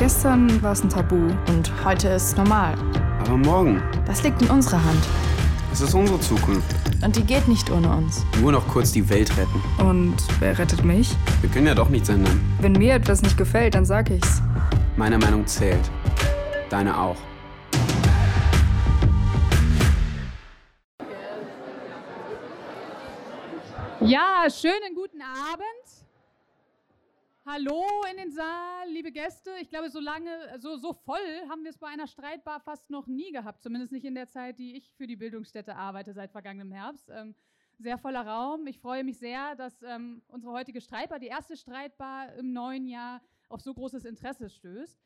Gestern war es ein Tabu und heute ist normal. Aber morgen? Das liegt in unserer Hand. Es ist unsere Zukunft. Und die geht nicht ohne uns. Nur noch kurz die Welt retten. Und wer rettet mich? Wir können ja doch nichts ändern. Wenn mir etwas nicht gefällt, dann sag ich's. Meine Meinung zählt. Deine auch. Ja, schönen guten Abend. Hallo in den Saal, liebe Gäste. Ich glaube, so lange, so, so voll haben wir es bei einer Streitbar fast noch nie gehabt. Zumindest nicht in der Zeit, die ich für die Bildungsstätte arbeite seit vergangenem Herbst. Ähm, sehr voller Raum. Ich freue mich sehr, dass ähm, unsere heutige Streitbar, die erste Streitbar im neuen Jahr, auf so großes Interesse stößt.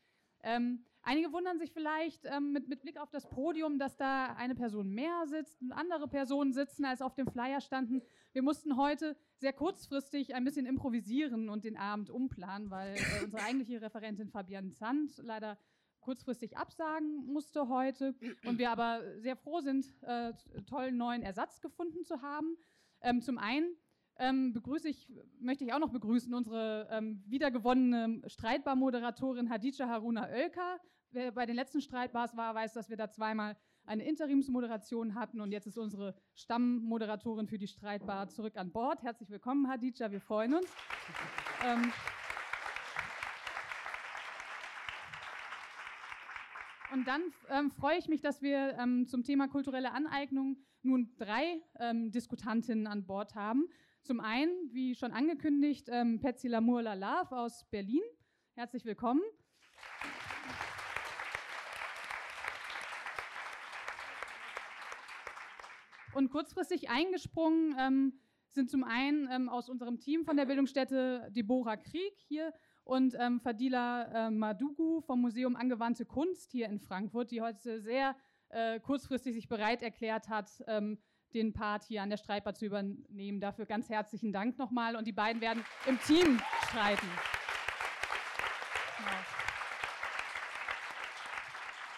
Ähm, einige wundern sich vielleicht ähm, mit, mit, Blick auf das Podium, dass da eine Person mehr sitzt und andere Personen sitzen, als auf dem Flyer standen. Wir mussten heute sehr kurzfristig ein bisschen improvisieren und den Abend umplanen, weil äh, unsere eigentliche Referentin Fabienne Zandt leider kurzfristig absagen musste heute und wir aber sehr froh sind, äh, tollen neuen Ersatz gefunden zu haben. Ähm, zum einen ähm, begrüße ich, möchte ich auch noch begrüßen unsere ähm, wiedergewonnene Streitbar-Moderatorin Hadija Haruna Oelker. Wer bei den letzten Streitbars war, weiß, dass wir da zweimal eine Interimsmoderation hatten und jetzt ist unsere Stammmoderatorin für die Streitbar zurück an Bord. Herzlich willkommen, Hadija, wir freuen uns. Ähm, Und dann ähm, freue ich mich, dass wir ähm, zum Thema kulturelle Aneignung nun drei ähm, Diskutantinnen an Bord haben. Zum einen, wie schon angekündigt, ähm, Petsy Lamour Lalav aus Berlin. Herzlich willkommen. Und kurzfristig eingesprungen ähm, sind zum einen ähm, aus unserem Team von der Bildungsstätte Deborah Krieg hier und ähm, Fadila äh, Madugu vom Museum Angewandte Kunst hier in Frankfurt, die heute sehr äh, kurzfristig sich bereit erklärt hat, ähm, den Part hier an der Streitbar zu übernehmen. Dafür ganz herzlichen Dank nochmal und die beiden werden im Team streiten. Genau.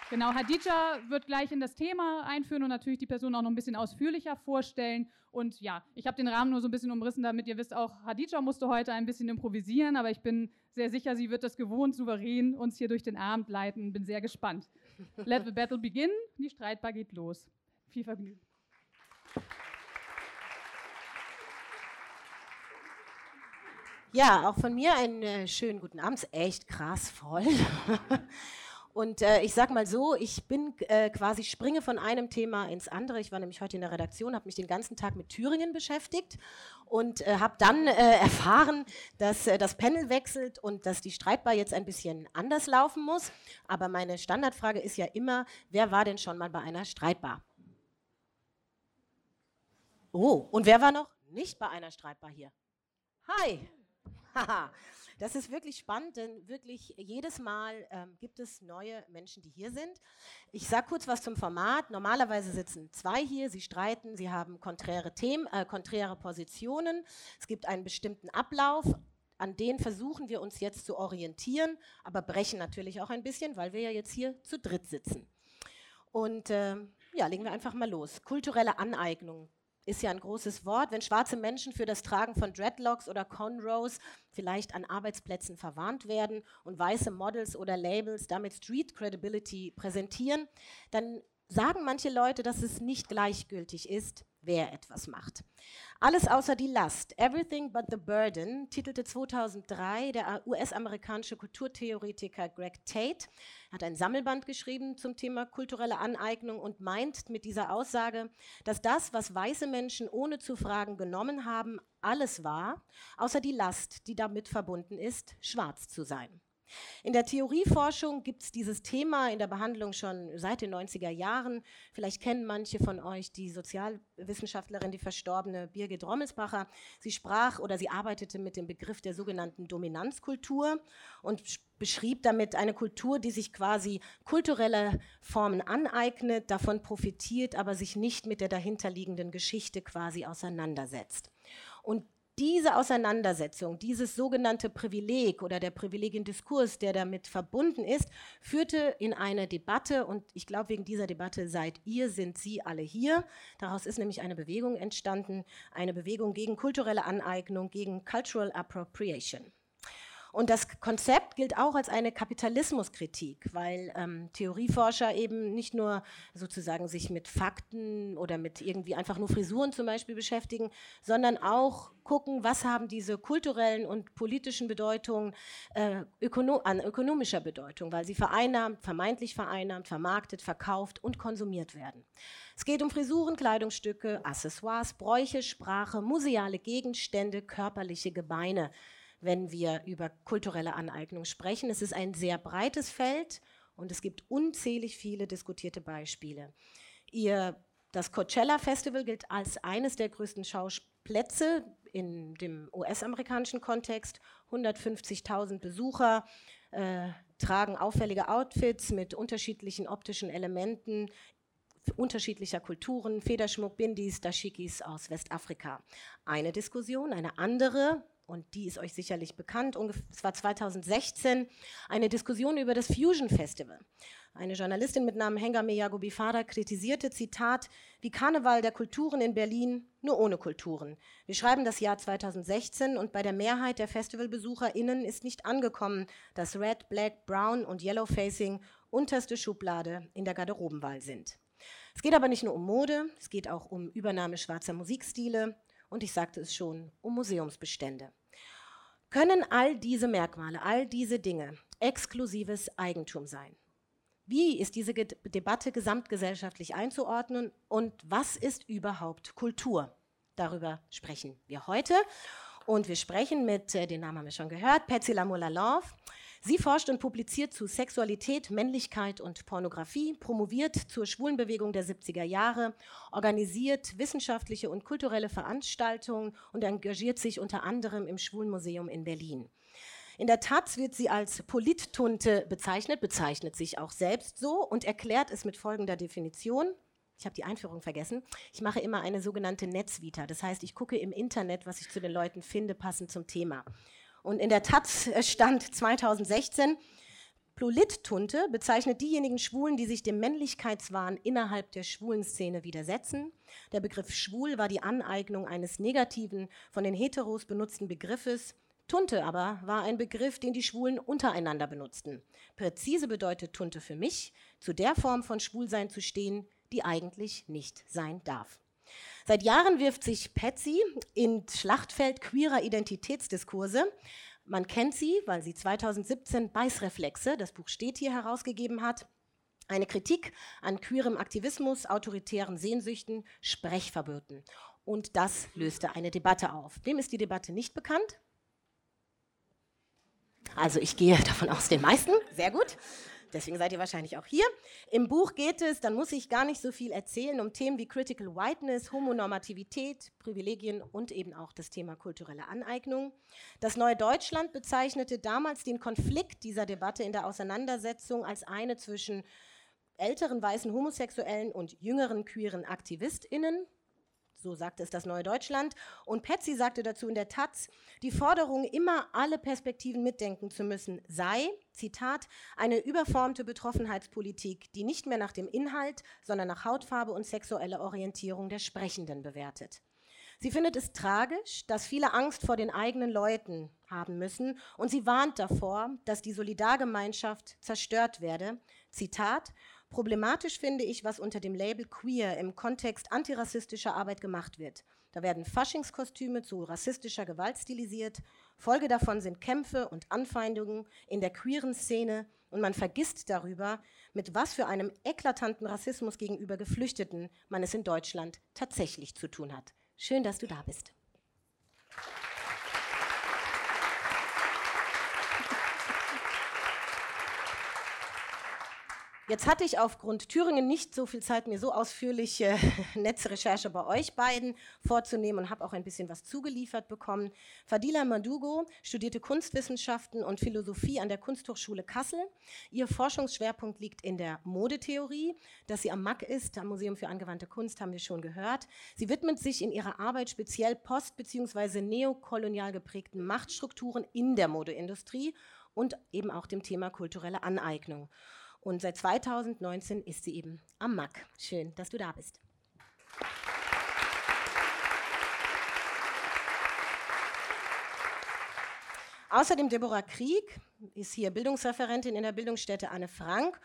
Genau, Hadija wird gleich in das Thema einführen und natürlich die Person auch noch ein bisschen ausführlicher vorstellen. Und ja, ich habe den Rahmen nur so ein bisschen umrissen, damit ihr wisst, auch Hadija musste heute ein bisschen improvisieren, aber ich bin sehr sicher, sie wird das gewohnt souverän uns hier durch den Abend leiten. Bin sehr gespannt. Let the battle begin. Die Streitbar geht los. Viel Vergnügen. Ja, auch von mir einen äh, schönen guten Abend. Echt krass voll. Und äh, ich sage mal so, ich bin äh, quasi springe von einem Thema ins andere. Ich war nämlich heute in der Redaktion, habe mich den ganzen Tag mit Thüringen beschäftigt und äh, habe dann äh, erfahren, dass äh, das Panel wechselt und dass die Streitbar jetzt ein bisschen anders laufen muss. Aber meine Standardfrage ist ja immer, wer war denn schon mal bei einer Streitbar? Oh, und wer war noch nicht bei einer Streitbar hier? Hi. Haha. Das ist wirklich spannend, denn wirklich jedes Mal ähm, gibt es neue Menschen, die hier sind. Ich sage kurz was zum Format. Normalerweise sitzen zwei hier, sie streiten, sie haben konträre Themen, äh, konträre Positionen. Es gibt einen bestimmten Ablauf. An den versuchen wir uns jetzt zu orientieren, aber brechen natürlich auch ein bisschen, weil wir ja jetzt hier zu dritt sitzen. Und äh, ja, legen wir einfach mal los. Kulturelle Aneignung ist ja ein großes Wort. Wenn schwarze Menschen für das Tragen von Dreadlocks oder Conrows vielleicht an Arbeitsplätzen verwarnt werden und weiße Models oder Labels damit Street Credibility präsentieren, dann sagen manche Leute, dass es nicht gleichgültig ist, wer etwas macht. Alles außer die Last, Everything but the Burden, titelte 2003 der US-amerikanische Kulturtheoretiker Greg Tate. Er hat ein Sammelband geschrieben zum Thema kulturelle Aneignung und meint mit dieser Aussage, dass das, was weiße Menschen ohne zu fragen genommen haben, alles war, außer die Last, die damit verbunden ist, schwarz zu sein. In der Theorieforschung gibt es dieses Thema in der Behandlung schon seit den 90er Jahren. Vielleicht kennen manche von euch die Sozialwissenschaftlerin, die verstorbene Birgit Rommelsbacher. Sie sprach oder sie arbeitete mit dem Begriff der sogenannten Dominanzkultur und beschrieb damit eine Kultur, die sich quasi kulturelle Formen aneignet, davon profitiert, aber sich nicht mit der dahinterliegenden Geschichte quasi auseinandersetzt. Und diese Auseinandersetzung, dieses sogenannte Privileg oder der Privilegiendiskurs, der damit verbunden ist, führte in eine Debatte und ich glaube, wegen dieser Debatte seid ihr, sind Sie alle hier. Daraus ist nämlich eine Bewegung entstanden, eine Bewegung gegen kulturelle Aneignung, gegen Cultural Appropriation. Und das Konzept gilt auch als eine Kapitalismuskritik, weil ähm, Theorieforscher eben nicht nur sozusagen sich mit Fakten oder mit irgendwie einfach nur Frisuren zum Beispiel beschäftigen, sondern auch gucken, was haben diese kulturellen und politischen Bedeutungen äh, ökono an ökonomischer Bedeutung, weil sie vereinnahmt, vermeintlich vereinnahmt, vermarktet, verkauft und konsumiert werden. Es geht um Frisuren, Kleidungsstücke, Accessoires, Bräuche, Sprache, museale Gegenstände, körperliche Gebeine, wenn wir über kulturelle Aneignung sprechen. Es ist ein sehr breites Feld und es gibt unzählig viele diskutierte Beispiele. Ihr, das Coachella Festival gilt als eines der größten Schauplätze in dem US-amerikanischen Kontext. 150.000 Besucher äh, tragen auffällige Outfits mit unterschiedlichen optischen Elementen unterschiedlicher Kulturen, Federschmuck, Bindis, Dashikis aus Westafrika. Eine Diskussion, eine andere, und die ist euch sicherlich bekannt, es war 2016, eine Diskussion über das Fusion Festival. Eine Journalistin mit Namen Hengame Yagobifara kritisierte, Zitat, wie Karneval der Kulturen in Berlin, nur ohne Kulturen. Wir schreiben das Jahr 2016 und bei der Mehrheit der FestivalbesucherInnen ist nicht angekommen, dass Red, Black, Brown und Yellow Facing unterste Schublade in der Garderobenwahl sind. Es geht aber nicht nur um Mode, es geht auch um Übernahme schwarzer Musikstile und ich sagte es schon, um Museumsbestände. Können all diese Merkmale, all diese Dinge exklusives Eigentum sein? Wie ist diese Debatte gesamtgesellschaftlich einzuordnen und was ist überhaupt Kultur? Darüber sprechen wir heute. Und wir sprechen mit, äh, den Namen haben wir schon gehört, Patsy Lamola-Love. Sie forscht und publiziert zu Sexualität, Männlichkeit und Pornografie, promoviert zur Schwulenbewegung der 70er Jahre, organisiert wissenschaftliche und kulturelle Veranstaltungen und engagiert sich unter anderem im Schwulenmuseum in Berlin. In der Taz wird sie als Polittunte bezeichnet, bezeichnet sich auch selbst so und erklärt es mit folgender Definition. Ich habe die Einführung vergessen. Ich mache immer eine sogenannte Netzvita. Das heißt, ich gucke im Internet, was ich zu den Leuten finde, passend zum Thema. Und in der Taz stand 2016, Polittunte bezeichnet diejenigen Schwulen, die sich dem Männlichkeitswahn innerhalb der schwulen Szene widersetzen. Der Begriff schwul war die Aneignung eines negativen, von den Heteros benutzten Begriffes Tunte aber war ein Begriff, den die Schwulen untereinander benutzten. Präzise bedeutet Tunte für mich, zu der Form von Schwulsein zu stehen, die eigentlich nicht sein darf. Seit Jahren wirft sich Patsy ins Schlachtfeld queerer Identitätsdiskurse. Man kennt sie, weil sie 2017 Beißreflexe, das Buch steht hier, herausgegeben hat. Eine Kritik an queerem Aktivismus, autoritären Sehnsüchten, Sprechverboten. Und das löste eine Debatte auf. Wem ist die Debatte nicht bekannt? Also ich gehe davon aus, den meisten. Sehr gut. Deswegen seid ihr wahrscheinlich auch hier. Im Buch geht es, dann muss ich gar nicht so viel erzählen, um Themen wie Critical Whiteness, Homonormativität, Privilegien und eben auch das Thema kulturelle Aneignung. Das Neue Deutschland bezeichnete damals den Konflikt dieser Debatte in der Auseinandersetzung als eine zwischen älteren weißen Homosexuellen und jüngeren queeren AktivistInnen, so sagte es das Neue Deutschland. Und Patsy sagte dazu in der Taz, die Forderung, immer alle Perspektiven mitdenken zu müssen, sei, Zitat, eine überformte Betroffenheitspolitik, die nicht mehr nach dem Inhalt, sondern nach Hautfarbe und sexueller Orientierung der Sprechenden bewertet. Sie findet es tragisch, dass viele Angst vor den eigenen Leuten haben müssen und sie warnt davor, dass die Solidargemeinschaft zerstört werde. Zitat, Problematisch finde ich, was unter dem Label queer im Kontext antirassistischer Arbeit gemacht wird. Da werden Faschingskostüme zu rassistischer Gewalt stilisiert. Folge davon sind Kämpfe und Anfeindungen in der queeren Szene und man vergisst darüber, mit was für einem eklatanten Rassismus gegenüber Geflüchteten man es in Deutschland tatsächlich zu tun hat. Schön, dass du da bist. Jetzt hatte ich aufgrund Thüringen nicht so viel Zeit, mir so ausführliche Netzrecherche bei euch beiden vorzunehmen und habe auch ein bisschen was zugeliefert bekommen. Fadila Madugo studierte Kunstwissenschaften und Philosophie an der Kunsthochschule Kassel. Ihr Forschungsschwerpunkt liegt in der Modetheorie, dass sie am MAC ist, am Museum für angewandte Kunst, haben wir schon gehört. Sie widmet sich in ihrer Arbeit speziell post- bzw. neokolonial geprägten Machtstrukturen in der Modeindustrie und eben auch dem Thema kulturelle Aneignung. Und seit 2019 ist sie eben am MAC. Schön, dass du da bist. Außerdem Deborah Krieg ist hier Bildungsreferentin in der Bildungsstätte Anne Frank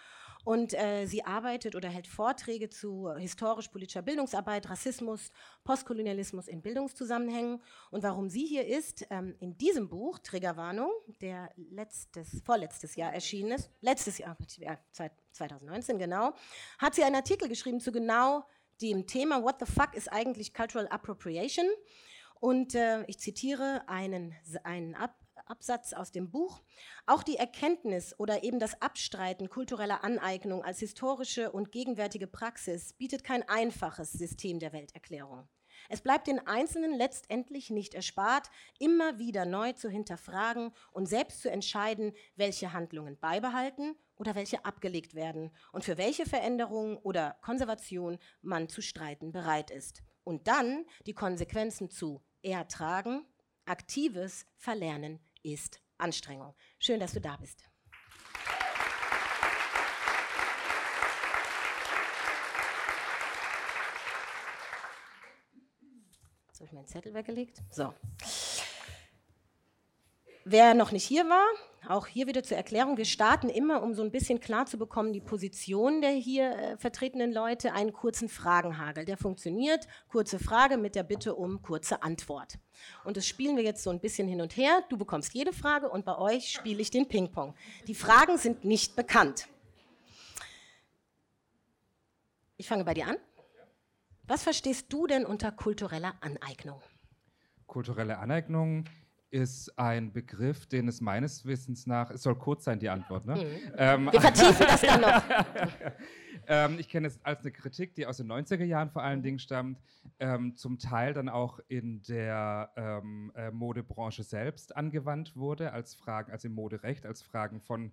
und äh, sie arbeitet oder hält Vorträge zu historisch-politischer Bildungsarbeit, Rassismus, Postkolonialismus in Bildungszusammenhängen. Und warum sie hier ist, ähm, in diesem Buch, Triggerwarnung, der letztes, vorletztes Jahr erschienen ist, letztes Jahr, 2019 genau, hat sie einen Artikel geschrieben zu genau dem Thema What the fuck ist eigentlich Cultural Appropriation? Und äh, ich zitiere einen, einen Ab Absatz aus dem Buch. Auch die Erkenntnis oder eben das Abstreiten kultureller Aneignung als historische und gegenwärtige Praxis bietet kein einfaches System der Welterklärung. Es bleibt den Einzelnen letztendlich nicht erspart, immer wieder neu zu hinterfragen und selbst zu entscheiden, welche Handlungen beibehalten oder welche abgelegt werden und für welche Veränderung oder Konservation man zu streiten bereit ist. Und dann die Konsequenzen zu ertragen, aktives Verlernen ist Anstrengung. Schön, dass du da bist. Jetzt habe ich meinen Zettel weggelegt. So. Wer noch nicht hier war, auch hier wieder zur Erklärung, wir starten immer, um so ein bisschen klar zu bekommen, die Position der hier äh, vertretenen Leute, einen kurzen Fragenhagel. Der funktioniert, kurze Frage mit der Bitte um kurze Antwort. Und das spielen wir jetzt so ein bisschen hin und her. Du bekommst jede Frage und bei euch spiele ich den Ping-Pong. Die Fragen sind nicht bekannt. Ich fange bei dir an. Was verstehst du denn unter kultureller Aneignung? Kulturelle Aneignung ist ein Begriff, den es meines Wissens nach, es soll kurz sein, die Antwort, ne? Mhm. Ähm, Wir vertiefen das dann noch. ähm, ich kenne es als eine Kritik, die aus den 90er Jahren vor allen Dingen stammt, ähm, zum Teil dann auch in der ähm, äh, Modebranche selbst angewandt wurde, als Fragen, also im Moderecht, als Fragen von,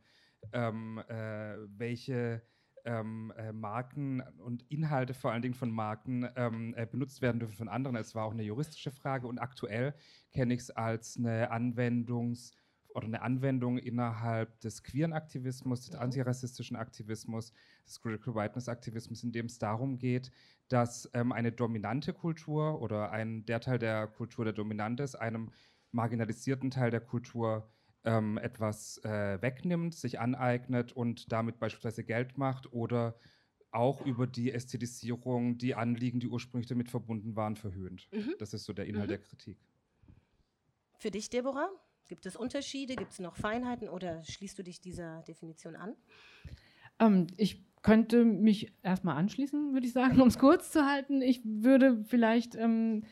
ähm, äh, welche ähm, äh, Marken und Inhalte vor allen Dingen von Marken ähm, äh, benutzt werden dürfen von anderen. Es war auch eine juristische Frage und aktuell kenne ich es als eine Anwendungs- oder eine Anwendung innerhalb des queeren Aktivismus, des mhm. antirassistischen Aktivismus, des Critical Whiteness Aktivismus, in dem es darum geht, dass ähm, eine dominante Kultur oder ein der Teil der Kultur, der dominant ist, einem marginalisierten Teil der Kultur ähm, etwas äh, wegnimmt, sich aneignet und damit beispielsweise Geld macht oder auch über die Ästhetisierung die Anliegen, die ursprünglich damit verbunden waren, verhöhnt. Mhm. Das ist so der Inhalt mhm. der Kritik. Für dich, Deborah, gibt es Unterschiede, gibt es noch Feinheiten oder schließt du dich dieser Definition an? Ähm, ich könnte mich erstmal anschließen, würde ich sagen, um es kurz zu halten. Ich würde vielleicht ähm,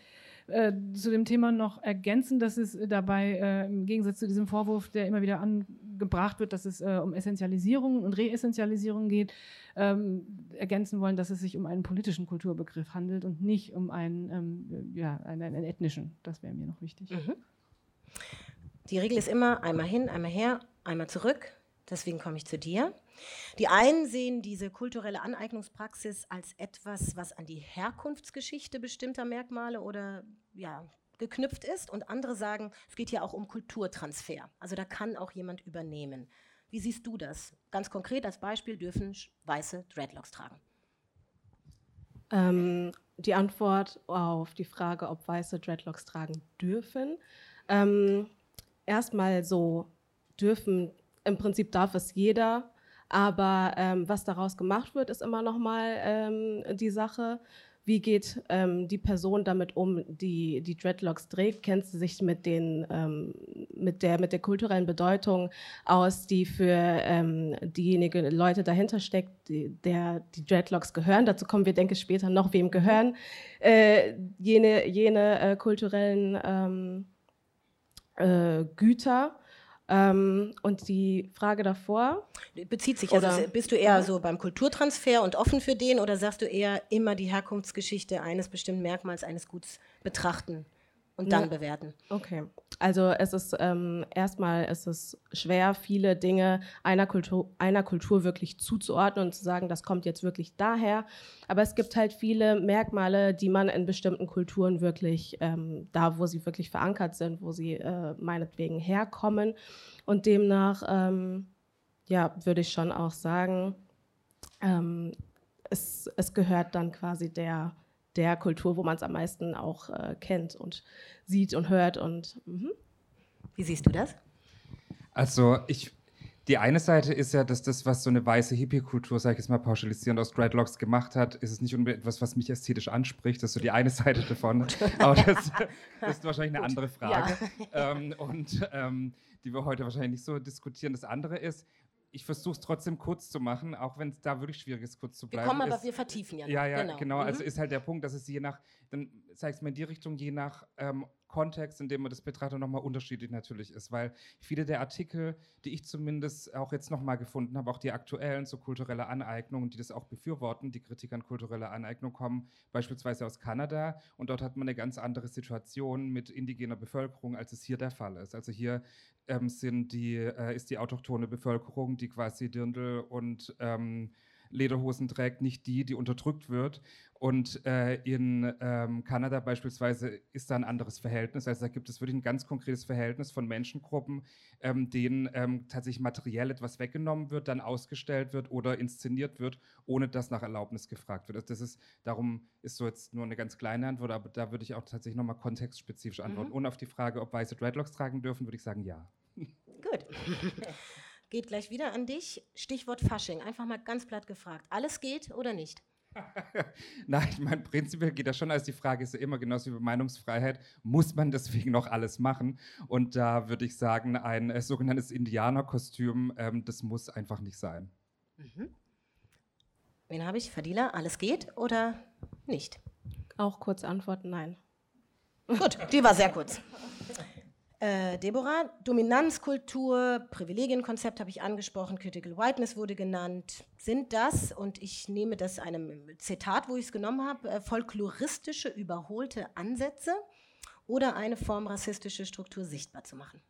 äh, zu dem Thema noch ergänzen, dass es dabei äh, im Gegensatz zu diesem Vorwurf, der immer wieder angebracht wird, dass es äh, um Essentialisierung und Reessentialisierung geht, ähm, ergänzen wollen, dass es sich um einen politischen Kulturbegriff handelt und nicht um einen, ähm, ja, einen, einen, ethnischen. Das wäre mir noch wichtig. Mhm. Die Regel ist immer einmal hin, einmal her, einmal zurück. Deswegen komme ich zu dir. Die einen sehen diese kulturelle Aneignungspraxis als etwas, was an die Herkunftsgeschichte bestimmter Merkmale oder ja, geknüpft ist und andere sagen, es geht hier auch um Kulturtransfer. Also da kann auch jemand übernehmen. Wie siehst du das? Ganz konkret als Beispiel dürfen weiße Dreadlocks tragen. Ähm, die Antwort auf die Frage, ob weiße Dreadlocks tragen dürfen. Ähm, erstmal so dürfen, im Prinzip darf es jeder aber ähm, was daraus gemacht wird, ist immer noch mal ähm, die Sache. Wie geht ähm, die Person damit um, die die Dreadlocks trägt? Kennt sie sich mit, den, ähm, mit, der, mit der kulturellen Bedeutung aus, die für ähm, diejenigen Leute dahinter steckt, die, der die Dreadlocks gehören? Dazu kommen wir, denke ich, später noch, wem gehören äh, jene, jene äh, kulturellen ähm, äh, Güter. Ähm, und die Frage davor. Bezieht sich, also bist du eher so beim Kulturtransfer und offen für den oder sagst du eher immer die Herkunftsgeschichte eines bestimmten Merkmals, eines Guts betrachten? Und dann ja. bewerten. Okay. Also es ist ähm, erstmal ist es schwer, viele Dinge einer Kultur, einer Kultur wirklich zuzuordnen und zu sagen, das kommt jetzt wirklich daher. Aber es gibt halt viele Merkmale, die man in bestimmten Kulturen wirklich, ähm, da wo sie wirklich verankert sind, wo sie äh, meinetwegen herkommen. Und demnach, ähm, ja, würde ich schon auch sagen, ähm, es, es gehört dann quasi der der Kultur, wo man es am meisten auch äh, kennt und sieht und hört. Und, mhm. Wie siehst du das? Also ich, die eine Seite ist ja, dass das, was so eine weiße Hippie-Kultur, sag ich jetzt mal pauschalisierend, aus Dreadlocks gemacht hat, ist es nicht unbedingt etwas, was mich ästhetisch anspricht. Das ist so die eine Seite davon. Aber das, das ist wahrscheinlich eine andere Frage. Ja. Ähm, und ähm, die wir heute wahrscheinlich nicht so diskutieren. Das andere ist, ich versuche es trotzdem kurz zu machen, auch wenn es da wirklich schwierig ist, kurz zu bleiben. Wir kommen ist, aber, wir vertiefen ja. Ja, ja, genau. genau. Also mhm. Also ist halt der Punkt, dass es je nach, dann sag ich mal in die Richtung, je nach ähm, Kontext, in dem man das betrachtet, nochmal unterschiedlich natürlich ist, weil viele der Artikel, die ich zumindest auch jetzt nochmal gefunden habe, auch die aktuellen zu kultureller Aneignung, die das auch befürworten, die Kritik an kultureller Aneignung kommen beispielsweise aus Kanada und dort hat man eine ganz andere Situation mit indigener Bevölkerung, als es hier der Fall ist. Also hier ähm, sind die, äh, ist die autochtone Bevölkerung, die quasi Dirndl und ähm, Lederhosen trägt, nicht die, die unterdrückt wird. Und äh, in ähm, Kanada beispielsweise ist da ein anderes Verhältnis. Also da gibt es wirklich ein ganz konkretes Verhältnis von Menschengruppen, ähm, denen ähm, tatsächlich materiell etwas weggenommen wird, dann ausgestellt wird oder inszeniert wird, ohne dass nach Erlaubnis gefragt wird. Also das ist, darum ist so jetzt nur eine ganz kleine Antwort, aber da würde ich auch tatsächlich nochmal kontextspezifisch antworten. Mhm. Und auf die Frage, ob weiße Dreadlocks tragen dürfen, würde ich sagen, ja. Gut. Geht gleich wieder an dich. Stichwort Fasching. Einfach mal ganz platt gefragt. Alles geht oder nicht? Nein, ich meine, prinzipiell geht das schon. Also die Frage ist ja immer genauso wie bei Meinungsfreiheit, muss man deswegen noch alles machen? Und da würde ich sagen, ein äh, sogenanntes Indianerkostüm, ähm, das muss einfach nicht sein. Mhm. Wen habe ich? Fadila, alles geht oder nicht? Auch kurz antworten, nein. Gut, die war sehr kurz. Äh, Deborah, Dominanzkultur, Privilegienkonzept habe ich angesprochen, Critical Whiteness wurde genannt. Sind das, und ich nehme das einem Zitat, wo ich es genommen habe, äh, folkloristische, überholte Ansätze oder eine Form rassistische Struktur sichtbar zu machen?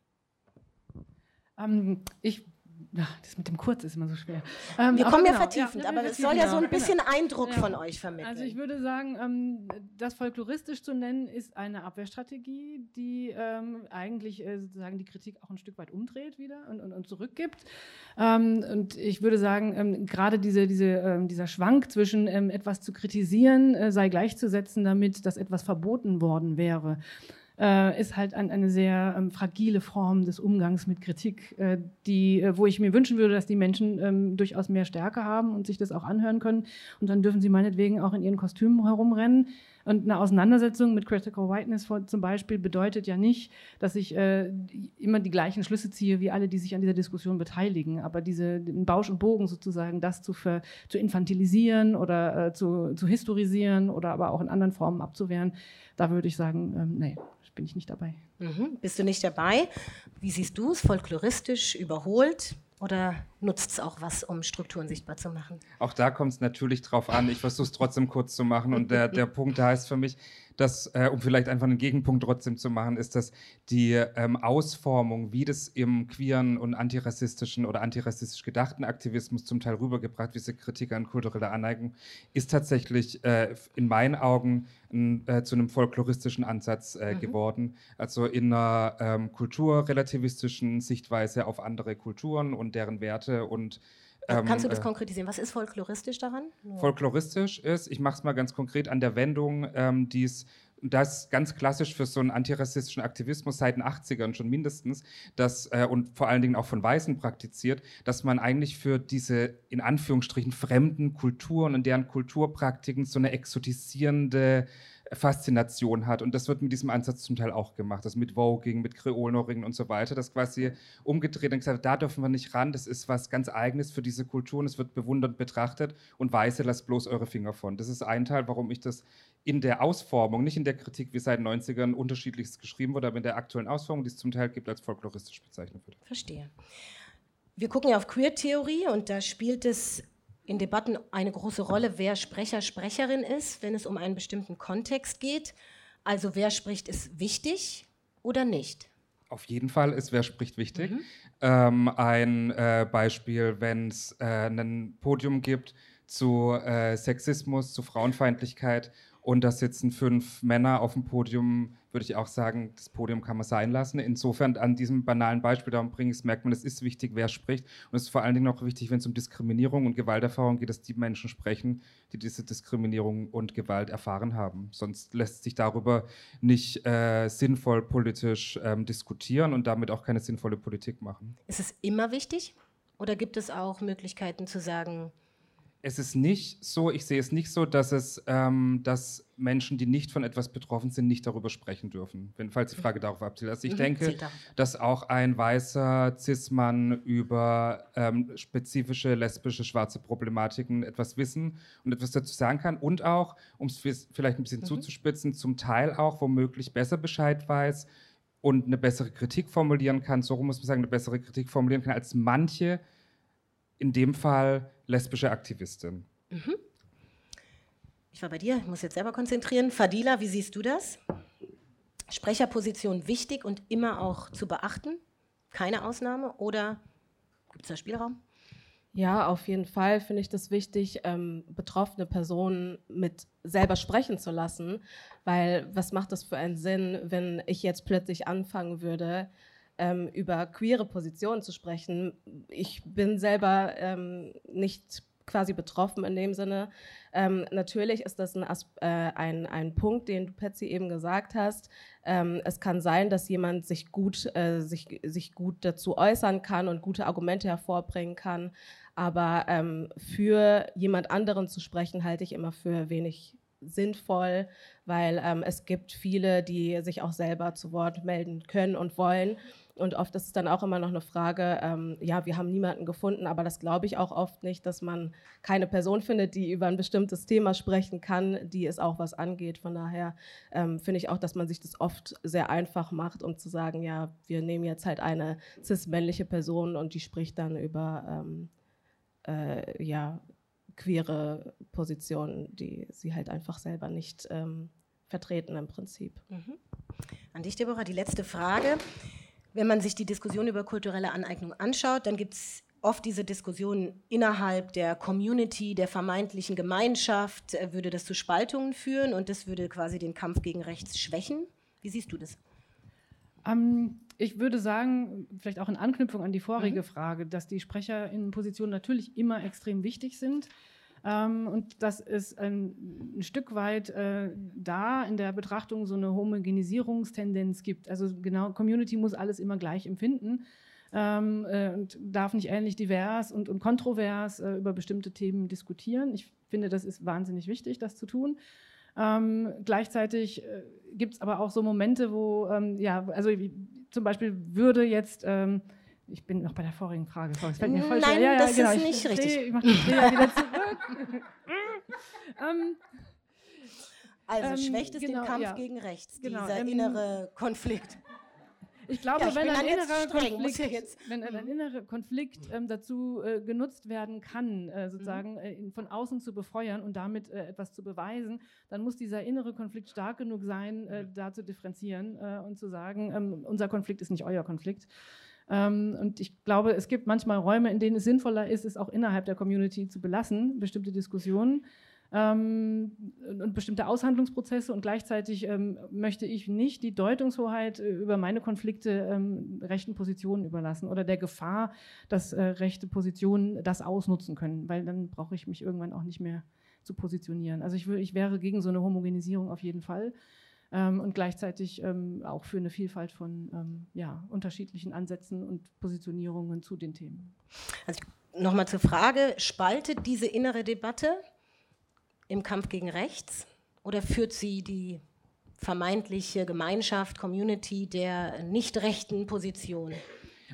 Ähm, ich ja, das mit dem Kurz ist immer so schwer. Ähm, Wir kommen ja genau, vertiefend, ja, aber es soll ja so ein genau. bisschen genau. Eindruck ja. von euch vermitteln. Also ich würde sagen, ähm, das folkloristisch zu nennen, ist eine Abwehrstrategie, die ähm, eigentlich äh, sozusagen die Kritik auch ein Stück weit umdreht wieder und, und, und zurückgibt. Ähm, und ich würde sagen, ähm, gerade diese, diese, ähm, dieser Schwank zwischen etwas zu kritisieren, äh, sei gleichzusetzen damit, dass etwas verboten worden wäre äh, ist halt ein, eine sehr ähm, fragile Form des Umgangs mit Kritik, äh, die, äh, wo ich mir wünschen würde, dass die Menschen ähm, durchaus mehr Stärke haben und sich das auch anhören können. Und dann dürfen sie meinetwegen auch in ihren Kostümen herumrennen. Und eine Auseinandersetzung mit Critical Whiteness zum Beispiel bedeutet ja nicht, dass ich äh, immer die gleichen Schlüsse ziehe wie alle, die sich an dieser Diskussion beteiligen. Aber diese den Bausch und Bogen sozusagen, das zu, für, zu infantilisieren oder äh, zu, zu historisieren oder aber auch in anderen Formen abzuwehren, da würde ich sagen, ähm, nee, bin ich nicht dabei. Mhm. Bist du nicht dabei? Wie siehst du es? Folkloristisch, überholt? Oder nutzt es auch was, um Strukturen sichtbar zu machen? Auch da kommt es natürlich drauf an. Ich versuche es trotzdem kurz zu machen. Und der, der Punkt heißt für mich, dass, äh, um vielleicht einfach einen Gegenpunkt trotzdem zu machen, ist, dass die ähm, Ausformung, wie das im queeren und antirassistischen oder antirassistisch gedachten Aktivismus zum Teil rübergebracht, wie diese Kritik an kultureller Aneignung, ist tatsächlich äh, in meinen Augen ein, äh, zu einem folkloristischen Ansatz äh, mhm. geworden. Also in einer ähm, kulturrelativistischen Sichtweise auf andere Kulturen und deren Werte und ähm, Kannst du das äh, konkretisieren? Was ist folkloristisch daran? Folkloristisch ist, ich mache es mal ganz konkret an der Wendung, ähm, die es das ganz klassisch für so einen antirassistischen Aktivismus seit den 80ern schon mindestens, dass, äh, und vor allen Dingen auch von Weißen praktiziert, dass man eigentlich für diese in Anführungsstrichen fremden Kulturen und deren Kulturpraktiken so eine exotisierende Faszination hat. Und das wird mit diesem Ansatz zum Teil auch gemacht. Das mit Voging, mit Kreolnoringen und so weiter. Das quasi umgedreht und gesagt, da dürfen wir nicht ran. Das ist was ganz Eigenes für diese Kultur und es wird bewundernd betrachtet. Und Weiße, lasst bloß eure Finger von. Das ist ein Teil, warum ich das in der Ausformung, nicht in der Kritik, wie seit den 90ern unterschiedlichst geschrieben wurde, aber in der aktuellen Ausformung, die es zum Teil gibt, als folkloristisch bezeichnet wird. Verstehe. Wir gucken ja auf Queer-Theorie und da spielt es in Debatten eine große Rolle, wer Sprecher, Sprecherin ist, wenn es um einen bestimmten Kontext geht. Also wer spricht, ist wichtig oder nicht? Auf jeden Fall ist wer spricht wichtig. Mhm. Ähm, ein äh, Beispiel, wenn es äh, ein Podium gibt zu äh, Sexismus, zu Frauenfeindlichkeit und da sitzen fünf Männer auf dem Podium, würde ich auch sagen, das Podium kann man sein lassen. Insofern an diesem banalen Beispiel, darum bringe ich es, merkt man, es ist wichtig, wer spricht. Und es ist vor allen Dingen auch wichtig, wenn es um Diskriminierung und Gewalterfahrung geht, dass die Menschen sprechen, die diese Diskriminierung und Gewalt erfahren haben. Sonst lässt sich darüber nicht äh, sinnvoll politisch ähm, diskutieren und damit auch keine sinnvolle Politik machen. Ist es immer wichtig? Oder gibt es auch Möglichkeiten zu sagen, es ist nicht so, ich sehe es nicht so, dass es, ähm, dass Menschen, die nicht von etwas betroffen sind, nicht darüber sprechen dürfen. Wenn, falls die Frage darauf abzielt. Also ich mhm, denke, dass auch ein weißer Cis-Mann über ähm, spezifische lesbische, schwarze Problematiken etwas wissen und etwas dazu sagen kann und auch, um es vielleicht ein bisschen mhm. zuzuspitzen, zum Teil auch womöglich besser Bescheid weiß und eine bessere Kritik formulieren kann, so muss man sagen, eine bessere Kritik formulieren kann als manche, in dem Fall lesbische Aktivistin. Mhm. Ich war bei dir, ich muss jetzt selber konzentrieren. Fadila, wie siehst du das? Sprecherposition wichtig und immer auch zu beachten? Keine Ausnahme? Oder gibt es da Spielraum? Ja, auf jeden Fall finde ich das wichtig, ähm, betroffene Personen mit selber sprechen zu lassen, weil was macht das für einen Sinn, wenn ich jetzt plötzlich anfangen würde, ähm, über queere Positionen zu sprechen. Ich bin selber ähm, nicht quasi betroffen in dem Sinne. Ähm, natürlich ist das ein, äh, ein, ein Punkt, den du, Patsy, eben gesagt hast. Ähm, es kann sein, dass jemand sich gut, äh, sich, sich gut dazu äußern kann und gute Argumente hervorbringen kann. Aber ähm, für jemand anderen zu sprechen, halte ich immer für wenig sinnvoll, weil ähm, es gibt viele, die sich auch selber zu Wort melden können und wollen. Und oft ist es dann auch immer noch eine Frage, ähm, ja, wir haben niemanden gefunden, aber das glaube ich auch oft nicht, dass man keine Person findet, die über ein bestimmtes Thema sprechen kann, die es auch was angeht. Von daher ähm, finde ich auch, dass man sich das oft sehr einfach macht, um zu sagen, ja, wir nehmen jetzt halt eine cis-männliche Person und die spricht dann über, ähm, äh, ja, queere Positionen, die sie halt einfach selber nicht ähm, vertreten im Prinzip. Mhm. An dich, Deborah, die letzte Frage. Wenn man sich die Diskussion über kulturelle Aneignung anschaut, dann gibt es oft diese Diskussion innerhalb der Community, der vermeintlichen Gemeinschaft, äh, würde das zu Spaltungen führen und das würde quasi den Kampf gegen rechts schwächen. Wie siehst du das? Ähm, ich würde sagen, vielleicht auch in Anknüpfung an die vorige mhm. Frage, dass die Sprecherinnenpositionen natürlich immer extrem wichtig sind. Ähm, und dass es ein, ein Stück weit äh, da in der Betrachtung so eine Homogenisierungstendenz gibt. Also genau, Community muss alles immer gleich empfinden. Ähm, äh, und darf nicht ähnlich divers und, und kontrovers äh, über bestimmte Themen diskutieren. Ich finde, das ist wahnsinnig wichtig, das zu tun. Ähm, gleichzeitig äh, gibt es aber auch so Momente, wo, ähm, ja, also zum Beispiel würde jetzt ähm, ich bin noch bei der vorigen Frage. Das fällt mir voll Nein, ja, ja, das genau. ist nicht ich, richtig. Ich mache Dreher wieder zurück. ähm, also ähm, schwächt es genau, den Kampf ja. gegen rechts, genau, dieser ähm, innere Konflikt. Ich glaube, ja, ich wenn, ein innerer Konflikt, wenn ein mhm. innerer Konflikt ähm, dazu äh, genutzt werden kann, äh, sozusagen mhm. äh, von außen zu befeuern und damit äh, etwas zu beweisen, dann muss dieser innere Konflikt stark genug sein, äh, da zu differenzieren äh, und zu sagen, ähm, unser Konflikt ist nicht euer Konflikt. Ähm, und ich glaube, es gibt manchmal Räume, in denen es sinnvoller ist, es auch innerhalb der Community zu belassen, bestimmte Diskussionen ähm, und bestimmte Aushandlungsprozesse. Und gleichzeitig ähm, möchte ich nicht die Deutungshoheit äh, über meine Konflikte ähm, rechten Positionen überlassen oder der Gefahr, dass äh, rechte Positionen das ausnutzen können, weil dann brauche ich mich irgendwann auch nicht mehr zu positionieren. Also ich, will, ich wäre gegen so eine Homogenisierung auf jeden Fall ähm, und gleichzeitig ähm, auch für eine Vielfalt von ähm, ja, unterschiedlichen Ansätzen und Positionierungen zu den Themen. Also nochmal zur Frage, spaltet diese innere Debatte im Kampf gegen Rechts oder führt sie die vermeintliche Gemeinschaft, Community der nicht rechten Position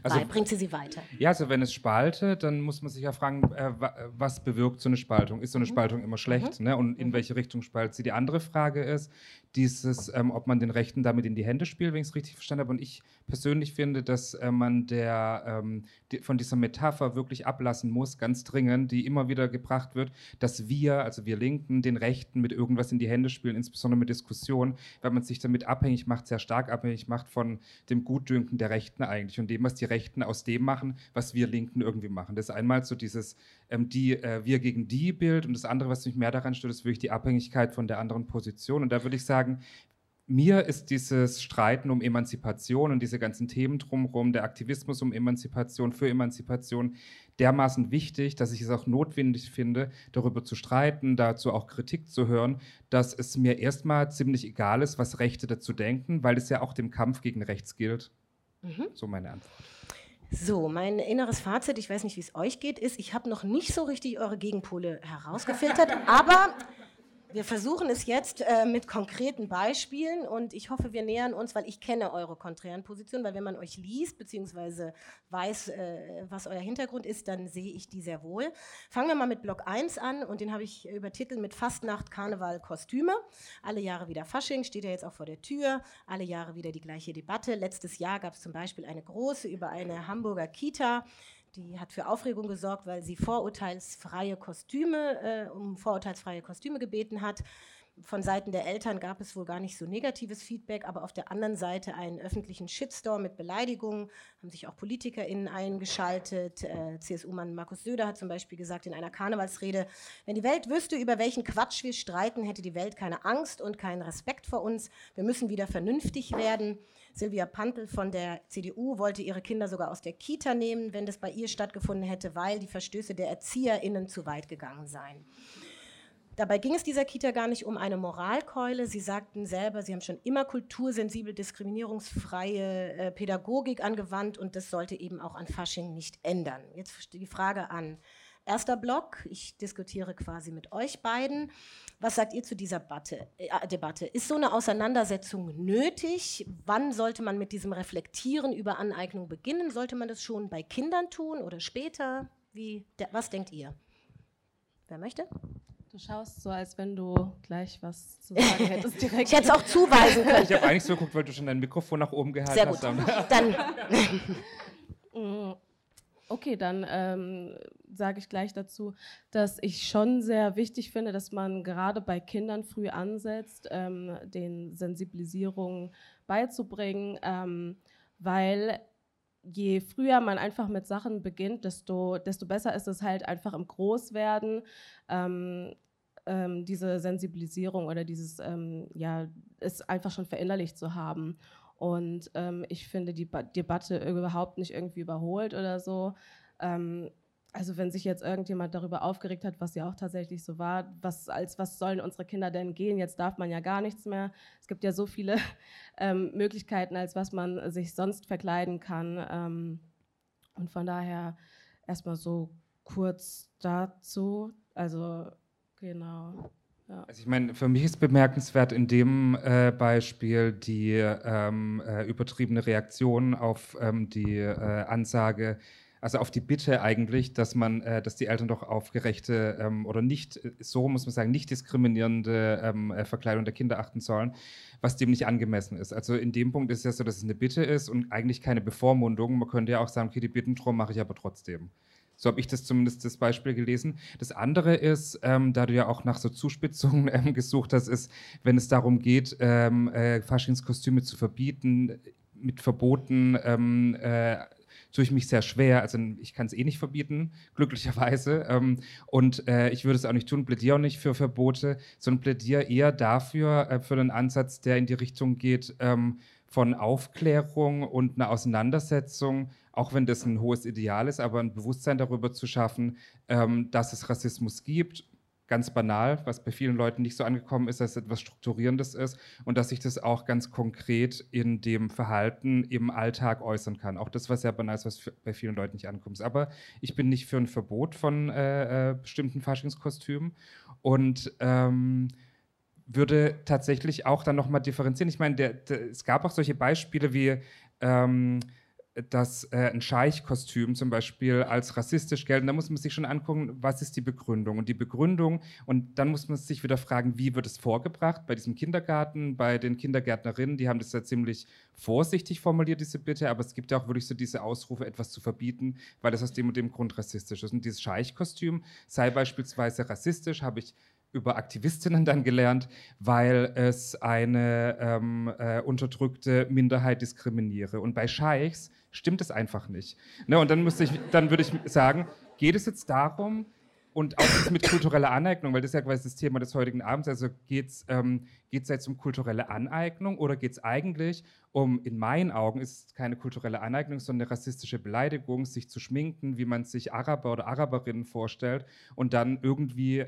also, bringt sie sie weiter. Ja, also wenn es spaltet, dann muss man sich ja fragen, äh, was bewirkt so eine Spaltung? Ist so eine mhm. Spaltung immer schlecht? Mhm. Ne? Und in mhm. welche Richtung spaltet sie? Die andere Frage ist, dieses, ähm, ob man den Rechten damit in die Hände spielt, wenn ich es richtig verstanden habe. Und ich persönlich finde, dass äh, man der, ähm, die, von dieser Metapher wirklich ablassen muss, ganz dringend, die immer wieder gebracht wird, dass wir, also wir Linken, den Rechten mit irgendwas in die Hände spielen, insbesondere mit Diskussionen, weil man sich damit abhängig macht, sehr stark abhängig macht von dem Gutdünken der Rechten eigentlich und dem, was die Rechten aus dem machen, was wir Linken irgendwie machen. Das ist einmal so dieses ähm, die, äh, wir gegen die Bild und das andere, was mich mehr daran stört, ist wirklich die Abhängigkeit von der anderen Position. Und da würde ich sagen, mir ist dieses Streiten um Emanzipation und diese ganzen Themen drumherum, der Aktivismus um Emanzipation, für Emanzipation, dermaßen wichtig, dass ich es auch notwendig finde, darüber zu streiten, dazu auch Kritik zu hören, dass es mir erstmal ziemlich egal ist, was Rechte dazu denken, weil es ja auch dem Kampf gegen Rechts gilt. Mhm. So meine Antwort. So, mein inneres Fazit, ich weiß nicht, wie es euch geht, ist, ich habe noch nicht so richtig eure Gegenpole herausgefiltert, aber wir versuchen es jetzt äh, mit konkreten Beispielen und ich hoffe, wir nähern uns, weil ich kenne eure konträren Positionen, weil wenn man euch liest bzw. weiß, äh, was euer Hintergrund ist, dann sehe ich die sehr wohl. Fangen wir mal mit Block 1 an und den habe ich übertitelt mit Fastnacht, Karneval, Kostüme. Alle Jahre wieder Fasching, steht ja jetzt auch vor der Tür. Alle Jahre wieder die gleiche Debatte. Letztes Jahr gab es zum Beispiel eine große über eine Hamburger Kita, die hat für Aufregung gesorgt, weil sie vorurteilsfreie Kostüme, äh, um vorurteilsfreie Kostüme gebeten hat. Von Seiten der Eltern gab es wohl gar nicht so negatives Feedback, aber auf der anderen Seite einen öffentlichen Shitstorm mit Beleidigungen, haben sich auch PolitikerInnen eingeschaltet. Äh, CSU-Mann Markus Söder hat zum Beispiel gesagt in einer Karnevalsrede, wenn die Welt wüsste, über welchen Quatsch wir streiten, hätte die Welt keine Angst und keinen Respekt vor uns. Wir müssen wieder vernünftig werden. Silvia Pantel von der CDU wollte ihre Kinder sogar aus der Kita nehmen, wenn das bei ihr stattgefunden hätte, weil die Verstöße der ErzieherInnen zu weit gegangen seien. Dabei ging es dieser Kita gar nicht um eine Moralkeule. Sie sagten selber, sie haben schon immer kultursensibel, diskriminierungsfreie äh, Pädagogik angewandt und das sollte eben auch an Fasching nicht ändern. Jetzt die Frage an erster Block. Ich diskutiere quasi mit euch beiden. Was sagt ihr zu dieser Debatte? Äh, Debatte? Ist so eine Auseinandersetzung nötig? Wann sollte man mit diesem Reflektieren über Aneignung beginnen? Sollte man das schon bei Kindern tun oder später? Wie, was denkt ihr? Wer möchte? Du schaust so, als wenn du gleich was zu sagen hättest direkt. ich hätte es auch zuweisen können. Ich habe eigentlich so geguckt, weil du schon dein Mikrofon nach oben gehalten Sehr gut. hast. Dann. Mm. Okay, dann ähm, sage ich gleich dazu, dass ich schon sehr wichtig finde, dass man gerade bei Kindern früh ansetzt, ähm, den Sensibilisierungen beizubringen, ähm, weil je früher man einfach mit Sachen beginnt, desto, desto besser ist es halt einfach im Großwerden. Ähm, ähm, diese Sensibilisierung oder dieses, ähm, ja, ist einfach schon verinnerlicht zu haben. Und ähm, ich finde die ba Debatte überhaupt nicht irgendwie überholt oder so. Ähm, also wenn sich jetzt irgendjemand darüber aufgeregt hat, was ja auch tatsächlich so war, was, als was sollen unsere Kinder denn gehen? Jetzt darf man ja gar nichts mehr. Es gibt ja so viele ähm, Möglichkeiten, als was man sich sonst verkleiden kann. Ähm, und von daher erstmal so kurz dazu. Also genau. Ja. Also ich meine, für mich ist bemerkenswert in dem äh, Beispiel die ähm, äh, übertriebene Reaktion auf ähm, die äh, Ansage, also auf die Bitte eigentlich, dass man, äh, dass die Eltern doch auf gerechte ähm, oder nicht, so muss man sagen, nicht diskriminierende ähm, äh, Verkleidung der Kinder achten sollen, was dem nicht angemessen ist. Also in dem Punkt ist es ja so, dass es eine Bitte ist und eigentlich keine Bevormundung. Man könnte ja auch sagen, okay, die Bitten drum mache ich aber trotzdem. So habe ich das zumindest das Beispiel gelesen. Das andere ist, ähm, da du ja auch nach so Zuspitzungen ähm, gesucht hast, ist, wenn es darum geht, ähm, äh, Faschingskostüme zu verbieten, mit Verboten ähm, äh, tue ich mich sehr schwer. Also ich kann es eh nicht verbieten, glücklicherweise. Ähm, und äh, ich würde es auch nicht tun, plädiere auch nicht für Verbote, sondern plädiere eher dafür, äh, für einen Ansatz, der in die Richtung geht ähm, von Aufklärung und einer Auseinandersetzung auch wenn das ein hohes Ideal ist, aber ein Bewusstsein darüber zu schaffen, ähm, dass es Rassismus gibt, ganz banal, was bei vielen Leuten nicht so angekommen ist, dass es etwas Strukturierendes ist und dass sich das auch ganz konkret in dem Verhalten im Alltag äußern kann. Auch das, was sehr banal ist, was bei vielen Leuten nicht ankommt. Aber ich bin nicht für ein Verbot von äh, äh, bestimmten Faschingskostümen und ähm, würde tatsächlich auch dann nochmal differenzieren. Ich meine, der, der, es gab auch solche Beispiele wie ähm, dass äh, ein Scheichkostüm zum Beispiel als rassistisch gelten, da muss man sich schon angucken, was ist die Begründung. Und die Begründung, und dann muss man sich wieder fragen, wie wird es vorgebracht bei diesem Kindergarten, bei den Kindergärtnerinnen, die haben das ja ziemlich vorsichtig formuliert, diese Bitte, aber es gibt ja auch wirklich so diese Ausrufe, etwas zu verbieten, weil das aus dem und dem Grund rassistisch ist. Und dieses Scheichkostüm sei beispielsweise rassistisch, habe ich über Aktivistinnen dann gelernt, weil es eine ähm, äh, unterdrückte Minderheit diskriminiere. Und bei Scheichs stimmt es einfach nicht. Ne, und dann, dann würde ich sagen, geht es jetzt darum, und auch mit kultureller Aneignung, weil das ist ja quasi das Thema des heutigen Abends. Also geht es ähm, jetzt um kulturelle Aneignung oder geht es eigentlich um, in meinen Augen ist es keine kulturelle Aneignung, sondern eine rassistische Beleidigung, sich zu schminken, wie man sich Araber oder Araberinnen vorstellt und dann irgendwie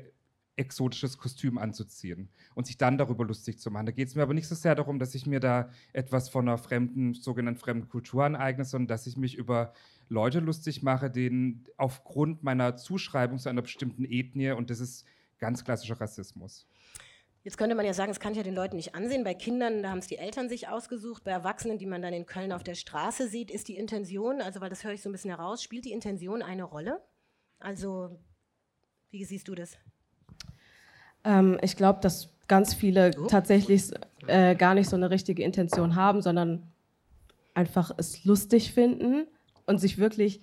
exotisches Kostüm anzuziehen und sich dann darüber lustig zu machen. Da geht es mir aber nicht so sehr darum, dass ich mir da etwas von einer fremden, sogenannten fremden Kultur aneigne, sondern dass ich mich über Leute lustig mache, denen aufgrund meiner Zuschreibung zu einer bestimmten Ethnie, und das ist ganz klassischer Rassismus. Jetzt könnte man ja sagen, es kann ich ja den Leuten nicht ansehen. Bei Kindern, da haben es die Eltern sich ausgesucht. Bei Erwachsenen, die man dann in Köln auf der Straße sieht, ist die Intention, also weil das höre ich so ein bisschen heraus, spielt die Intention eine Rolle? Also, wie siehst du das? Ähm, ich glaube, dass ganz viele oh. tatsächlich äh, gar nicht so eine richtige Intention haben, sondern einfach es lustig finden und sich wirklich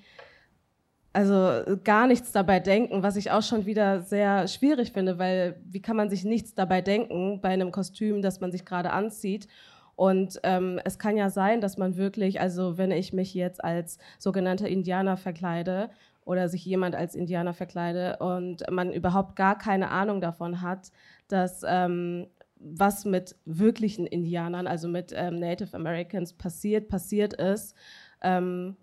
also gar nichts dabei denken, was ich auch schon wieder sehr schwierig finde, weil wie kann man sich nichts dabei denken bei einem Kostüm, das man sich gerade anzieht? Und ähm, es kann ja sein, dass man wirklich, also wenn ich mich jetzt als sogenannter Indianer verkleide oder sich jemand als Indianer verkleide und man überhaupt gar keine Ahnung davon hat, dass ähm, was mit wirklichen Indianern, also mit ähm, Native Americans passiert, passiert ist. Ähm,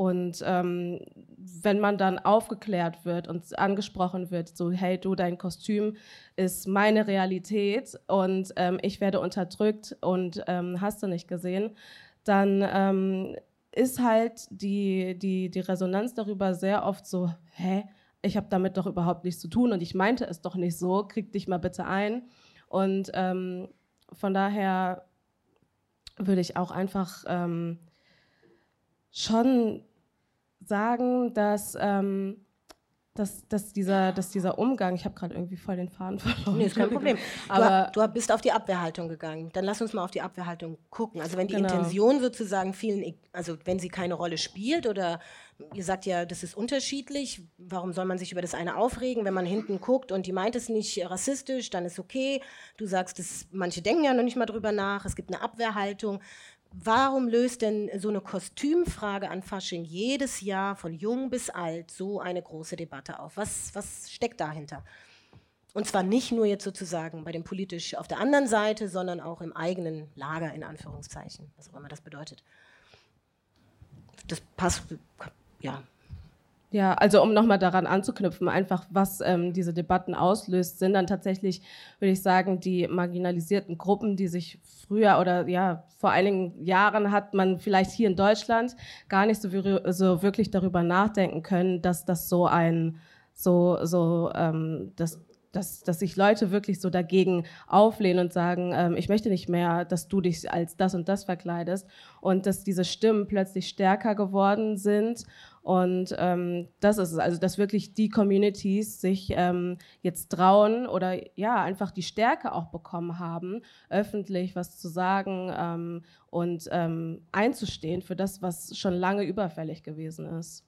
und ähm, wenn man dann aufgeklärt wird und angesprochen wird, so, hey du, dein Kostüm ist meine Realität und ähm, ich werde unterdrückt und ähm, hast du nicht gesehen, dann ähm, ist halt die, die, die Resonanz darüber sehr oft so, hä, ich habe damit doch überhaupt nichts zu tun und ich meinte es doch nicht so, krieg dich mal bitte ein. Und ähm, von daher würde ich auch einfach ähm, schon sagen, dass, ähm, dass, dass, dieser, dass dieser Umgang, ich habe gerade irgendwie voll den Faden verloren. Nee, ist kein Problem. Aber du, du, bist auf die Abwehrhaltung gegangen. Dann lass uns mal auf die Abwehrhaltung gucken. Also wenn die genau. Intention sozusagen vielen, also wenn sie keine Rolle spielt oder ihr sagt ja, das ist unterschiedlich, warum soll man sich über das eine aufregen, wenn man hinten guckt und die meint es nicht rassistisch, dann ist okay. Du sagst, das, manche denken ja noch nicht mal drüber nach, es gibt eine Abwehrhaltung. Warum löst denn so eine Kostümfrage an Fasching jedes Jahr von jung bis alt so eine große Debatte auf? Was, was steckt dahinter? Und zwar nicht nur jetzt sozusagen bei dem politisch auf der anderen Seite, sondern auch im eigenen Lager, in Anführungszeichen, was auch immer das bedeutet. Das passt, ja, ja, also um nochmal daran anzuknüpfen, einfach was ähm, diese Debatten auslöst, sind dann tatsächlich, würde ich sagen, die marginalisierten Gruppen, die sich früher oder ja, vor einigen Jahren hat man vielleicht hier in Deutschland gar nicht so, so wirklich darüber nachdenken können, dass das so ein, so, so, ähm, das, dass, dass sich Leute wirklich so dagegen auflehnen und sagen, ähm, ich möchte nicht mehr, dass du dich als das und das verkleidest. Und dass diese Stimmen plötzlich stärker geworden sind und ähm, das ist es, also dass wirklich die Communities sich ähm, jetzt trauen oder ja einfach die Stärke auch bekommen haben, öffentlich was zu sagen ähm, und ähm, einzustehen für das, was schon lange überfällig gewesen ist.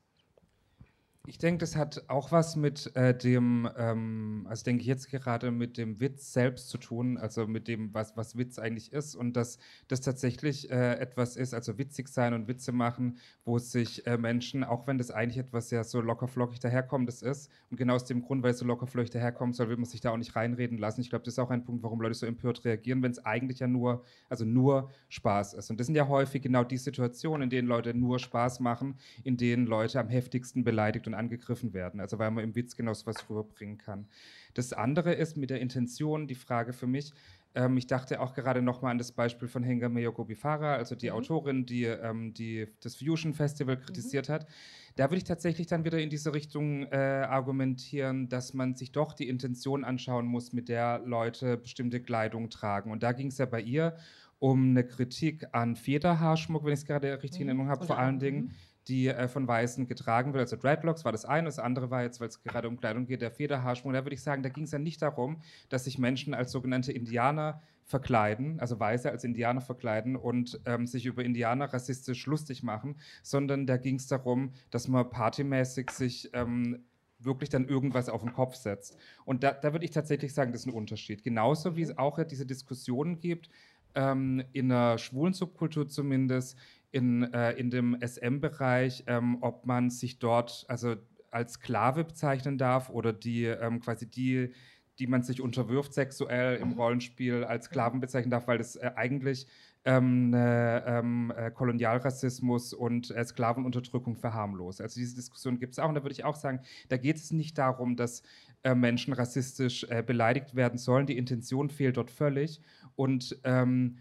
Ich denke, das hat auch was mit äh, dem, ähm, also denke ich jetzt gerade mit dem Witz selbst zu tun, also mit dem, was, was Witz eigentlich ist und dass das tatsächlich äh, etwas ist, also witzig sein und Witze machen, wo sich äh, Menschen, auch wenn das eigentlich etwas ja so lockerflockig daherkommendes ist und genau aus dem Grund, weil es so lockerflockig daherkommen soll, will man sich da auch nicht reinreden lassen. Ich glaube, das ist auch ein Punkt, warum Leute so empört reagieren, wenn es eigentlich ja nur, also nur Spaß ist. Und das sind ja häufig genau die Situationen, in denen Leute nur Spaß machen, in denen Leute am heftigsten beleidigt und angegriffen werden. Also weil man im Witz genau so was rüberbringen kann. Das andere ist mit der Intention die Frage für mich, ähm, ich dachte auch gerade nochmal an das Beispiel von Hengame Yoko Bifara, also die mhm. Autorin, die, ähm, die das Fusion Festival mhm. kritisiert mhm. hat. Da würde ich tatsächlich dann wieder in diese Richtung äh, argumentieren, dass man sich doch die Intention anschauen muss, mit der Leute bestimmte Kleidung tragen. Und da ging es ja bei ihr um eine Kritik an Federhaarschmuck, wenn ich es gerade richtig in mhm. Erinnerung habe, vor allen Dingen mhm die äh, von Weißen getragen wird. Also Dreadlocks war das eine, das andere war jetzt, weil es gerade um Kleidung geht, der Federhaarschmuck. Da würde ich sagen, da ging es ja nicht darum, dass sich Menschen als sogenannte Indianer verkleiden, also Weiße als Indianer verkleiden und ähm, sich über Indianer rassistisch lustig machen, sondern da ging es darum, dass man partymäßig sich ähm, wirklich dann irgendwas auf den Kopf setzt. Und da, da würde ich tatsächlich sagen, das ist ein Unterschied. Genauso wie es auch ja diese Diskussionen gibt, ähm, in der schwulen Subkultur zumindest, in, äh, in dem SM-Bereich, ähm, ob man sich dort also als Sklave bezeichnen darf oder die ähm, quasi die, die man sich unterwirft sexuell im Mhm. Rollenspiel als Sklaven bezeichnen darf, weil das äh, eigentlich ähm, ne, ähm, äh, Kolonialrassismus und äh, Sklavenunterdrückung verharmlost. Also diese Diskussion gibt es auch und da würde ich auch sagen, da geht es nicht darum, dass äh, Menschen rassistisch äh, beleidigt werden sollen. Die Intention fehlt dort völlig und ähm,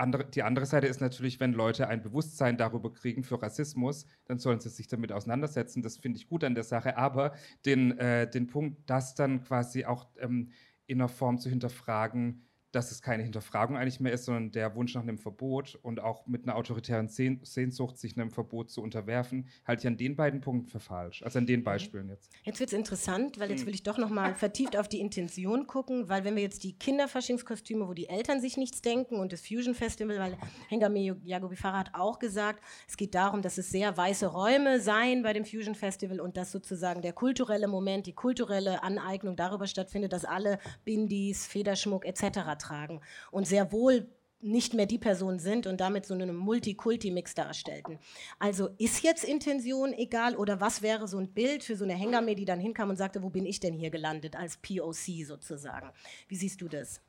andere, die andere Seite ist natürlich, wenn Leute ein Bewusstsein darüber kriegen für Rassismus, dann sollen sie sich damit auseinandersetzen. Das finde ich gut an der Sache. Aber den, äh, den Punkt, das dann quasi auch ähm, in einer Form zu hinterfragen, dass es keine Hinterfragung eigentlich mehr ist, sondern der Wunsch nach einem Verbot und auch mit einer autoritären Sehn Sehnsucht, sich einem Verbot zu unterwerfen, halte ich an den beiden Punkten für falsch. Also an den Beispielen jetzt. Jetzt wird es interessant, weil jetzt will ich doch noch mal vertieft auf die Intention gucken, weil wenn wir jetzt die Kinderfaschingskostüme, wo die Eltern sich nichts denken und das Fusion Festival, weil Hengame Yagobifara hat auch gesagt, es geht darum, dass es sehr weiße Räume seien bei dem Fusion Festival und dass sozusagen der kulturelle Moment, die kulturelle Aneignung darüber stattfindet, dass alle Bindis, Federschmuck etc. tragen und sehr wohl nicht mehr die Personen sind und damit so einen Multikulti-Mix darstellten. Also ist jetzt Intention egal oder was wäre so ein Bild für so eine Hengame, die dann hinkam und sagte, wo bin ich denn hier gelandet als POC sozusagen? Wie siehst du das?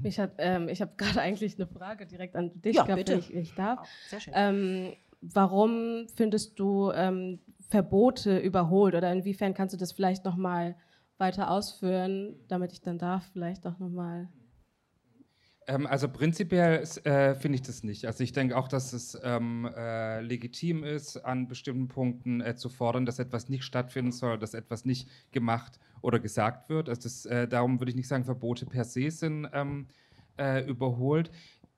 Mich hat, ähm, ich habe gerade eigentlich eine Frage direkt an dich Ja, gehabt, bitte. wenn ich, wenn ich darf. Sehr schön. Ähm, warum findest du ähm, Verbote überholt oder inwiefern kannst du das vielleicht noch mal weiter ausführen, damit ich dann da vielleicht auch noch mal Ähm, also prinzipiell äh, finde ich das nicht. Also ich denke auch, dass es ähm, äh, legitim ist, an bestimmten Punkten äh, zu fordern, dass etwas nicht stattfinden soll, dass etwas nicht gemacht oder gesagt wird. Also das, äh, darum würde ich nicht sagen, Verbote per se sind ähm, äh, überholt.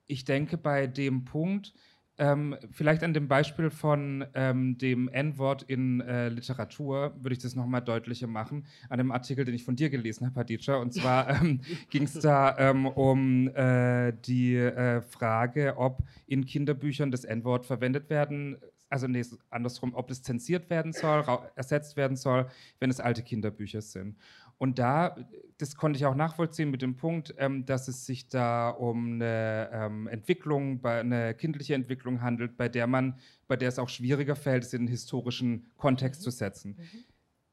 Ich denke bei dem Punkt, ähm, vielleicht an dem Beispiel von ähm, dem N-Wort in äh, Literatur würde ich das nochmal deutlicher machen, an dem Artikel, den ich von dir gelesen habe, Hadija. Und zwar ähm, ging es da ähm, um äh, die äh, Frage, ob in Kinderbüchern das N-Wort verwendet werden, also nee, andersrum, ob es zensiert werden soll, ersetzt werden soll, wenn es alte Kinderbücher sind. Und da, das konnte ich auch nachvollziehen mit dem Punkt, ähm, dass es sich da um eine ähm, Entwicklung, eine kindliche Entwicklung handelt, bei der man, bei der es auch schwieriger fällt, es in einen historischen Kontext zu setzen.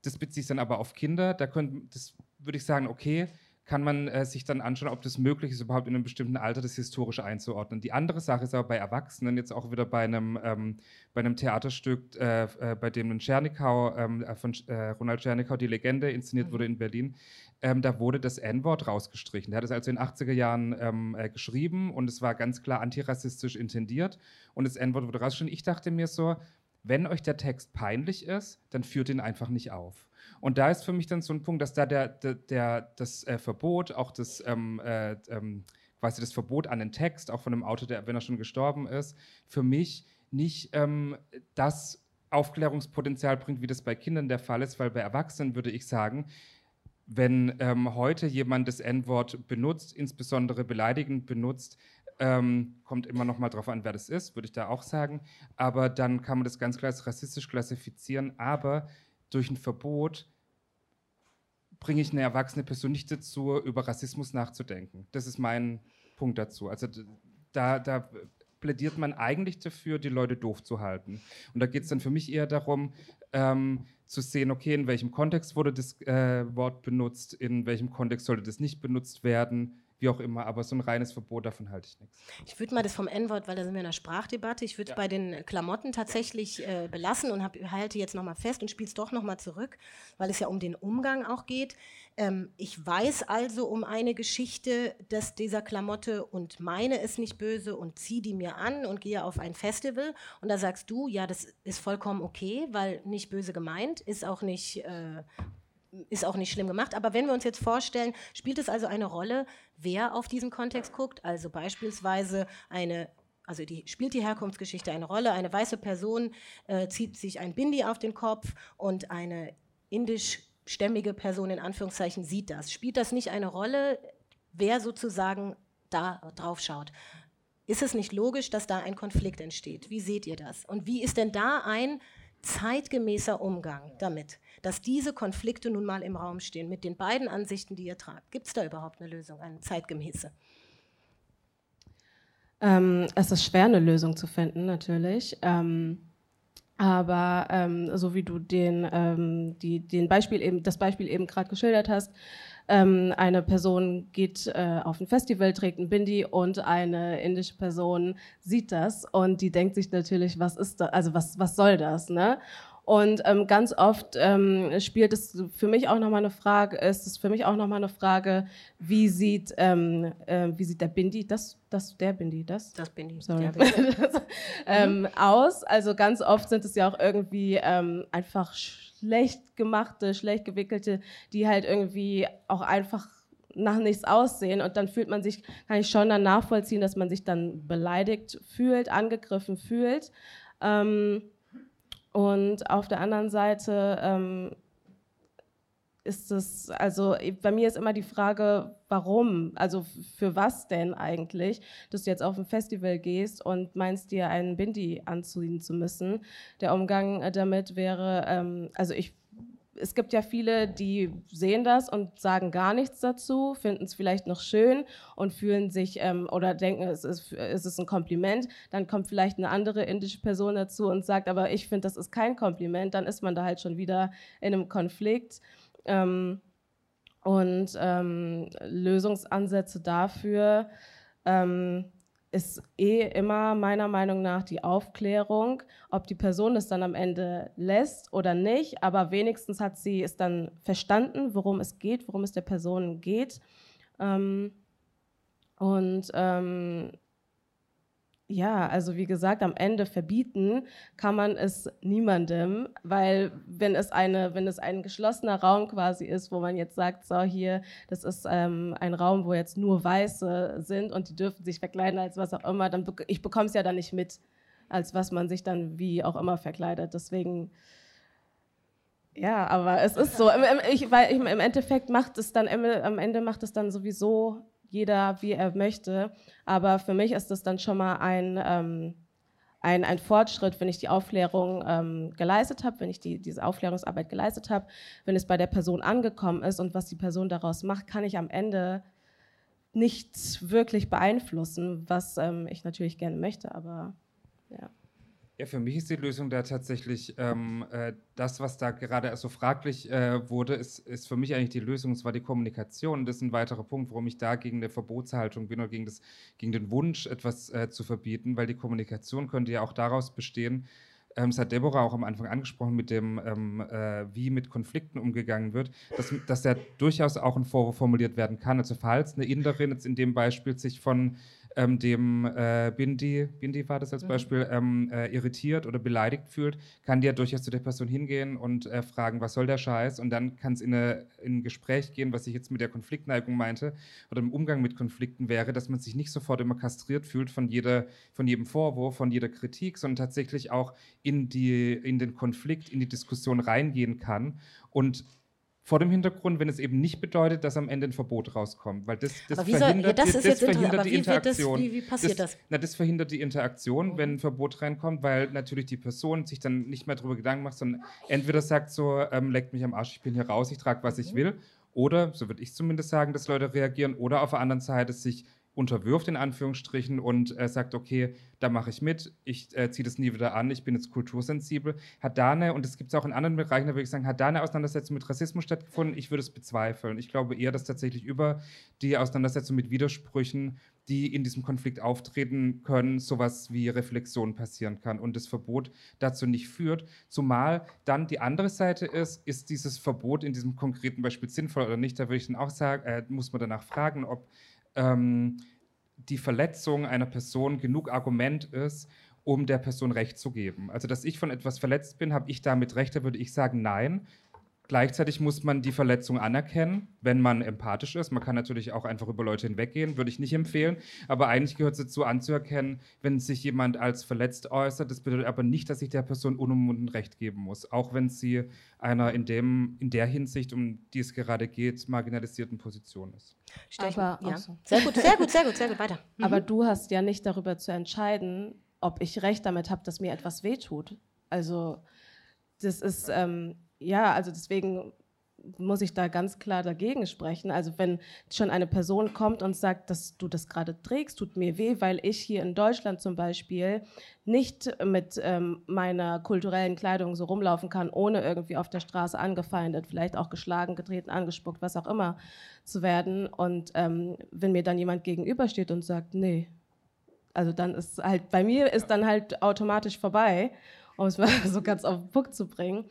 Das bezieht sich dann aber auf Kinder. Da könnt, das würde ich sagen, okay, kann man äh, sich dann anschauen, ob das möglich ist, überhaupt in einem bestimmten Alter das historisch einzuordnen. Die andere Sache ist aber bei Erwachsenen, jetzt auch wieder bei einem, ähm, bei einem Theaterstück, äh, äh, bei dem ein Tschernikau, ähm, äh, von äh, Ronald Tschernikau, die Legende, inszeniert wurde in Berlin, ähm, da wurde das N-Wort rausgestrichen. Der hat es also in den 80er Jahren ähm, äh, geschrieben und es war ganz klar antirassistisch intendiert und das N-Wort wurde rausgestrichen. Ich dachte mir so, wenn euch der Text peinlich ist, dann führt ihn einfach nicht auf. Und da ist für mich dann so ein Punkt, dass da der, der, der, das äh, Verbot, auch das, ähm, äh, ähm, quasi das Verbot an den Text, auch von einem Autor, der, wenn er schon gestorben ist, für mich nicht ähm, das Aufklärungspotenzial bringt, wie das bei Kindern der Fall ist, weil bei Erwachsenen würde ich sagen, wenn ähm, heute jemand das N-Wort benutzt, insbesondere beleidigend benutzt, ähm, kommt immer noch mal drauf an, wer das ist, würde ich da auch sagen. Aber dann kann man das ganz klar als rassistisch klassifizieren. Aber durch ein Verbot bringe ich eine erwachsene Person nicht dazu, über Rassismus nachzudenken. Das ist mein Punkt dazu. Also da, da plädiert man eigentlich dafür, die Leute doof zu halten. Und da geht es dann für mich eher darum, ähm, zu sehen, okay, in welchem Kontext wurde das äh, Wort benutzt, in welchem Kontext sollte das nicht benutzt werden, wie auch immer. Aber so ein reines Verbot, davon halte ich nichts. Ich würde mal das vom N-Wort, weil da sind wir in einer Sprachdebatte, ich würde Ja. bei den Klamotten tatsächlich äh, belassen und hab, halte jetzt nochmal fest und spiele es doch nochmal zurück, weil es ja um den Umgang auch geht. Ähm, ich weiß also um eine Geschichte dass dieser Klamotte und meine es nicht böse und ziehe die mir an und gehe auf ein Festival und da sagst du, ja, das ist vollkommen okay, weil nicht böse gemeint, ist auch nicht... Äh, ist auch nicht schlimm gemacht. Aber wenn wir uns jetzt vorstellen, spielt es also eine Rolle, wer auf diesen Kontext guckt? Also beispielsweise eine, also die, spielt die Herkunftsgeschichte eine Rolle? Eine weiße Person äh, zieht sich ein Bindi auf den Kopf und eine indischstämmige Person in Anführungszeichen sieht das. Spielt das nicht eine Rolle, wer sozusagen da drauf schaut? Ist es nicht logisch, dass da ein Konflikt entsteht? Wie seht ihr das? Und wie ist denn da ein zeitgemäßer Umgang damit, dass diese Konflikte nun mal im Raum stehen mit den beiden Ansichten, die ihr tragt? Gibt es da überhaupt eine Lösung, eine zeitgemäße? Ähm, es ist schwer, eine Lösung zu finden, natürlich. Ähm, aber ähm, so wie du den, ähm, die, den Beispiel eben, das Beispiel eben gerade geschildert hast, ähm, eine Person geht äh, auf ein Festival, trägt ein Bindi und eine indische Person sieht das und die denkt sich natürlich, was ist das, also was, was soll das, ne? Und ähm, ganz oft ähm, spielt es für mich auch nochmal eine Frage, ist es für mich auch nochmal eine Frage, wie sieht, ähm, äh, wie sieht der Bindi, das, das, der Bindi, das? Das Bindi. Sorry. das, ähm, aus. Also ganz oft sind es ja auch irgendwie ähm, einfach schlecht gemachte, schlecht gewickelte, die halt irgendwie auch einfach nach nichts aussehen und dann fühlt man sich, kann ich schon dann nachvollziehen, dass man sich dann beleidigt fühlt, angegriffen fühlt. Ähm, und auf der anderen Seite ähm, ist es, also bei mir ist immer die Frage, warum? Also für was denn eigentlich, dass du jetzt auf ein Festival gehst und meinst dir einen Bindi anziehen zu müssen? Der Umgang damit wäre, ähm, also ich es gibt ja viele, die sehen das und sagen gar nichts dazu, finden es vielleicht noch schön und fühlen sich ähm, oder denken, es ist, es ist ein Kompliment. Dann kommt vielleicht eine andere indische Person dazu und sagt, aber ich finde, das ist kein Kompliment. Dann ist man da halt schon wieder in einem Konflikt. Ähm, und ähm, Lösungsansätze dafür ähm, ist eh immer meiner Meinung nach die Aufklärung, ob die Person es dann am Ende lässt oder nicht, aber wenigstens hat sie es dann verstanden, worum es geht, worum es der Person geht. Ähm, und ähm, ja, also wie gesagt, am Ende verbieten kann man es niemandem, weil wenn es eine, wenn es ein geschlossener Raum quasi ist, wo man jetzt sagt, so hier, das ist ähm, ein Raum, wo jetzt nur Weiße sind und die dürfen sich verkleiden als was auch immer, dann be ich bekomme es ja dann nicht mit, als was man sich dann wie auch immer verkleidet. Deswegen ja, aber es ist so. Ich, weil im Endeffekt macht es dann am Ende macht es dann sowieso jeder, wie er möchte. Aber für mich ist das dann schon mal ein, ähm, ein, ein Fortschritt, wenn ich die Aufklärung ähm, geleistet habe, wenn ich die, diese Aufklärungsarbeit geleistet habe, wenn es bei der Person angekommen ist und was die Person daraus macht, kann ich am Ende nicht wirklich beeinflussen, was ähm, ich natürlich gerne möchte, aber ja. Ja, für mich ist die Lösung da tatsächlich ähm, äh, das, was da gerade so fraglich äh, wurde, ist, ist für mich eigentlich die Lösung, und zwar die Kommunikation. Das ist ein weiterer Punkt, warum ich da gegen eine Verbotshaltung bin oder gegen, das, gegen den Wunsch, etwas äh, zu verbieten, weil die Kommunikation könnte ja auch daraus bestehen, ähm, das hat Deborah auch am Anfang angesprochen, mit dem, ähm, äh, wie mit Konflikten umgegangen wird, dass, dass da durchaus auch ein Vorwurf formuliert werden kann. Also falls eine Inderin jetzt in dem Beispiel sich von ähm, dem äh, Bindi, Bindi war das als mhm. Beispiel, ähm, äh, irritiert oder beleidigt fühlt, kann die ja durchaus zu der Person hingehen und äh, fragen, was soll der Scheiß? Und dann kann es in, in, ein Gespräch gehen, was ich jetzt mit der Konfliktneigung meinte oder im Umgang mit Konflikten wäre, dass man sich nicht sofort immer kastriert fühlt von, jeder, von jedem Vorwurf, von jeder Kritik, sondern tatsächlich auch in, die, in den Konflikt, in die Diskussion reingehen kann und vor dem Hintergrund, wenn es eben nicht bedeutet, dass am Ende ein Verbot rauskommt, weil das, das verhindert, ja, das das verhindert die wie Interaktion. Das, wie, wie, passiert das? das? Na, das verhindert die Interaktion, mhm. wenn ein Verbot reinkommt, weil natürlich die Person sich dann nicht mehr darüber Gedanken macht, sondern entweder sagt so, ähm, leckt mich am Arsch, ich bin hier raus, ich trage, was ich mhm. will, oder, so würde ich zumindest sagen, dass Leute reagieren, oder auf der anderen Seite sich unterwirft in Anführungsstrichen und äh, sagt, okay, da mache ich mit, ich äh, ziehe das nie wieder an, ich bin jetzt kultursensibel. Hat da eine, und das gibt es auch in anderen Bereichen, da würde ich sagen, hat da eine Auseinandersetzung mit Rassismus stattgefunden? Ich würde es bezweifeln. Ich glaube eher, dass tatsächlich über die Auseinandersetzung mit Widersprüchen, die in diesem Konflikt auftreten können, sowas wie Reflexion passieren kann und das Verbot dazu nicht führt. Zumal dann die andere Seite ist, ist dieses Verbot in diesem konkreten Beispiel sinnvoll oder nicht? Da würde ich dann auch sagen, äh, muss man danach fragen, ob ähm, die Verletzung einer Person genug Argument ist, um der Person Recht zu geben. Also, dass ich von etwas verletzt bin, habe ich damit Recht, da würde ich sagen, nein. Gleichzeitig muss man die Verletzung anerkennen, wenn man empathisch ist. Man kann natürlich auch einfach über Leute hinweggehen, würde ich nicht empfehlen. Aber eigentlich gehört es dazu anzuerkennen, wenn sich jemand als verletzt äußert. Das bedeutet aber nicht, dass ich der Person unumwunden Recht geben muss. Auch wenn sie einer in, dem, in der Hinsicht, um die es gerade geht, marginalisierten Position ist. Aber ja. so. Sehr gut, sehr gut, sehr gut, sehr gut, weiter. Mhm. Aber du hast ja nicht darüber zu entscheiden, ob ich recht damit habe, dass mir etwas wehtut. Also das ist, ähm, ja, also deswegen muss ich da ganz klar dagegen sprechen. Also wenn schon eine Person kommt und sagt, dass du das gerade trägst, tut mir weh, weil ich hier in Deutschland zum Beispiel nicht mit ähm, meiner kulturellen Kleidung so rumlaufen kann, ohne irgendwie auf der Straße angefeindet, vielleicht auch geschlagen, getreten, angespuckt, was auch immer zu werden. Und ähm, wenn mir dann jemand gegenübersteht und sagt, nee, also dann ist halt, bei mir ist dann halt automatisch vorbei, um es mal so ganz auf den Punkt zu bringen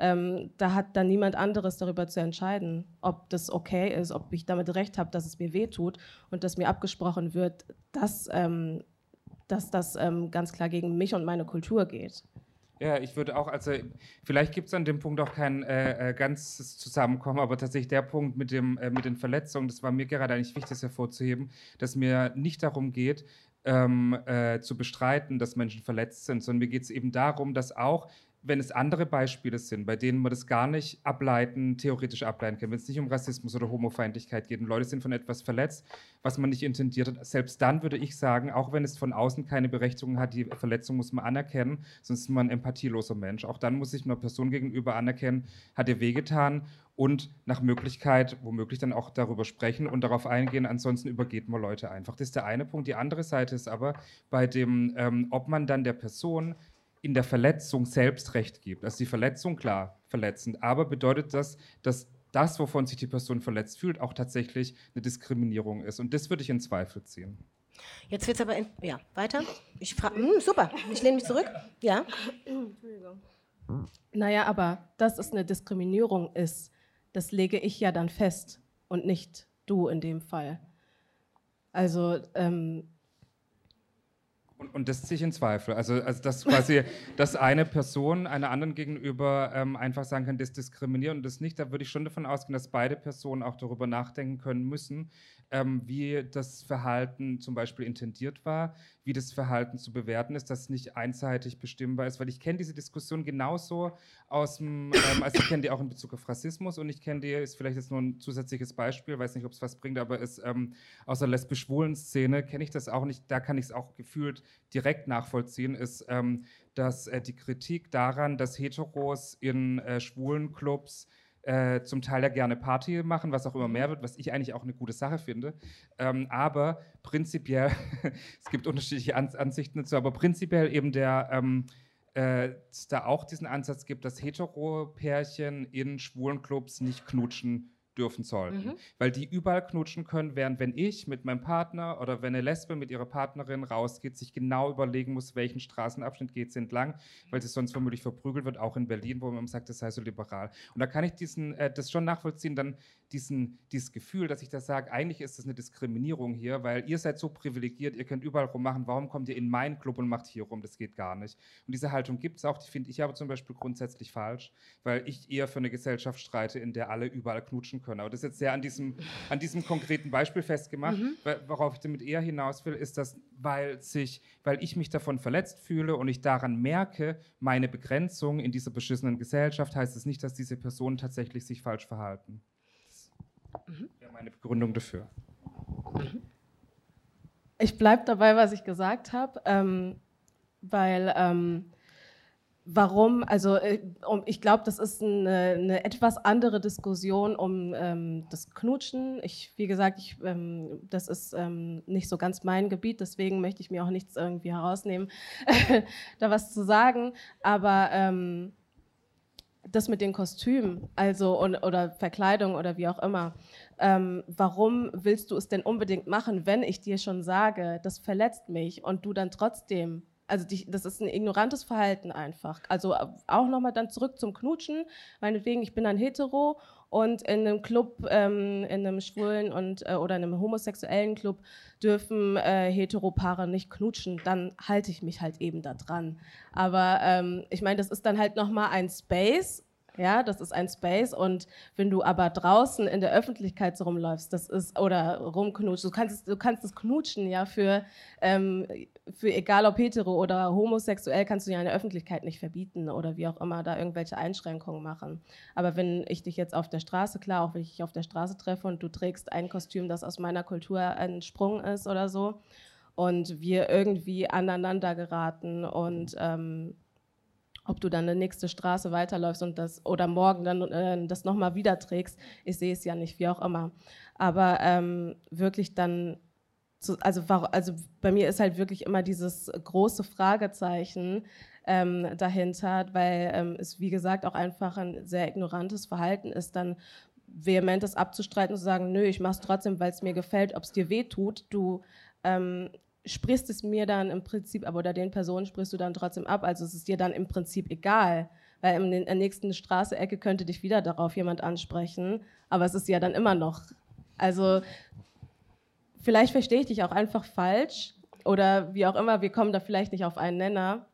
ähm, da hat dann niemand anderes darüber zu entscheiden, ob das okay ist, ob ich damit recht habe, dass es mir wehtut und dass mir abgesprochen wird, dass, ähm, dass das ähm, ganz klar gegen mich und meine Kultur geht. Ja, ich würde auch, also vielleicht gibt es an dem Punkt auch kein äh, äh, ganzes Zusammenkommen, aber tatsächlich der Punkt mit, dem, äh, mit den Verletzungen, das war mir gerade eigentlich wichtig, das hervorzuheben, dass mir nicht darum geht, ähm, äh, zu bestreiten, dass Menschen verletzt sind, sondern mir geht es eben darum, dass auch wenn es andere Beispiele sind, bei denen man das gar nicht ableiten, theoretisch ableiten kann, wenn es nicht um Rassismus oder Homofeindlichkeit geht und Leute sind von etwas verletzt, was man nicht intendiert hat, selbst dann würde ich sagen, auch wenn es von außen keine Berechtigung hat, die Verletzung muss man anerkennen, sonst ist man ein empathieloser Mensch. Auch dann muss ich einer Person gegenüber anerkennen, hat ihr wehgetan und nach Möglichkeit womöglich dann auch darüber sprechen und darauf eingehen. Ansonsten übergeht man Leute einfach. Das ist der eine Punkt. Die andere Seite ist aber bei dem, ähm, ob man dann der Person in der Verletzung selbst Recht gibt. Also die Verletzung, klar, verletzend, aber bedeutet das, dass das, wovon sich die Person verletzt fühlt, auch tatsächlich eine Diskriminierung ist. Und das würde ich in Zweifel ziehen. Jetzt wird es aber, in, ja, weiter. Ich frage, hm, super, ich lehne mich zurück. Ja. Entschuldigung. Naja, aber dass es eine Diskriminierung ist, das lege ich ja dann fest und nicht du in dem Fall. Also ähm, und, und, das ziehe ich in Zweifel. Also, also dass quasi, dass eine Person einer anderen gegenüber ähm, einfach sagen kann, das diskriminieren und das nicht, da würde ich schon davon ausgehen, dass beide Personen auch darüber nachdenken können müssen, ähm, wie das Verhalten zum Beispiel intendiert war, wie das Verhalten zu bewerten ist, dass es nicht einseitig bestimmbar ist, weil ich kenne diese Diskussion genauso aus dem, ähm, also ich kenne die auch in Bezug auf Rassismus und ich kenne die, ist vielleicht jetzt nur ein zusätzliches Beispiel, weiß nicht, ob es was bringt, aber ist ähm, aus der lesbisch-schwulen Szene kenne ich das auch nicht, da kann ich es auch gefühlt direkt nachvollziehen, ist, ähm, dass äh, die Kritik daran, dass Heteros in äh, schwulen Clubs äh, zum Teil ja gerne Party machen, was auch immer mehr wird, was ich eigentlich auch eine gute Sache finde. Ähm, aber prinzipiell, es gibt unterschiedliche An Ansichten dazu, aber prinzipiell eben der, ähm, äh, es da auch diesen Ansatz gibt, dass Hetero-Pärchen in schwulen Clubs nicht knutschen dürfen sollten. Mhm. Weil die überall knutschen können, während wenn ich mit meinem Partner oder wenn eine Lesbe mit ihrer Partnerin rausgeht, sich genau überlegen muss, welchen Straßenabschnitt geht sie entlang, weil sie sonst vermutlich verprügelt wird, auch in Berlin, wo man sagt, das sei so liberal. Und da kann ich diesen, äh, das schon nachvollziehen, dann diesen, dieses Gefühl, dass ich da sage, eigentlich ist das eine Diskriminierung hier, weil ihr seid so privilegiert, ihr könnt überall rummachen, warum kommt ihr in meinen Club und macht hier rum, das geht gar nicht. Und diese Haltung gibt es auch, die finde ich aber zum Beispiel grundsätzlich falsch, weil ich eher für eine Gesellschaft streite, in der alle überall knutschen können. Aber das ist jetzt sehr an diesem, an diesem konkreten Beispiel festgemacht, mhm. worauf ich damit eher hinaus will, ist, dass weil, sich, weil ich mich davon verletzt fühle und ich daran merke, meine Begrenzung in dieser beschissenen Gesellschaft, heißt es nicht, dass diese Personen tatsächlich sich falsch verhalten. Mhm. wäre meine Begründung dafür. Ich bleibe dabei, was ich gesagt habe, ähm, weil ähm, warum, also äh, ich glaube, das ist eine, eine, etwas andere Diskussion um ähm, das Knutschen. Ich, wie gesagt, ich, ähm, das ist ähm, nicht so ganz mein Gebiet, deswegen möchte ich mir auch nichts irgendwie herausnehmen, da was zu sagen. Aber ähm, das mit den Kostümen, also und, oder Verkleidung oder wie auch immer. Ähm, warum willst du es denn unbedingt machen, wenn ich dir schon sage, das verletzt mich und du dann trotzdem also die, das ist ein ignorantes Verhalten einfach. Also auch nochmal dann zurück zum Knutschen. Meinetwegen, ich bin ein Hetero und in einem Club, ähm, in einem schwulen und äh, oder in einem homosexuellen Club dürfen äh, Heteropaare nicht knutschen. Dann halte ich mich halt eben da dran. Aber ähm, ich meine, das ist dann halt nochmal ein Space ja, das ist ein Space und wenn du aber draußen in der Öffentlichkeit so rumläufst, das ist oder rumknutschst, du kannst du kannst das Knutschen ja für ähm, für egal ob hetero oder homosexuell kannst du ja in der Öffentlichkeit nicht verbieten oder wie auch immer da irgendwelche Einschränkungen machen. Aber wenn ich dich jetzt auf der Straße, klar, auch wenn ich dich auf der Straße treffe und du trägst ein Kostüm, das aus meiner Kultur ein Sprung ist oder so und wir irgendwie aneinander geraten und ähm, ob du dann eine nächste Straße weiterläufst und das oder morgen dann äh, das nochmal wieder trägst. Ich sehe es ja nicht, wie auch immer. Aber ähm, wirklich dann, zu, also, also bei mir ist halt wirklich immer dieses große Fragezeichen ähm, dahinter, weil ähm, es, wie gesagt, auch einfach ein sehr ignorantes Verhalten ist, dann vehementes abzustreiten und zu sagen, nö, ich mache es trotzdem, weil es mir gefällt, ob es dir weh tut. Du ähm, sprichst es mir dann im Prinzip, aber oder den Personen sprichst du dann trotzdem ab. Also es ist dir dann im Prinzip egal, weil in der nächsten Straße-Ecke könnte dich wieder darauf jemand ansprechen, aber es ist ja dann immer noch. Also vielleicht verstehe ich dich auch einfach falsch oder wie auch immer, wir kommen da vielleicht nicht auf einen Nenner.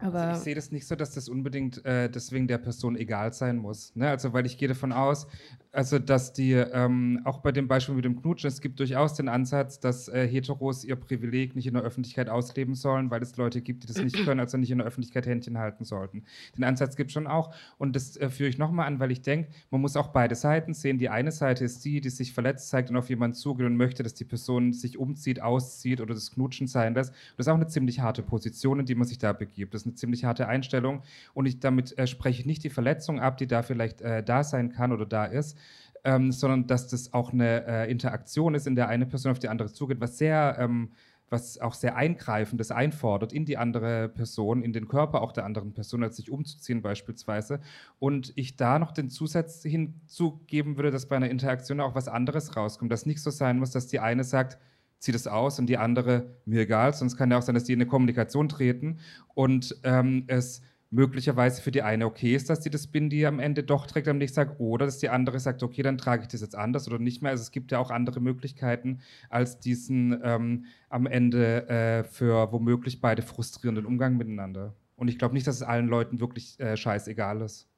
Aber also ich sehe das nicht so, dass das unbedingt äh, deswegen der Person egal sein muss. Ne? Also, weil ich gehe davon aus, also dass die, ähm, auch bei dem Beispiel mit dem Knutschen, es gibt durchaus den Ansatz, dass äh, Heteros ihr Privileg nicht in der Öffentlichkeit ausleben sollen, weil es Leute gibt, die das nicht können, also nicht in der Öffentlichkeit Händchen halten sollten. Den Ansatz gibt es schon auch. Und das äh, führe ich nochmal an, weil ich denke, man muss auch beide Seiten sehen. Die eine Seite ist die, die sich verletzt zeigt und auf jemanden zugeht und möchte, dass die Person sich umzieht, auszieht oder das Knutschen sein lässt. Das ist auch eine ziemlich harte Position, in die man sich da begibt. Das ist eine ziemlich harte Einstellung. Und ich, damit äh, spreche ich nicht die Verletzung ab, die da vielleicht äh, da sein kann oder da ist, ähm, sondern dass das auch eine äh, Interaktion ist, in der eine Person auf die andere zugeht, was sehr, ähm, was auch sehr eingreifendes einfordert in die andere Person, in den Körper auch der anderen Person, als sich umzuziehen beispielsweise. Und ich da noch den Zusatz hinzugeben würde, dass bei einer Interaktion auch was anderes rauskommt, dass nicht so sein muss, dass die eine sagt, zieh das aus und die andere, mir egal, sonst kann ja auch sein, dass die in eine Kommunikation treten und ähm, es möglicherweise für die eine okay ist, dass die das Bindi am Ende doch trägt, am nächsten Tag, oder dass die andere sagt, okay, dann trage ich das jetzt anders oder nicht mehr. Also es gibt ja auch andere Möglichkeiten als diesen ähm, am Ende äh, für womöglich beide frustrierenden Umgang miteinander. Und ich glaube nicht, dass es allen Leuten wirklich äh, scheißegal ist.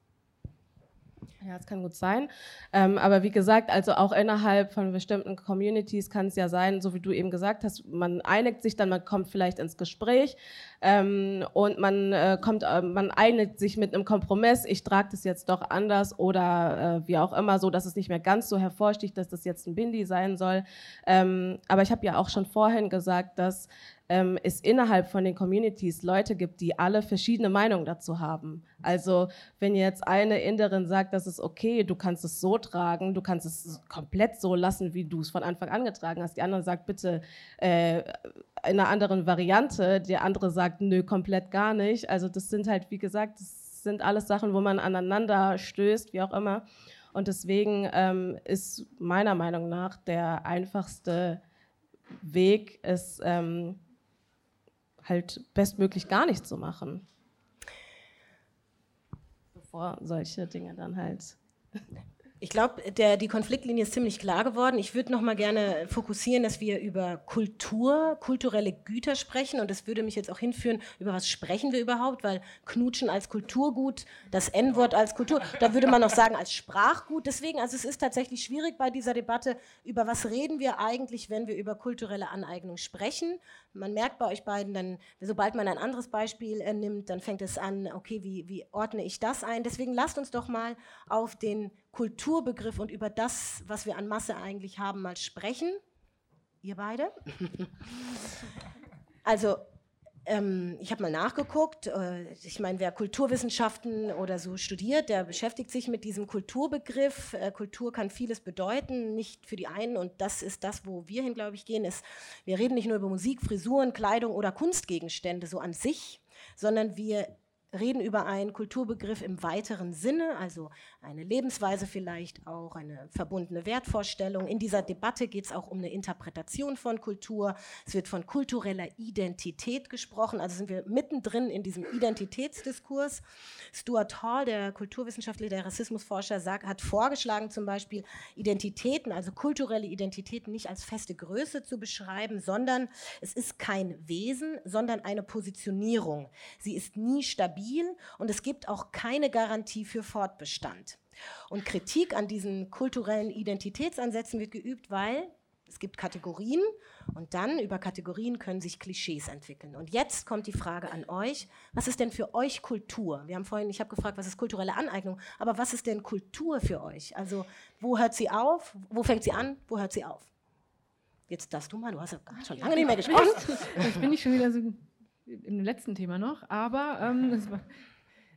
Ja, das kann gut sein. Ähm, aber wie gesagt, also auch innerhalb von bestimmten Communities kann es ja sein, so wie du eben gesagt hast, man einigt sich dann, man kommt vielleicht ins Gespräch ähm, und man äh, kommt, äh, man einigt sich mit einem Kompromiss. Ich trage das jetzt doch anders oder äh, wie auch immer, so dass es nicht mehr ganz so hervorsticht, dass das jetzt ein Bindi sein soll. Ähm, aber ich habe ja auch schon vorhin gesagt, dass ähm, es innerhalb von den Communities Leute gibt, die alle verschiedene Meinungen dazu haben. Also wenn jetzt eine Inderin sagt, das ist okay, du kannst es so tragen, du kannst es komplett so lassen, wie du es von Anfang an getragen hast. Die andere sagt, bitte äh, in einer anderen Variante. Der andere sagt, nö, komplett gar nicht. Also das sind halt, wie gesagt, das sind alles Sachen, wo man aneinander stößt, wie auch immer. Und deswegen ähm, ist meiner Meinung nach der einfachste Weg, es ähm, halt bestmöglich gar nicht zu machen. Bevor solche Dinge dann halt ich glaube, die Konfliktlinie ist ziemlich klar geworden. Ich würde noch mal gerne fokussieren, dass wir über Kultur, kulturelle Güter sprechen. Und das würde mich jetzt auch hinführen, über was sprechen wir überhaupt? Weil Knutschen als Kulturgut, das N-Wort als Kultur, da würde man noch sagen als Sprachgut. Deswegen, also es ist tatsächlich schwierig bei dieser Debatte, über was reden wir eigentlich, wenn wir über kulturelle Aneignung sprechen. Man merkt bei euch beiden dann, sobald man ein anderes Beispiel äh, nimmt, dann fängt es an, okay, wie, wie ordne ich das ein? Deswegen lasst uns doch mal auf den Kulturbegriff und über das, was wir an Masse eigentlich haben, mal sprechen. Ihr beide? also, ähm, ich habe mal nachgeguckt. Äh, ich meine, wer Kulturwissenschaften oder so studiert, der beschäftigt sich mit diesem Kulturbegriff. Äh, Kultur kann vieles bedeuten, nicht für die einen. Und das ist das, wo wir hin, glaube ich, gehen. Ist, wir reden nicht nur über Musik, Frisuren, Kleidung oder Kunstgegenstände so an sich, sondern wir reden über einen Kulturbegriff im weiteren Sinne, also eine Lebensweise vielleicht auch, eine verbundene Wertvorstellung. In dieser Debatte geht es auch um eine Interpretation von Kultur. Es wird von kultureller Identität gesprochen, also sind wir mittendrin in diesem Identitätsdiskurs. Stuart Hall, der Kulturwissenschaftler, der Rassismusforscher, sagt, hat vorgeschlagen, zum Beispiel Identitäten, also kulturelle Identitäten nicht als feste Größe zu beschreiben, sondern es ist kein Wesen, sondern eine Positionierung. Sie ist nie stabil stabil und es gibt auch keine Garantie für Fortbestand. Und Kritik an diesen kulturellen Identitätsansätzen wird geübt, weil es gibt Kategorien und dann über Kategorien können sich Klischees entwickeln. Und jetzt kommt die Frage an euch, was ist denn für euch Kultur? Wir haben vorhin, ich habe gefragt, was ist kulturelle Aneignung, aber was ist denn Kultur für euch? Also wo hört sie auf? Wo fängt sie an? Wo hört sie auf? Jetzt darfst du mal, du hast ja schon lange nicht mehr gesprochen. Jetzt bin ich schon wieder so im letzten Thema noch, aber ähm, war,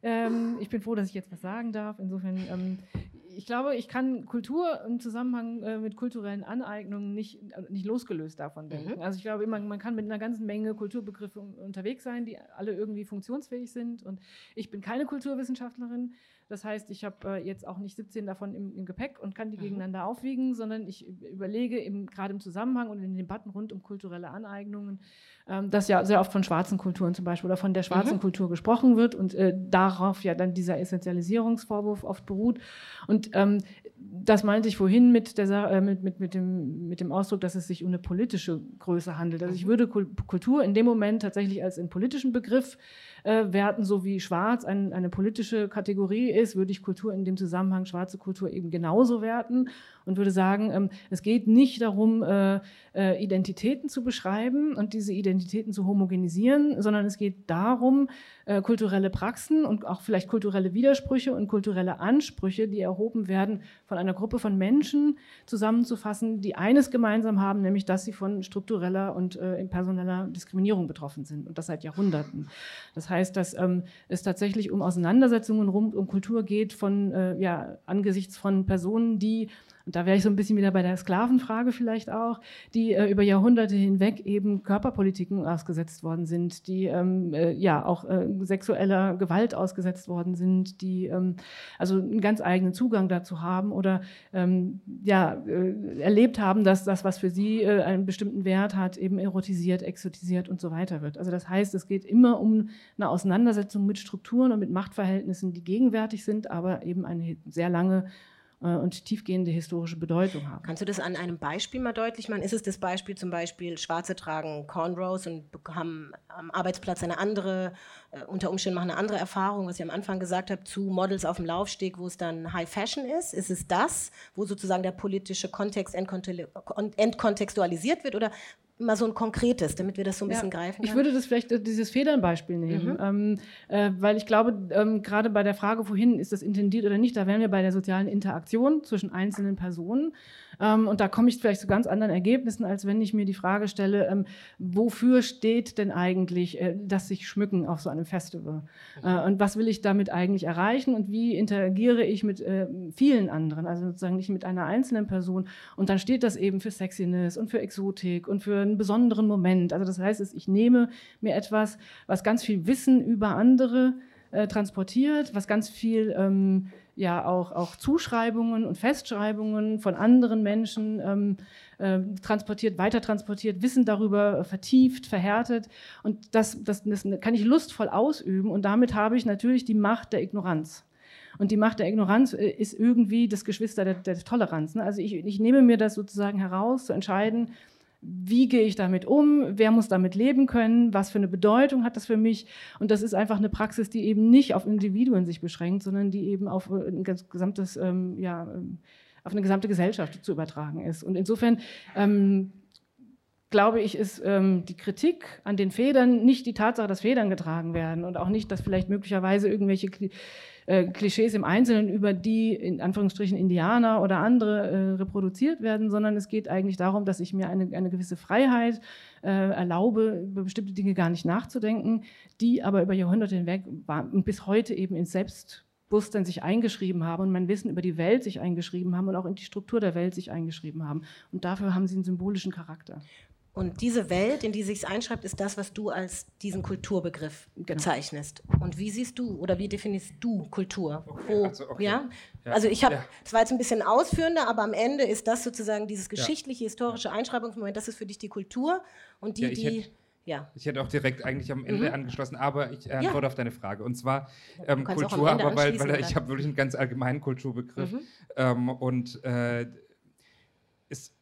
ähm, ich bin froh, dass ich jetzt was sagen darf. Insofern, ähm, ich glaube, ich kann Kultur im Zusammenhang äh, mit kulturellen Aneignungen nicht, äh, nicht losgelöst davon denken. Mhm. Also ich glaube, man, man kann mit einer ganzen Menge Kulturbegriffe unterwegs sein, die alle irgendwie funktionsfähig sind. Und ich bin keine Kulturwissenschaftlerin. Das heißt, ich habe äh, jetzt auch nicht 17 davon im, im, Gepäck und kann die mhm. gegeneinander aufwiegen, sondern ich überlege gerade im Zusammenhang und in den Debatten rund um kulturelle Aneignungen, ähm, dass ja sehr oft von schwarzen Kulturen zum Beispiel oder von der schwarzen mhm. Kultur gesprochen wird und äh, darauf ja dann dieser Essentialisierungsvorwurf oft beruht. Und ähm, das meinte ich vorhin mit, der, äh, mit, mit, mit, dem, mit dem Ausdruck, dass es sich um eine politische Größe handelt. Also ich mhm. würde Kultur in dem Moment tatsächlich als einen politischen Begriff äh, werten, so wie Schwarz ein, eine politische Kategorie ist, würde ich Kultur in dem Zusammenhang schwarze Kultur eben genauso werten und würde sagen, ähm, es geht nicht darum, äh, äh, Identitäten zu beschreiben und diese Identitäten zu homogenisieren, sondern es geht darum, äh, kulturelle Praxen und auch vielleicht kulturelle Widersprüche und kulturelle Ansprüche, die erhoben werden, von einer Gruppe von Menschen zusammenzufassen, die eines gemeinsam haben, nämlich dass sie von struktureller und personeller Diskriminierung betroffen sind und das seit Jahrhunderten. Das heißt, dass ähm, es tatsächlich um Auseinandersetzungen rund um Kultur geht, von, ja, angesichts von Personen, die und da wäre ich so ein bisschen wieder bei der Sklavenfrage vielleicht auch, die äh, über Jahrhunderte hinweg eben Körperpolitiken ausgesetzt worden sind, die ähm, äh, ja auch äh, sexueller Gewalt ausgesetzt worden sind, die ähm, also einen ganz eigenen Zugang dazu haben oder ähm, ja, äh, erlebt haben, dass das, was für sie äh, einen bestimmten Wert hat, eben erotisiert, exotisiert und so weiter wird. Also das heißt, es geht immer um eine Auseinandersetzung mit Strukturen und mit Machtverhältnissen, die gegenwärtig sind, aber eben eine sehr lange und tiefgehende historische Bedeutung haben. Kannst du das an einem Beispiel mal deutlich machen? Ist es das Beispiel zum Beispiel, Schwarze tragen Cornrows und haben am Arbeitsplatz eine andere, äh, unter Umständen machen eine andere Erfahrung, was ich am Anfang gesagt habe, zu Models auf dem Laufsteg, wo es dann High Fashion ist? Ist es das, wo sozusagen der politische Kontext entkontextualisiert wird? Oder mal so ein konkretes, damit wir das so ein bisschen ja, greifen können? Ich würde das vielleicht äh, dieses Federnbeispiel nehmen, mhm. ähm, äh, weil ich glaube, ähm, gerade bei der Frage, wohin ist das intendiert oder nicht, da wären wir bei der sozialen Interaktion zwischen einzelnen Personen. Ähm, und da komme ich vielleicht zu ganz anderen Ergebnissen, als wenn ich mir die Frage stelle, ähm, wofür steht denn eigentlich äh, das sich schmücken auf so einem Festival? Äh, und was will ich damit eigentlich erreichen und wie interagiere ich mit äh, vielen anderen, also sozusagen nicht mit einer einzelnen Person? Und dann steht das eben für Sexiness und für Exotik und für einen besonderen Moment. Also das heißt, ich nehme mir etwas, was ganz viel Wissen über andere äh, transportiert, was ganz viel ähm, ja auch, auch Zuschreibungen und Festschreibungen von anderen Menschen ähm, äh, transportiert, weiter transportiert, Wissen darüber vertieft, verhärtet. Und das, das, das kann ich lustvoll ausüben und damit habe ich natürlich die Macht der Ignoranz. Und die Macht der Ignoranz äh, ist irgendwie das Geschwister der, der Toleranz. Ne? Also ich, ich nehme mir das sozusagen heraus, zu entscheiden, wie gehe ich damit um, wer muss damit leben können, was für eine Bedeutung hat das für mich. Und das ist einfach eine Praxis, die eben nicht auf Individuen sich beschränkt, sondern die eben auf ein gesamtes, ähm, ja, ähm, auf eine gesamte Gesellschaft zu übertragen ist. Und insofern ähm, glaube ich, ist ähm, die Kritik an den Federn nicht die Tatsache, dass Federn getragen werden und auch nicht, dass vielleicht möglicherweise irgendwelche äh, Klischees im Einzelnen über die in Anführungsstrichen Indianer oder andere äh, reproduziert werden, sondern es geht eigentlich darum, dass ich mir eine, eine gewisse Freiheit äh, erlaube, über bestimmte Dinge gar nicht nachzudenken, die aber über Jahrhunderte hinweg und bis heute eben ins Selbstbewusstsein sich eingeschrieben haben und mein Wissen über die Welt sich eingeschrieben haben und auch in die Struktur der Welt sich eingeschrieben haben. Und dafür haben sie einen symbolischen Charakter. Und diese Welt, in die sich einschreibt, ist das, was du als diesen Kulturbegriff genau. bezeichnest. Und wie siehst du oder wie definierst du Kultur? Okay, Wo, also, okay. ja? ja? Also ich habe, ja. das war jetzt ein bisschen ausführender, aber am Ende ist das sozusagen dieses geschichtliche, historische Einschreibungsmoment, das ist für dich die Kultur und die, ja, die. Hätte, ja. Ich hätte auch direkt eigentlich am Ende mhm. angeschlossen, aber ich antworte auf deine Frage. Und zwar ähm, Kultur, aber weil, weil ich habe wirklich einen ganz allgemeinen Kulturbegriff. Mhm. Ähm, und äh,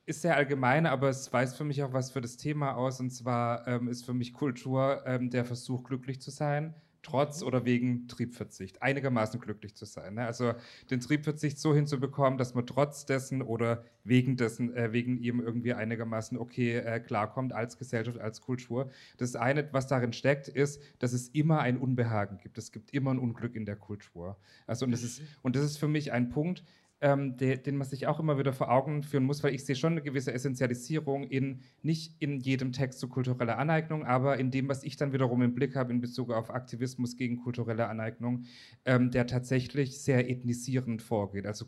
ist sehr allgemein, aber es weist für mich auch was für das Thema aus. Und zwar ähm, ist für mich Kultur ähm, der Versuch, glücklich zu sein, trotz oder wegen Triebverzicht, einigermaßen glücklich zu sein. Ne? Also den Triebverzicht so hinzubekommen, dass man trotz dessen oder wegen dessen, äh, wegen ihm irgendwie einigermaßen okay äh, klarkommt als Gesellschaft, als Kultur. Das eine, was darin steckt, ist, dass es immer ein Unbehagen gibt. Es gibt immer ein Unglück in der Kultur. Also und das ist, und das ist für mich ein Punkt, ähm, de, den man sich auch immer wieder vor Augen führen muss, weil ich sehe schon eine gewisse Essentialisierung in nicht in jedem Text zu kultureller Aneignung, aber in dem, was ich dann wiederum im Blick habe in Bezug auf Aktivismus gegen kulturelle Aneignung, ähm, der tatsächlich sehr ethnisierend vorgeht, also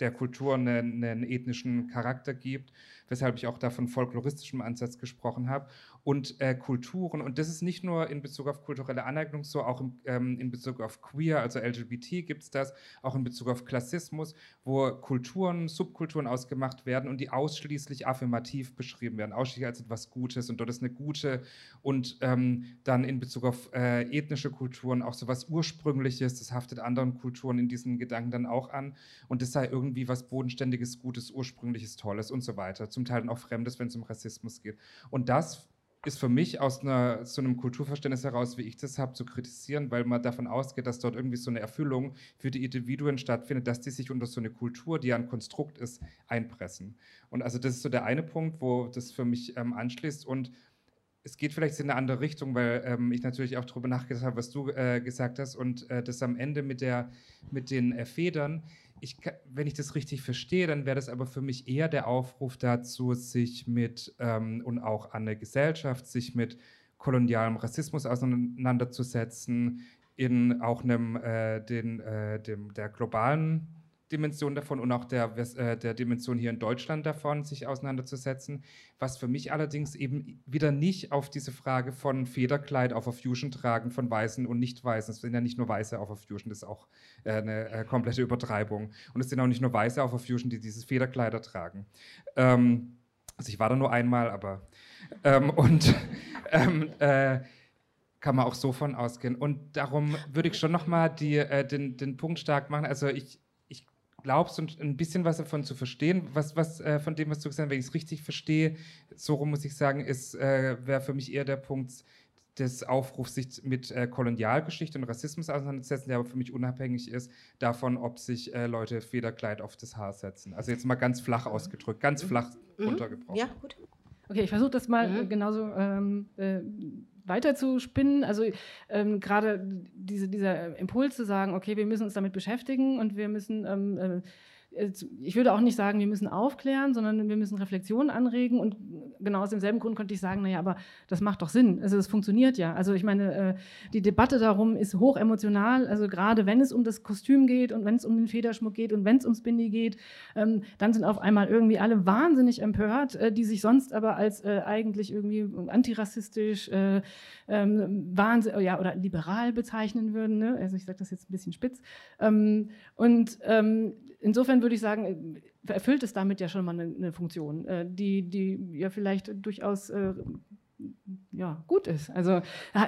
der Kultur einen, einen ethnischen Charakter gibt, weshalb ich auch da von folkloristischem Ansatz gesprochen habe und äh, Kulturen. Und das ist nicht nur in Bezug auf kulturelle Aneignung so, auch im, ähm, in Bezug auf Queer, also LGBT gibt es das, auch in Bezug auf Klassismus, wo Kulturen, Subkulturen ausgemacht werden und die ausschließlich affirmativ beschrieben werden, ausschließlich als etwas Gutes und dort ist eine gute und ähm, dann in Bezug auf äh, ethnische Kulturen auch so was Ursprüngliches, das haftet anderen Kulturen in diesen Gedanken dann auch an und das sei irgendwie was Bodenständiges, Gutes, Ursprüngliches, Tolles und so weiter, zum Teil dann auch Fremdes, wenn es um Rassismus geht. Und das ist für mich aus einer, so einem Kulturverständnis heraus, wie ich das habe, zu kritisieren, weil man davon ausgeht, dass dort irgendwie so eine Erfüllung für die Individuen stattfindet, dass die sich unter so eine Kultur, die ja ein Konstrukt ist, einpressen. Und also das ist so der eine Punkt, wo das für mich ähm, anschließt und es geht vielleicht in eine andere Richtung, weil ähm, ich natürlich auch darüber nachgedacht habe, was du äh, gesagt hast und äh, das am Ende mit, der, mit den äh, Federn ich, wenn ich das richtig verstehe, dann wäre das aber für mich eher der Aufruf dazu, sich mit ähm, und auch an der Gesellschaft, sich mit kolonialem Rassismus auseinanderzusetzen, in auch einem, äh, den, äh, dem, der globalen Dimension davon und auch der, äh, der Dimension hier in Deutschland davon sich auseinanderzusetzen. Was für mich allerdings eben wieder nicht auf diese Frage von Federkleid auf der Fusion tragen von Weißen und Nicht-Weißen. Es sind ja nicht nur Weiße auf der Fusion, das ist auch äh, eine äh, komplette Übertreibung. Und es sind auch nicht nur Weiße auf der Fusion, die dieses Federkleider tragen. Ähm, also ich war da nur einmal, aber ähm, und ähm, äh, kann man auch so von ausgehen. Und darum würde ich schon nochmal äh, den, den Punkt stark machen. Also ich, glaubst und ein bisschen was davon zu verstehen, was, was äh, von dem, was du gesagt hast, wenn ich es richtig verstehe, so rum muss ich sagen, ist, äh, wäre für mich eher der Punkt des Aufrufs, sich mit äh, Kolonialgeschichte und Rassismus auseinanderzusetzen, der aber für mich unabhängig ist davon, ob sich äh, Leute Federkleid auf das Haar setzen. Also jetzt mal ganz flach ausgedrückt, ganz flach mhm. runtergebrochen. Ja, gut. Okay, ich versuche das mal mhm. genauso ähm, äh, weiter zu spinnen. Also ähm, gerade diese, dieser Impuls zu sagen, okay, wir müssen uns damit beschäftigen und wir müssen ähm, äh, ich würde auch nicht sagen, wir müssen aufklären, sondern wir müssen Reflexionen anregen. Und genau aus demselben Grund konnte ich sagen, naja, aber das macht doch Sinn. Also es funktioniert ja. Also ich meine, äh, die Debatte darum ist hoch emotional. Also gerade wenn es um das Kostüm geht und wenn es um den Federschmuck geht und wenn es ums Bindi geht, ähm, dann sind auf einmal irgendwie alle wahnsinnig empört, äh, die sich sonst aber als äh, eigentlich irgendwie antirassistisch, ähm, wahnsinn, ja, oder liberal bezeichnen würden. Ne? Also ich sage das jetzt ein bisschen spitz. Ähm, und insofern würde ich sagen, äh, erfüllt es damit ja schon mal eine, eine Funktion, äh, die, die ja vielleicht durchaus äh, ja, gut ist. Also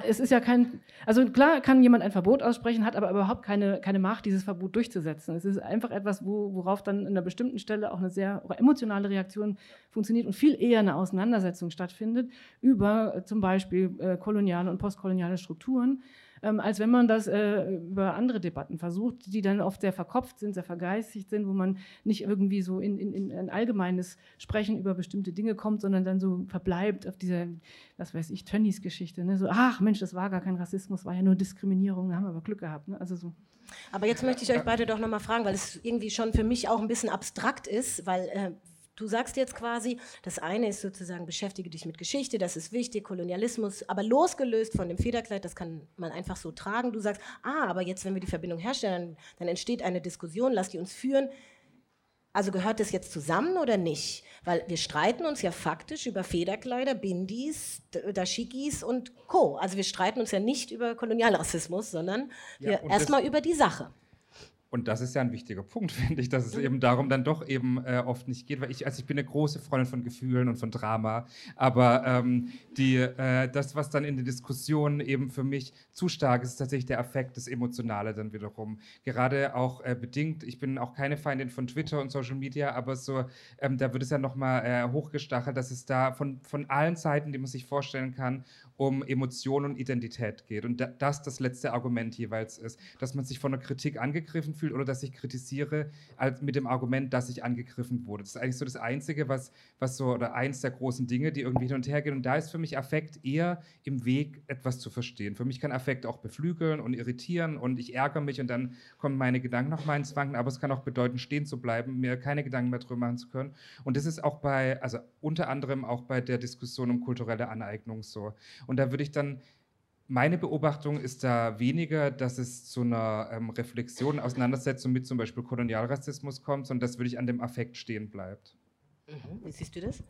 es ist ja kein, also klar kann jemand ein Verbot aussprechen, hat aber überhaupt keine, keine Macht, dieses Verbot durchzusetzen. Es ist einfach etwas, wo, worauf dann an einer bestimmten Stelle auch eine sehr emotionale Reaktion funktioniert und viel eher eine Auseinandersetzung stattfindet über zum Beispiel äh, koloniale und postkoloniale Strukturen ähm, als wenn man das äh, über andere Debatten versucht, die dann oft sehr verkopft sind, sehr vergeistigt sind, wo man nicht irgendwie so in, in, in ein allgemeines Sprechen über bestimmte Dinge kommt, sondern dann so verbleibt auf dieser, was weiß ich, Tönnies Geschichte. Ne? So, ach Mensch, das war gar kein Rassismus, war ja nur Diskriminierung, da haben wir aber Glück gehabt. Ne? Also so. Aber jetzt möchte ich euch beide doch nochmal fragen, weil es irgendwie schon für mich auch ein bisschen abstrakt ist, weil äh, Du sagst jetzt quasi, das eine ist sozusagen, beschäftige dich mit Geschichte, das ist wichtig, Kolonialismus, aber losgelöst von dem Federkleid, das kann man einfach so tragen. Du sagst, ah, aber jetzt, wenn wir die Verbindung herstellen, dann entsteht eine Diskussion, lass die uns führen. Also gehört das jetzt zusammen oder nicht? Weil wir streiten uns ja faktisch über Federkleider, Bindis, Dashikis und Co. Also wir streiten uns ja nicht über Kolonialrassismus, sondern ja, erstmal über die Sache. Und das ist ja ein wichtiger Punkt, finde ich, dass es eben darum dann doch eben äh, oft nicht geht, weil ich, also ich bin eine große Freundin von Gefühlen und von Drama, aber ähm, die, äh, das, was dann in den Diskussionen eben für mich zu stark ist, ist tatsächlich der Affekt, das Emotionale dann wiederum. Gerade auch äh, bedingt, ich bin auch keine Feindin von Twitter und Social Media, aber so, ähm, da wird es ja nochmal äh, hochgestachelt, dass es da von, von allen Seiten, die man sich vorstellen kann, um Emotion und Identität geht. Und das das letzte Argument jeweils ist, dass man sich von der Kritik angegriffen fühlt oder dass ich kritisiere als mit dem Argument, dass ich angegriffen wurde. Das ist eigentlich so das Einzige, was, was so, oder eins der großen Dinge, die irgendwie hin und her gehen. Und da ist für mich Affekt eher im Weg, etwas zu verstehen. Für mich kann Affekt auch beflügeln und irritieren und ich ärgere mich und dann kommen meine Gedanken noch mal ins Wanken, aber es kann auch bedeuten, stehen zu bleiben, mir keine Gedanken mehr drüber machen zu können. Und das ist auch bei, also unter anderem auch bei der Diskussion um kulturelle Aneignung so. Und da würde ich dann meine Beobachtung ist da weniger, dass es zu einer ähm, Reflexion, Auseinandersetzung mit zum Beispiel Kolonialrassismus kommt, sondern dass wirklich an dem Affekt stehen bleibt. Mhm. Wie siehst du das?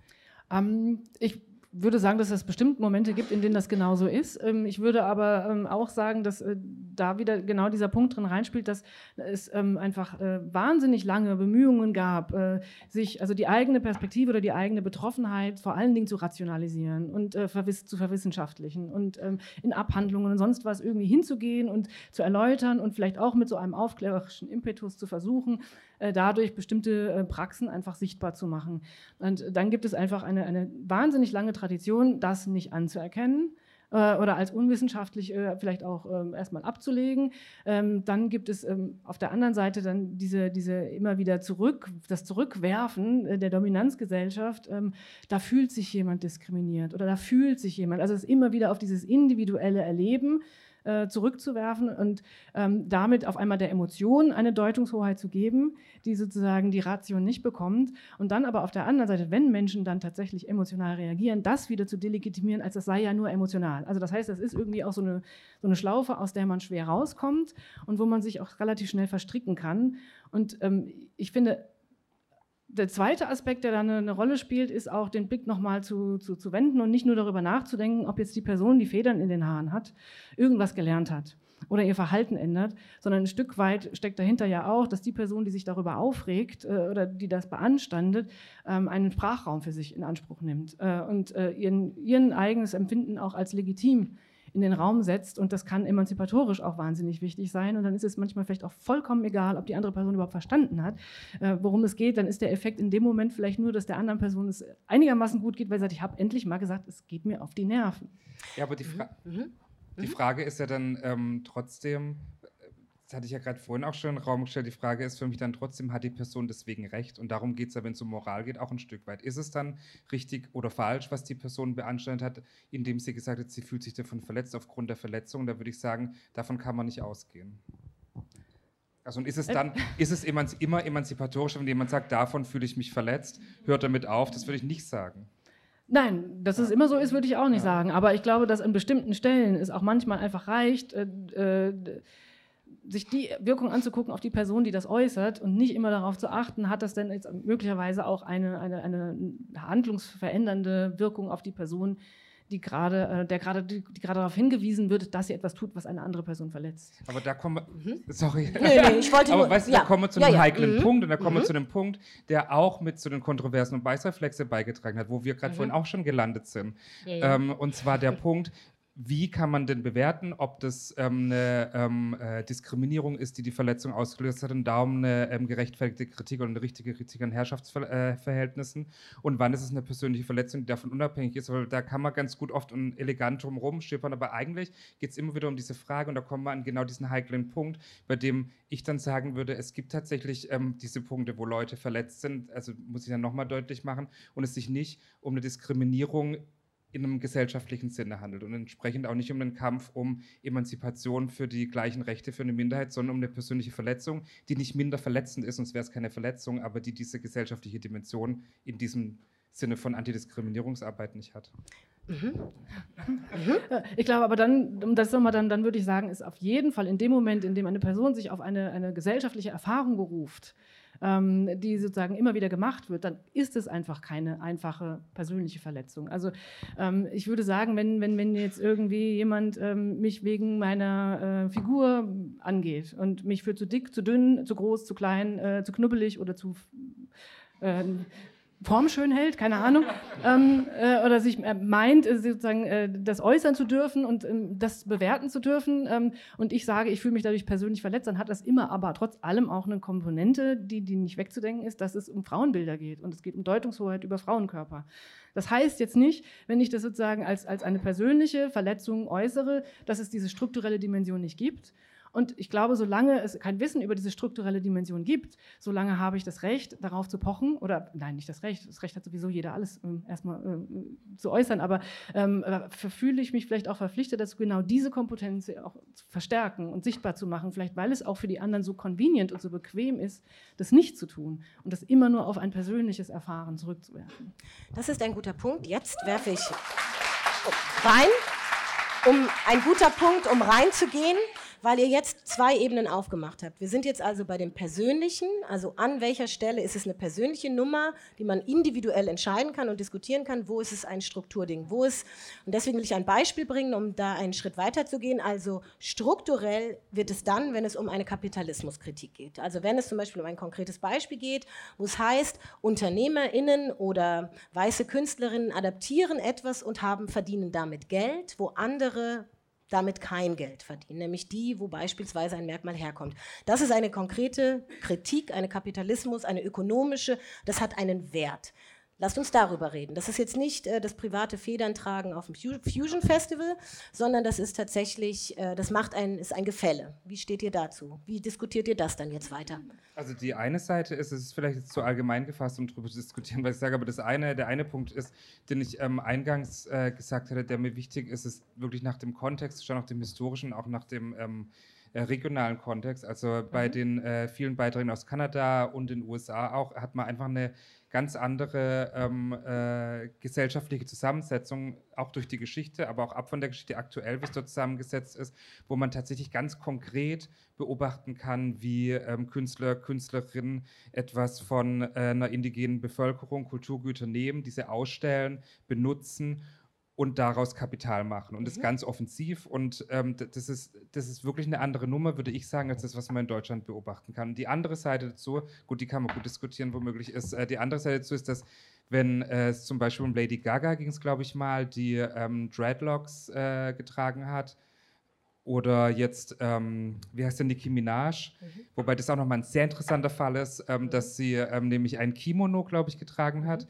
Ähm, ich würde sagen, dass es bestimmt Momente gibt, in denen das genauso ist. Ähm, ich würde aber ähm, auch sagen, dass äh, da wieder genau dieser Punkt drin reinspielt, dass es ähm, einfach äh, wahnsinnig lange Bemühungen gab, äh, sich also die eigene Perspektive oder die eigene Betroffenheit vor allen Dingen zu rationalisieren und zu verwissenschaftlichen und in Abhandlungen und sonst was irgendwie hinzugehen und zu erläutern und vielleicht auch mit so einem aufklärerischen Impetus zu versuchen, dadurch bestimmte Praxen einfach sichtbar zu machen. Und dann gibt es einfach eine, eine wahnsinnig lange Tradition, das nicht anzuerkennen äh, oder als unwissenschaftlich äh, vielleicht auch ähm, erstmal abzulegen. Ähm, dann gibt es ähm, auf der anderen Seite dann diese, diese immer wieder zurück, das Zurückwerfen äh, der Dominanzgesellschaft. Da fühlt sich jemand diskriminiert oder da fühlt sich jemand. Also es ist immer wieder auf dieses individuelle Erleben äh, zurückzuwerfen und ähm, damit auf einmal der Emotion eine Deutungshoheit zu geben, die sozusagen die Ration nicht bekommt. Und dann aber auf der anderen Seite, wenn Menschen dann tatsächlich emotional reagieren, das wieder zu delegitimieren, als das sei ja nur emotional. Also das heißt, das ist irgendwie auch so eine, so eine Schlaufe, aus der man schwer rauskommt und wo man sich auch relativ schnell verstricken kann. Und ähm, ich finde, der zweite Aspekt, der da eine, Rolle spielt, ist auch den Blick nochmal zu, zu, zu wenden und nicht nur darüber nachzudenken, ob jetzt die Person, die Federn in den Haaren hat, irgendwas gelernt hat oder ihr Verhalten ändert, sondern ein Stück weit steckt dahinter ja auch, dass die Person, die sich darüber aufregt äh, oder die das beanstandet, ähm, einen Sprachraum für sich in Anspruch nimmt äh, und äh, ihren, ihren eigenes Empfinden auch als legitim in den Raum setzt. Und das kann emanzipatorisch auch wahnsinnig wichtig sein. Und dann ist es manchmal vielleicht auch vollkommen egal, ob die andere Person überhaupt verstanden hat, äh, worum es geht. Dann ist der Effekt in dem Moment vielleicht nur, dass der anderen Person es einigermaßen gut geht, weil sie sagt, ich habe endlich mal gesagt, es geht mir auf die Nerven. Ja, aber die, Fra mhm. mhm. die Frage ist ja dann ähm, trotzdem, das hatte ich ja gerade vorhin auch schon in den Raum gestellt, die Frage ist für mich dann trotzdem, hat die Person deswegen recht? Und darum geht es ja, wenn es um Moral geht, auch ein Stück weit. Ist es dann richtig oder falsch, was die Person beanstandet hat, indem sie gesagt hat, sie fühlt sich davon verletzt aufgrund der Verletzung? Da würde ich sagen, davon kann man nicht ausgehen. Also und ist es dann, ist es immer emanzipatorisch, wenn jemand sagt, davon fühle ich mich verletzt, hört damit auf? Das würde ich nicht sagen. Nein, dass es immer so ist, würde ich auch nicht ja. sagen. Aber ich glaube, dass an bestimmten Stellen es auch manchmal einfach reicht, äh, äh, sich die Wirkung anzugucken auf die Person, die das äußert und nicht immer darauf zu achten, hat das denn jetzt möglicherweise auch eine, eine, eine handlungsverändernde Wirkung auf die Person, die gerade, äh, der gerade, die, die gerade darauf hingewiesen wird, dass sie etwas tut, was eine andere Person verletzt. Aber da kommen wir, mhm. sorry. Nee, nee, ich wollte Aber nur, weißt du, ja. da kommen wir zu einem ja, ja. heiklen mhm. Punkt und da kommen mhm. wir zu einem Punkt, der auch mit zu den Kontroversen und Beißreflexe beigetragen hat, wo wir gerade mhm. vorhin auch schon gelandet sind. Ähm, und zwar der Punkt, wie kann man denn bewerten, ob das ähm, eine ähm, äh, Diskriminierung ist, die die Verletzung ausgelöst hat und darum eine ähm, gerechtfertigte Kritik oder eine richtige Kritik an Herrschaftsverhältnissen äh, und wann ist es eine persönliche Verletzung, die davon unabhängig ist, weil da kann man ganz gut oft und elegant drum schippern, aber eigentlich geht es immer wieder um diese Frage und da kommen wir an genau diesen heiklen Punkt, bei dem ich dann sagen würde, es gibt tatsächlich ähm, diese Punkte, wo Leute verletzt sind, also muss ich dann nochmal deutlich machen. Und es sich nicht um eine Diskriminierung in einem gesellschaftlichen Sinne handelt und entsprechend auch nicht um einen Kampf um Emanzipation für die gleichen Rechte für eine Minderheit, sondern um eine persönliche Verletzung, die nicht minder verletzend ist, sonst wäre es keine Verletzung, aber die diese gesellschaftliche Dimension in diesem Sinne von Antidiskriminierungsarbeit nicht hat. Mhm. Ich glaube aber dann, um das nochmal dann, dann würde ich sagen, ist auf jeden Fall in dem Moment, in dem eine Person sich auf eine, eine gesellschaftliche Erfahrung beruft, ähm, die sozusagen immer wieder gemacht wird, dann ist es einfach keine einfache persönliche Verletzung. Also ähm, ich würde sagen, wenn, wenn, wenn jetzt irgendwie jemand ähm, mich wegen meiner äh, Figur angeht und mich für zu dick, zu dünn, zu groß, zu klein, äh, zu knubbelig oder zu äh, Form schön hält, keine Ahnung, ähm, äh, oder sich äh, meint, äh, sozusagen äh, das äußern zu dürfen und ähm, das bewerten zu dürfen. Ähm, und ich sage, ich fühle mich dadurch persönlich verletzt, dann hat das immer aber trotz allem auch eine Komponente, die, die nicht wegzudenken ist, dass es um Frauenbilder geht und es geht um Deutungshoheit über Frauenkörper. Das heißt jetzt nicht, wenn ich das sozusagen als, als eine persönliche Verletzung äußere, dass es diese strukturelle Dimension nicht gibt Und ich glaube, solange es kein Wissen über diese strukturelle Dimension gibt, solange habe ich das Recht, darauf zu pochen, oder nein, nicht das Recht, das Recht hat sowieso jeder alles ähm, erstmal äh, zu äußern, aber ähm, verfühle ich mich vielleicht auch verpflichtet dazu, genau diese Kompetenz auch zu verstärken und sichtbar zu machen, vielleicht weil es auch für die anderen so convenient und so bequem ist, das nicht zu tun und das immer nur auf ein persönliches Erfahren zurückzuwerfen. Das ist ein guter Punkt. Jetzt werfe ich rein, um ein guter Punkt, um reinzugehen weil ihr jetzt zwei Ebenen aufgemacht habt. Wir sind jetzt also bei dem Persönlichen, also an welcher Stelle ist es eine persönliche Nummer, die man individuell entscheiden kann und diskutieren kann, wo ist es ein Strukturding, wo ist, und deswegen will ich ein Beispiel bringen, um da einen Schritt weiter zu gehen. Also strukturell wird es dann, wenn es um eine Kapitalismuskritik geht. Also wenn es zum Beispiel um ein konkretes Beispiel geht, wo es heißt, UnternehmerInnen oder weiße Künstlerinnen adaptieren etwas und haben, verdienen damit Geld, wo andere damit kein Geld verdienen, nämlich die, wo beispielsweise ein Merkmal herkommt. Das ist eine konkrete Kritik, eine Kapitalismus, eine ökonomische, das hat einen Wert. Lasst uns darüber reden. Das ist jetzt nicht äh, das private Federntragen auf dem Fusion Festival, sondern das ist tatsächlich, äh, das macht ein, ist ein Gefälle. Wie steht ihr dazu? Wie diskutiert ihr das dann jetzt weiter? Also die eine Seite ist, es ist vielleicht jetzt zu allgemein gefasst, um darüber zu diskutieren, was ich sage, aber das eine, der eine Punkt ist, den ich ähm, eingangs äh, gesagt hatte, der mir wichtig ist, ist wirklich nach dem Kontext, schon nach dem historischen, auch nach dem ähm, äh, regionalen Kontext. Also bei mhm. den äh, vielen Beiträgen aus Kanada und den USA auch hat man einfach eine ganz andere ähm, äh, gesellschaftliche Zusammensetzung, auch durch die Geschichte, aber auch ab von der Geschichte aktuell, wie es dort zusammengesetzt ist, wo man tatsächlich ganz konkret beobachten kann, wie ähm, Künstler, Künstlerinnen etwas von äh, einer indigenen Bevölkerung, Kulturgüter nehmen, diese ausstellen, benutzen und daraus Kapital machen. Und mhm. das ganz offensiv. Und ähm, das, ist, das ist wirklich eine andere Nummer, würde ich sagen, als das, was man in Deutschland beobachten kann. Die andere Seite dazu, gut, die kann man gut diskutieren, womöglich ist, äh, die andere Seite dazu ist, dass wenn äh, es zum Beispiel um Lady Gaga ging es, glaube ich mal, die ähm, Dreadlocks äh, getragen hat, oder jetzt, ähm, wie heißt denn Nicki Minaj? Mhm. Wobei das auch nochmal ein sehr interessanter Fall ist, ähm, mhm. dass sie ähm, nämlich ein Kimono, glaube ich, getragen hat.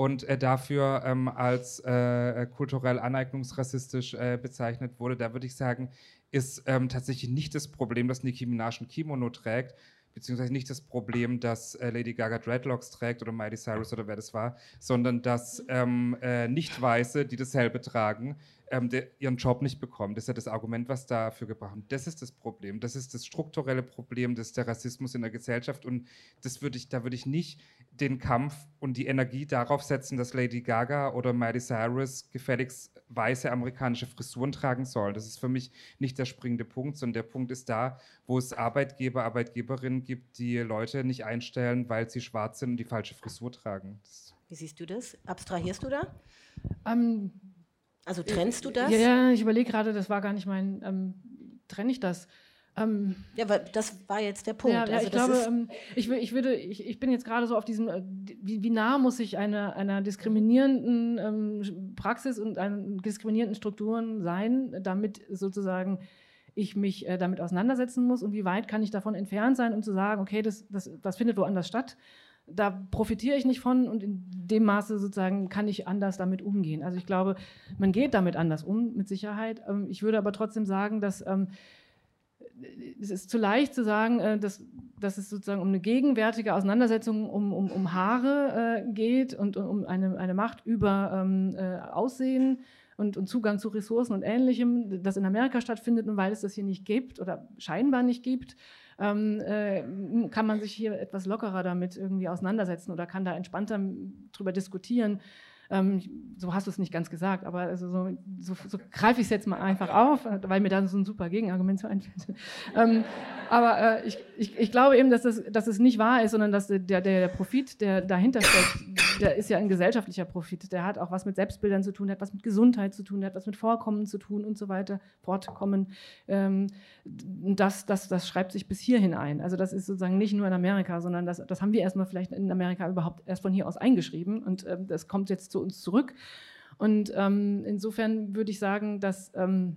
Und äh, dafür ähm, als äh, kulturell aneignungsrassistisch äh, bezeichnet wurde. Da würde ich sagen, ist ähm, tatsächlich nicht das Problem, dass Nicki Minaj ein Kimono trägt, beziehungsweise nicht das Problem, dass äh, Lady Gaga Dreadlocks trägt oder Miley Cyrus oder wer das war, sondern dass ähm, äh, Nicht-Weiße, die dasselbe tragen, ähm, ihren Job nicht bekommen. Das ist ja das Argument, was dafür gebracht wird. Das ist das Problem. Das ist das strukturelle Problem, ist der Rassismus in der Gesellschaft. Und das würde ich, da würde ich nicht den Kampf und die Energie darauf setzen, dass Lady Gaga oder Miley Cyrus gefälligst weiße amerikanische Frisuren tragen sollen. Das ist für mich nicht der springende Punkt, sondern der Punkt ist da, wo es Arbeitgeber, Arbeitgeberinnen gibt, die Leute nicht einstellen, weil sie schwarz sind und die falsche Frisur tragen. Das Wie siehst du das? Abstrahierst du da? Ähm, also trennst du das? Ja, ich überlege gerade, das war gar nicht mein, ähm, trenne ich das? Ähm, ja, weil das war jetzt der Punkt. Ja, also ich glaube, ähm, ich, ich, würde, ich, ich bin jetzt gerade so auf diesem, äh, wie, wie nah muss ich einer, einer diskriminierenden ähm, Praxis und einer diskriminierenden Strukturen sein, damit sozusagen ich mich äh, damit auseinandersetzen muss und wie weit kann ich davon entfernt sein, um zu sagen, okay, das, das, das findet woanders statt. Da profitiere ich nicht von und in dem Maße sozusagen kann ich anders damit umgehen. Also ich glaube, man geht damit anders um, mit Sicherheit. Ähm, ich würde aber trotzdem sagen, dass ähm, es ist zu leicht zu sagen, äh, dass, dass es sozusagen um eine gegenwärtige Auseinandersetzung um, um, um Haare äh, geht und um eine, eine Macht über ähm, äh, Aussehen und, und, Zugang zu Ressourcen und Ähnlichem, das in Amerika stattfindet und weil es das hier nicht gibt oder scheinbar nicht gibt, ähm, äh, kann man sich hier etwas lockerer damit irgendwie auseinandersetzen oder kann da entspannter drüber diskutieren. Ähm, so hast du es nicht ganz gesagt, aber also so, so, so greife ich es jetzt mal einfach auf, weil mir da so ein super Gegenargument zu einfällt. ähm, aber äh, ich, ich, ich, glaube eben, dass es, dass es nicht wahr ist, sondern dass der, der, der Profit, der dahinter steckt, der ist ja ein gesellschaftlicher Profit. Der hat auch was mit Selbstbildern zu tun, der hat was mit Gesundheit zu tun, der hat was mit Vorkommen zu tun und so weiter, Fortkommen. Ähm, das, das, das schreibt sich bis hierhin ein. Also das ist sozusagen nicht nur in Amerika, sondern das, das haben wir erstmal vielleicht in Amerika überhaupt erst von hier aus eingeschrieben und ähm, das kommt jetzt zu uns zurück. Und ähm, insofern würde ich sagen, dass ähm,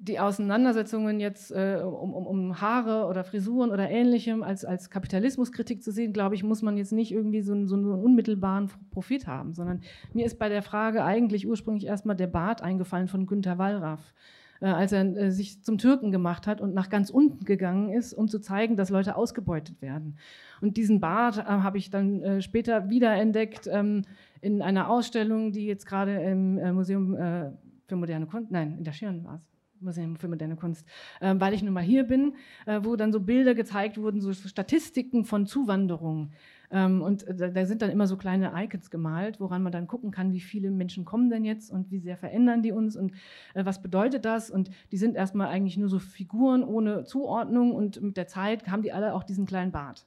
die Auseinandersetzungen jetzt äh, um, um, um, Haare oder Frisuren oder ähnlichem als, als Kapitalismuskritik zu sehen, glaube ich, muss man jetzt nicht irgendwie so, so, einen unmittelbaren Profit haben, sondern mir ist bei der Frage eigentlich ursprünglich erstmal der Bart eingefallen von Günter Wallraff. Äh, als er äh, sich zum Türken gemacht hat und nach ganz unten gegangen ist, um zu zeigen, dass Leute ausgebeutet werden. Und diesen Bart äh, habe ich dann später wiederentdeckt ähm, in einer Ausstellung, die jetzt gerade im Museum für moderne Kunst, nein, in der Schirn war es, Museum für moderne Kunst, äh, weil ich nun mal hier bin, äh, wo dann so Bilder gezeigt wurden, so Statistiken von Zuwanderung. Ähm, und da, da, sind dann immer so kleine Icons gemalt, woran man dann gucken kann, wie viele Menschen kommen denn jetzt und wie sehr verändern die uns und äh, was bedeutet das. Und die sind erstmal eigentlich nur so Figuren ohne Zuordnung und mit der Zeit haben die alle auch diesen kleinen Bart.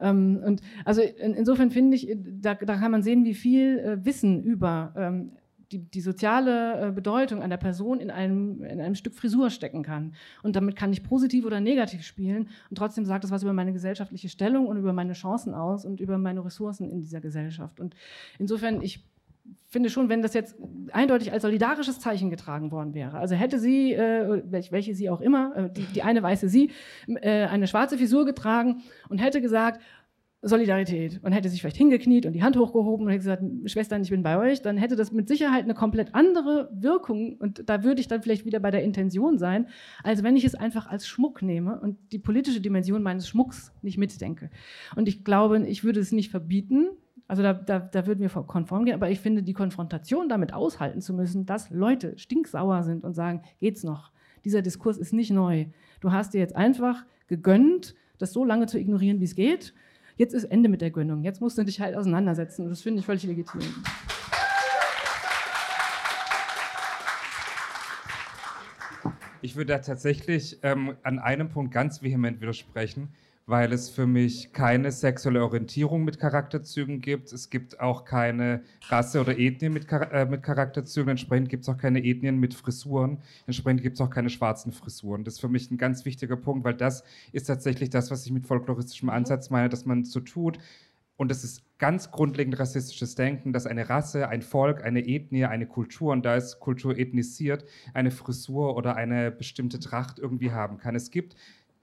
Ähm, und also in, insofern finde ich, da, da, kann man sehen, wie viel äh, Wissen über ähm, die, die soziale äh, Bedeutung einer Person in einem, in einem Stück Frisur stecken kann. Und damit kann ich positiv oder negativ spielen und trotzdem sagt das was über meine gesellschaftliche Stellung und über meine Chancen aus und über meine Ressourcen in dieser Gesellschaft. Und insofern, ich finde schon, wenn das jetzt eindeutig als solidarisches Zeichen getragen worden wäre, also hätte sie, äh, welche sie auch immer, äh, die, die, eine weiße sie, äh, eine schwarze Frisur getragen und hätte gesagt, Solidarität und hätte sich vielleicht hingekniet und die Hand hochgehoben und hätte gesagt, Schwestern, ich bin bei euch, dann hätte das mit Sicherheit eine komplett andere Wirkung und da würde ich dann vielleicht wieder bei der Intention sein, als wenn ich es einfach als Schmuck nehme und die politische Dimension meines Schmucks nicht mitdenke. Und ich glaube, ich würde es nicht verbieten, also da, da, da würden wir konform gehen, aber ich finde, die Konfrontation damit aushalten zu müssen, dass Leute stinksauer sind und sagen, geht's noch? Dieser Diskurs ist nicht neu. Du hast dir jetzt einfach gegönnt, das so lange zu ignorieren, wie es geht jetzt ist Ende mit der Gönnung, jetzt musst du dich halt auseinandersetzen. Und das finde ich völlig legitim. Ich würde da tatsächlich ähm, an einem Punkt ganz vehement widersprechen weil es für mich keine sexuelle Orientierung mit Charakterzügen gibt. Es gibt auch keine Rasse oder Ethnie mit, äh, mit Charakterzügen. Entsprechend gibt es auch keine Ethnien mit Frisuren. Entsprechend gibt es auch keine schwarzen Frisuren. Das ist für mich ein ganz wichtiger Punkt, weil das ist tatsächlich das, was ich mit folkloristischem mhm. Ansatz meine, dass man so tut. Und das ist ganz grundlegend rassistisches Denken, dass eine Rasse, ein Volk, eine Ethnie, eine Kultur, und da ist Kultur ethnisiert, eine Frisur oder eine bestimmte Tracht irgendwie haben kann. Es gibt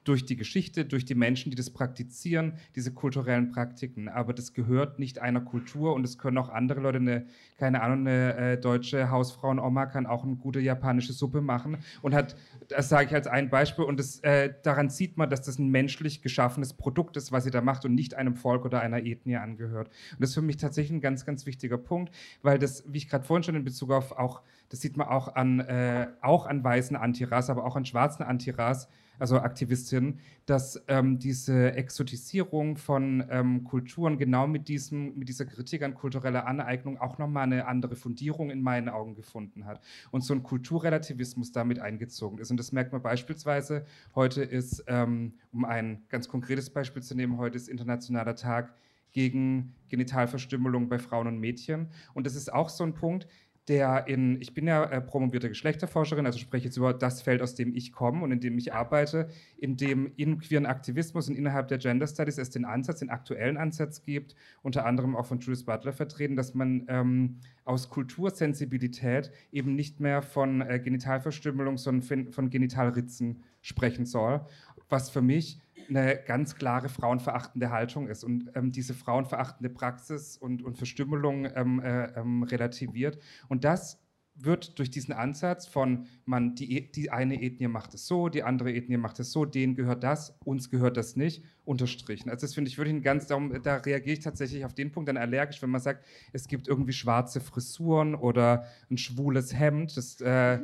durch die Geschichte, durch die Menschen, die das praktizieren, diese kulturellen Praktiken. Aber das gehört nicht einer Kultur und es können auch andere Leute, eine, keine Ahnung, eine äh, deutsche Hausfrauenoma kann auch eine gute japanische Suppe machen und hat, das sage ich als ein Beispiel, und das, äh, daran sieht man, dass das ein menschlich geschaffenes Produkt ist, was sie da macht und nicht einem Volk oder einer Ethnie angehört. Und das ist für mich tatsächlich ein ganz, ganz wichtiger Punkt, weil das, wie ich gerade vorhin schon in Bezug auf auch, das sieht man auch an, äh, auch an weißen Antiras, aber auch an schwarzen Antiras, also Aktivistin, dass ähm, diese Exotisierung von ähm, Kulturen genau mit, diesem, mit dieser Kritik an kultureller Aneignung auch nochmal eine andere Fundierung in meinen Augen gefunden hat und so ein Kulturrelativismus damit eingezogen ist. Und das merkt man beispielsweise, heute ist, ähm, um ein ganz konkretes Beispiel zu nehmen, heute ist Internationaler Tag gegen Genitalverstümmelung bei Frauen und Mädchen. Und das ist auch so ein Punkt, der in, ich bin ja äh, promovierte Geschlechterforscherin, also spreche jetzt über das Feld, aus dem ich komme und in dem ich arbeite, in dem in queeren Aktivismus und innerhalb der Gender Studies es den Ansatz, den aktuellen Ansatz gibt, unter anderem auch von Judith Butler vertreten, dass man ähm, aus Kultursensibilität eben nicht mehr von äh, Genitalverstümmelung, sondern von Genitalritzen sprechen soll, was für mich eine ganz klare frauenverachtende Haltung ist und ähm, diese frauenverachtende Praxis und, und Verstümmelung ähm, äh, ähm, relativiert. Und das wird durch diesen Ansatz von man die, e, die eine Ethnie macht es so, die andere Ethnie macht es so, denen gehört das, uns gehört das nicht, unterstrichen. Also das finde ich wirklich ein ganz, darum, da reagiere ich tatsächlich auf den Punkt dann allergisch, wenn man sagt, es gibt irgendwie schwarze Frisuren oder ein schwules Hemd. Das, äh,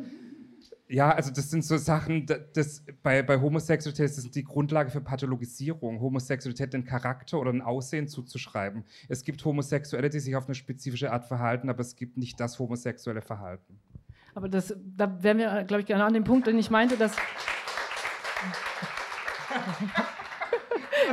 ja, also das sind so Sachen, das, bei, bei Homosexualität das sind die Grundlage für Pathologisierung, Homosexualität den Charakter oder ein Aussehen zuzuschreiben. Es gibt Homosexuelle, die sich auf eine spezifische Art verhalten, aber es gibt nicht das homosexuelle Verhalten. Aber das, da wären wir, glaube ich, gerne an dem Punkt, den ich meinte, dass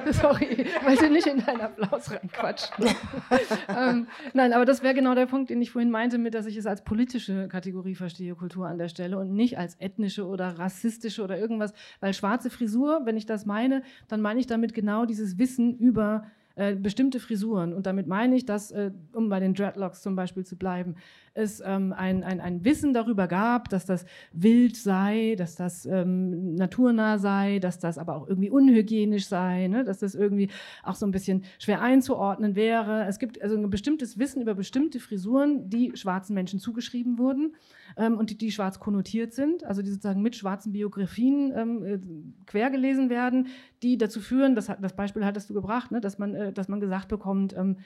Sorry, ich wollte nicht in deinen Applaus reinquatschen. ähm, nein, aber das wäre genau der Punkt, den ich vorhin meinte, mit, dass ich es als politische Kategorie verstehe, Kultur an der Stelle und nicht als ethnische oder rassistische oder irgendwas. Weil schwarze Frisur, wenn ich das meine, dann meine ich damit genau dieses Wissen über äh, bestimmte Frisuren. Und damit meine ich, dass, äh, um bei den Dreadlocks zum Beispiel zu bleiben, es ähm, ein, ein, ein Wissen darüber gab, dass das wild sei, dass das ähm, naturnah sei, dass das aber auch irgendwie unhygienisch sei, ne? dass das irgendwie auch so ein bisschen schwer einzuordnen wäre. Es gibt also ein bestimmtes Wissen über bestimmte Frisuren, die schwarzen Menschen zugeschrieben wurden. ähm, und die, die schwarz konnotiert sind, also die sozusagen mit schwarzen Biografien ähm, äh, quergelesen werden, die dazu führen, das, das Beispiel hattest du gebracht, ne, dass, man, äh, dass man gesagt bekommt, ähm,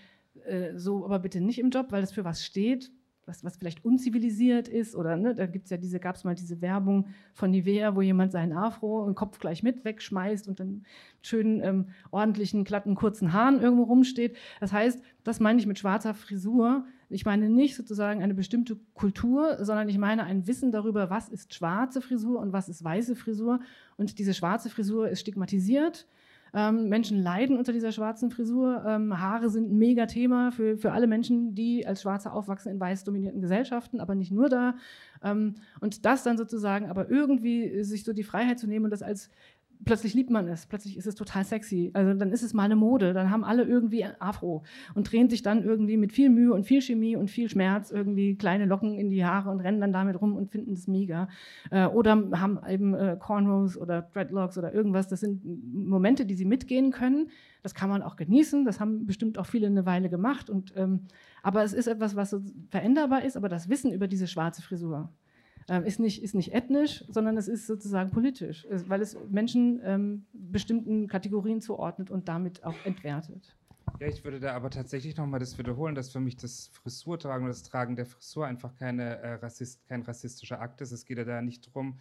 äh, so aber bitte nicht im Job, weil das für was steht, was, was vielleicht unzivilisiert ist oder ne, da gibt's ja diese, gab es mal diese Werbung von Nivea, wo jemand seinen Afro und Kopf gleich mit wegschmeißt und dann schönen, ähm, ordentlichen, glatten, kurzen Haaren irgendwo rumsteht. Das heißt, das meine ich mit schwarzer Frisur. Ich meine nicht sozusagen eine bestimmte Kultur, sondern ich meine ein Wissen darüber, was ist schwarze Frisur und was ist weiße Frisur. Und diese schwarze Frisur ist stigmatisiert ähm, Menschen leiden unter dieser schwarzen Frisur. Ähm, Haare sind ein Mega-Thema für, für alle Menschen, die als Schwarze aufwachsen in weiß dominierten Gesellschaften, aber nicht nur da. Ähm, und das dann sozusagen aber irgendwie sich so die Freiheit zu nehmen und das als plötzlich liebt man es, plötzlich ist es total sexy. Also dann ist es mal eine Mode, dann haben alle irgendwie Afro und drehen sich dann irgendwie mit viel Mühe und viel Chemie und viel Schmerz irgendwie kleine Locken in die Haare und rennen dann damit rum und finden es mega. Äh, oder haben eben äh, Cornrows oder Dreadlocks oder irgendwas. Das sind Momente, die sie mitgehen können. Das kann man auch genießen. Das haben bestimmt auch viele eine Weile gemacht. Und, ähm, aber es ist etwas, was so veränderbar ist. Aber das Wissen über diese schwarze Frisur, ist, nicht, ist nicht ethnisch, sondern es ist sozusagen politisch, weil es Menschen ähm, bestimmten Kategorien zuordnet und damit auch entwertet. Ja, ich würde da aber tatsächlich nochmal das wiederholen, dass für mich das Frisurtragen oder das Tragen der Frisur einfach keine, äh, Rassist, kein rassistischer Akt ist. Es geht ja da nicht darum,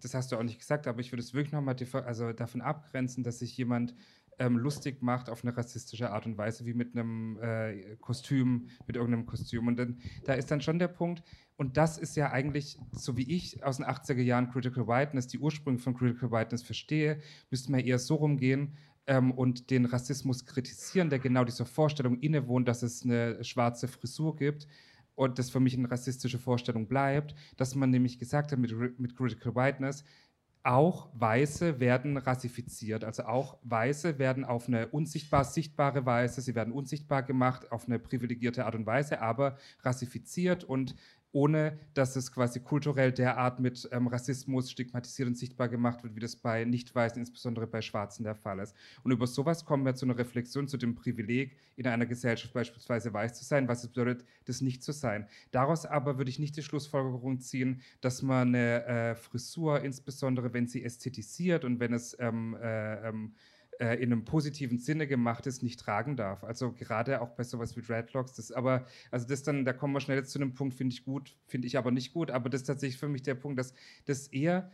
das hast du auch nicht gesagt, aber ich würde es wirklich nochmal also davon abgrenzen, dass sich jemand ähm, lustig macht auf eine rassistische Art und Weise, wie mit einem äh, Kostüm, mit irgendeinem Kostüm. Und dann, da ist dann schon der Punkt, und das ist ja eigentlich, so wie ich aus den 80er Jahren Critical Whiteness, die Ursprünge von Critical Whiteness verstehe, müsste man eher so rumgehen ähm, und den Rassismus kritisieren, der genau dieser Vorstellung innewohnt, dass es eine schwarze Frisur gibt und das für mich eine rassistische Vorstellung bleibt, dass man nämlich gesagt hat mit, mit Critical Whiteness, auch Weiße werden rassifiziert, also auch Weiße werden auf eine unsichtbar sichtbare Weise, sie werden unsichtbar gemacht auf eine privilegierte Art und Weise, aber rassifiziert und ohne dass es quasi kulturell derart mit ähm, Rassismus stigmatisiert und sichtbar gemacht wird, wie das bei Nicht-Weißen, insbesondere bei Schwarzen der Fall ist. Und über sowas kommen wir zu einer Reflexion zu dem Privileg, in einer Gesellschaft beispielsweise weiß zu sein, was es bedeutet, das nicht zu sein. Daraus aber würde ich nicht die Schlussfolgerung ziehen, dass man eine äh, Frisur, insbesondere wenn sie ästhetisiert und wenn es ähm, äh, ähm, äh, in einem positiven Sinne gemacht ist, nicht tragen darf. Also gerade auch bei sowas wie Dreadlocks. Das aber, also das dann, da kommen wir schnell jetzt zu einem Punkt, finde ich gut, finde ich aber nicht gut. Aber das ist tatsächlich für mich der Punkt, dass das eher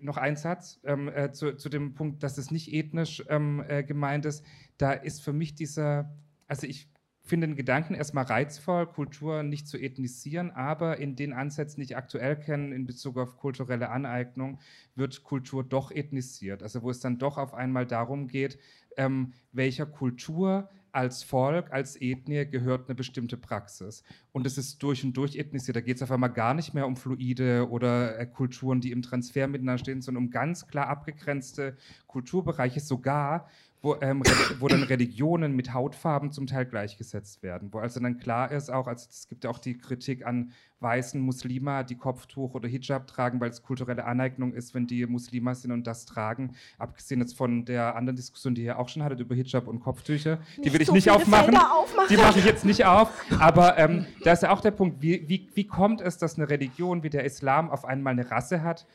noch ein Satz ähm, äh, zu, zu, dem Punkt, dass es nicht ethnisch ähm, äh, gemeint ist. Da ist für mich dieser, also ich finde den Gedanken erstmal reizvoll, Kultur nicht zu ethnisieren, aber in den Ansätzen, die ich aktuell kenne in Bezug auf kulturelle Aneignung, wird Kultur doch ethnisiert. Also wo es dann doch auf einmal darum geht, ähm, welcher Kultur als Volk, als Ethnie gehört eine bestimmte Praxis. Und es ist durch und durch ethnisiert. Da geht es auf einmal gar nicht mehr um Fluide oder äh, Kulturen, die im Transfer miteinander stehen, sondern um ganz klar abgegrenzte Kulturbereiche, sogar wo, ähm, wo dann Religionen mit Hautfarben zum Teil gleichgesetzt werden. Wo also dann klar ist, auch, also es gibt ja auch die Kritik an weißen Muslima, die Kopftuch oder Hijab tragen, weil es kulturelle Aneignung ist, wenn die Muslima sind und das tragen. Abgesehen jetzt von der anderen Diskussion, die ihr auch schon hattet über Hijab und Kopftücher, die will ich so nicht aufmachen. aufmachen. Die mache ich jetzt nicht auf. Aber ähm, da ist ja auch der Punkt, wie, wie, wie kommt es, dass eine Religion wie der Islam auf einmal eine Rasse hat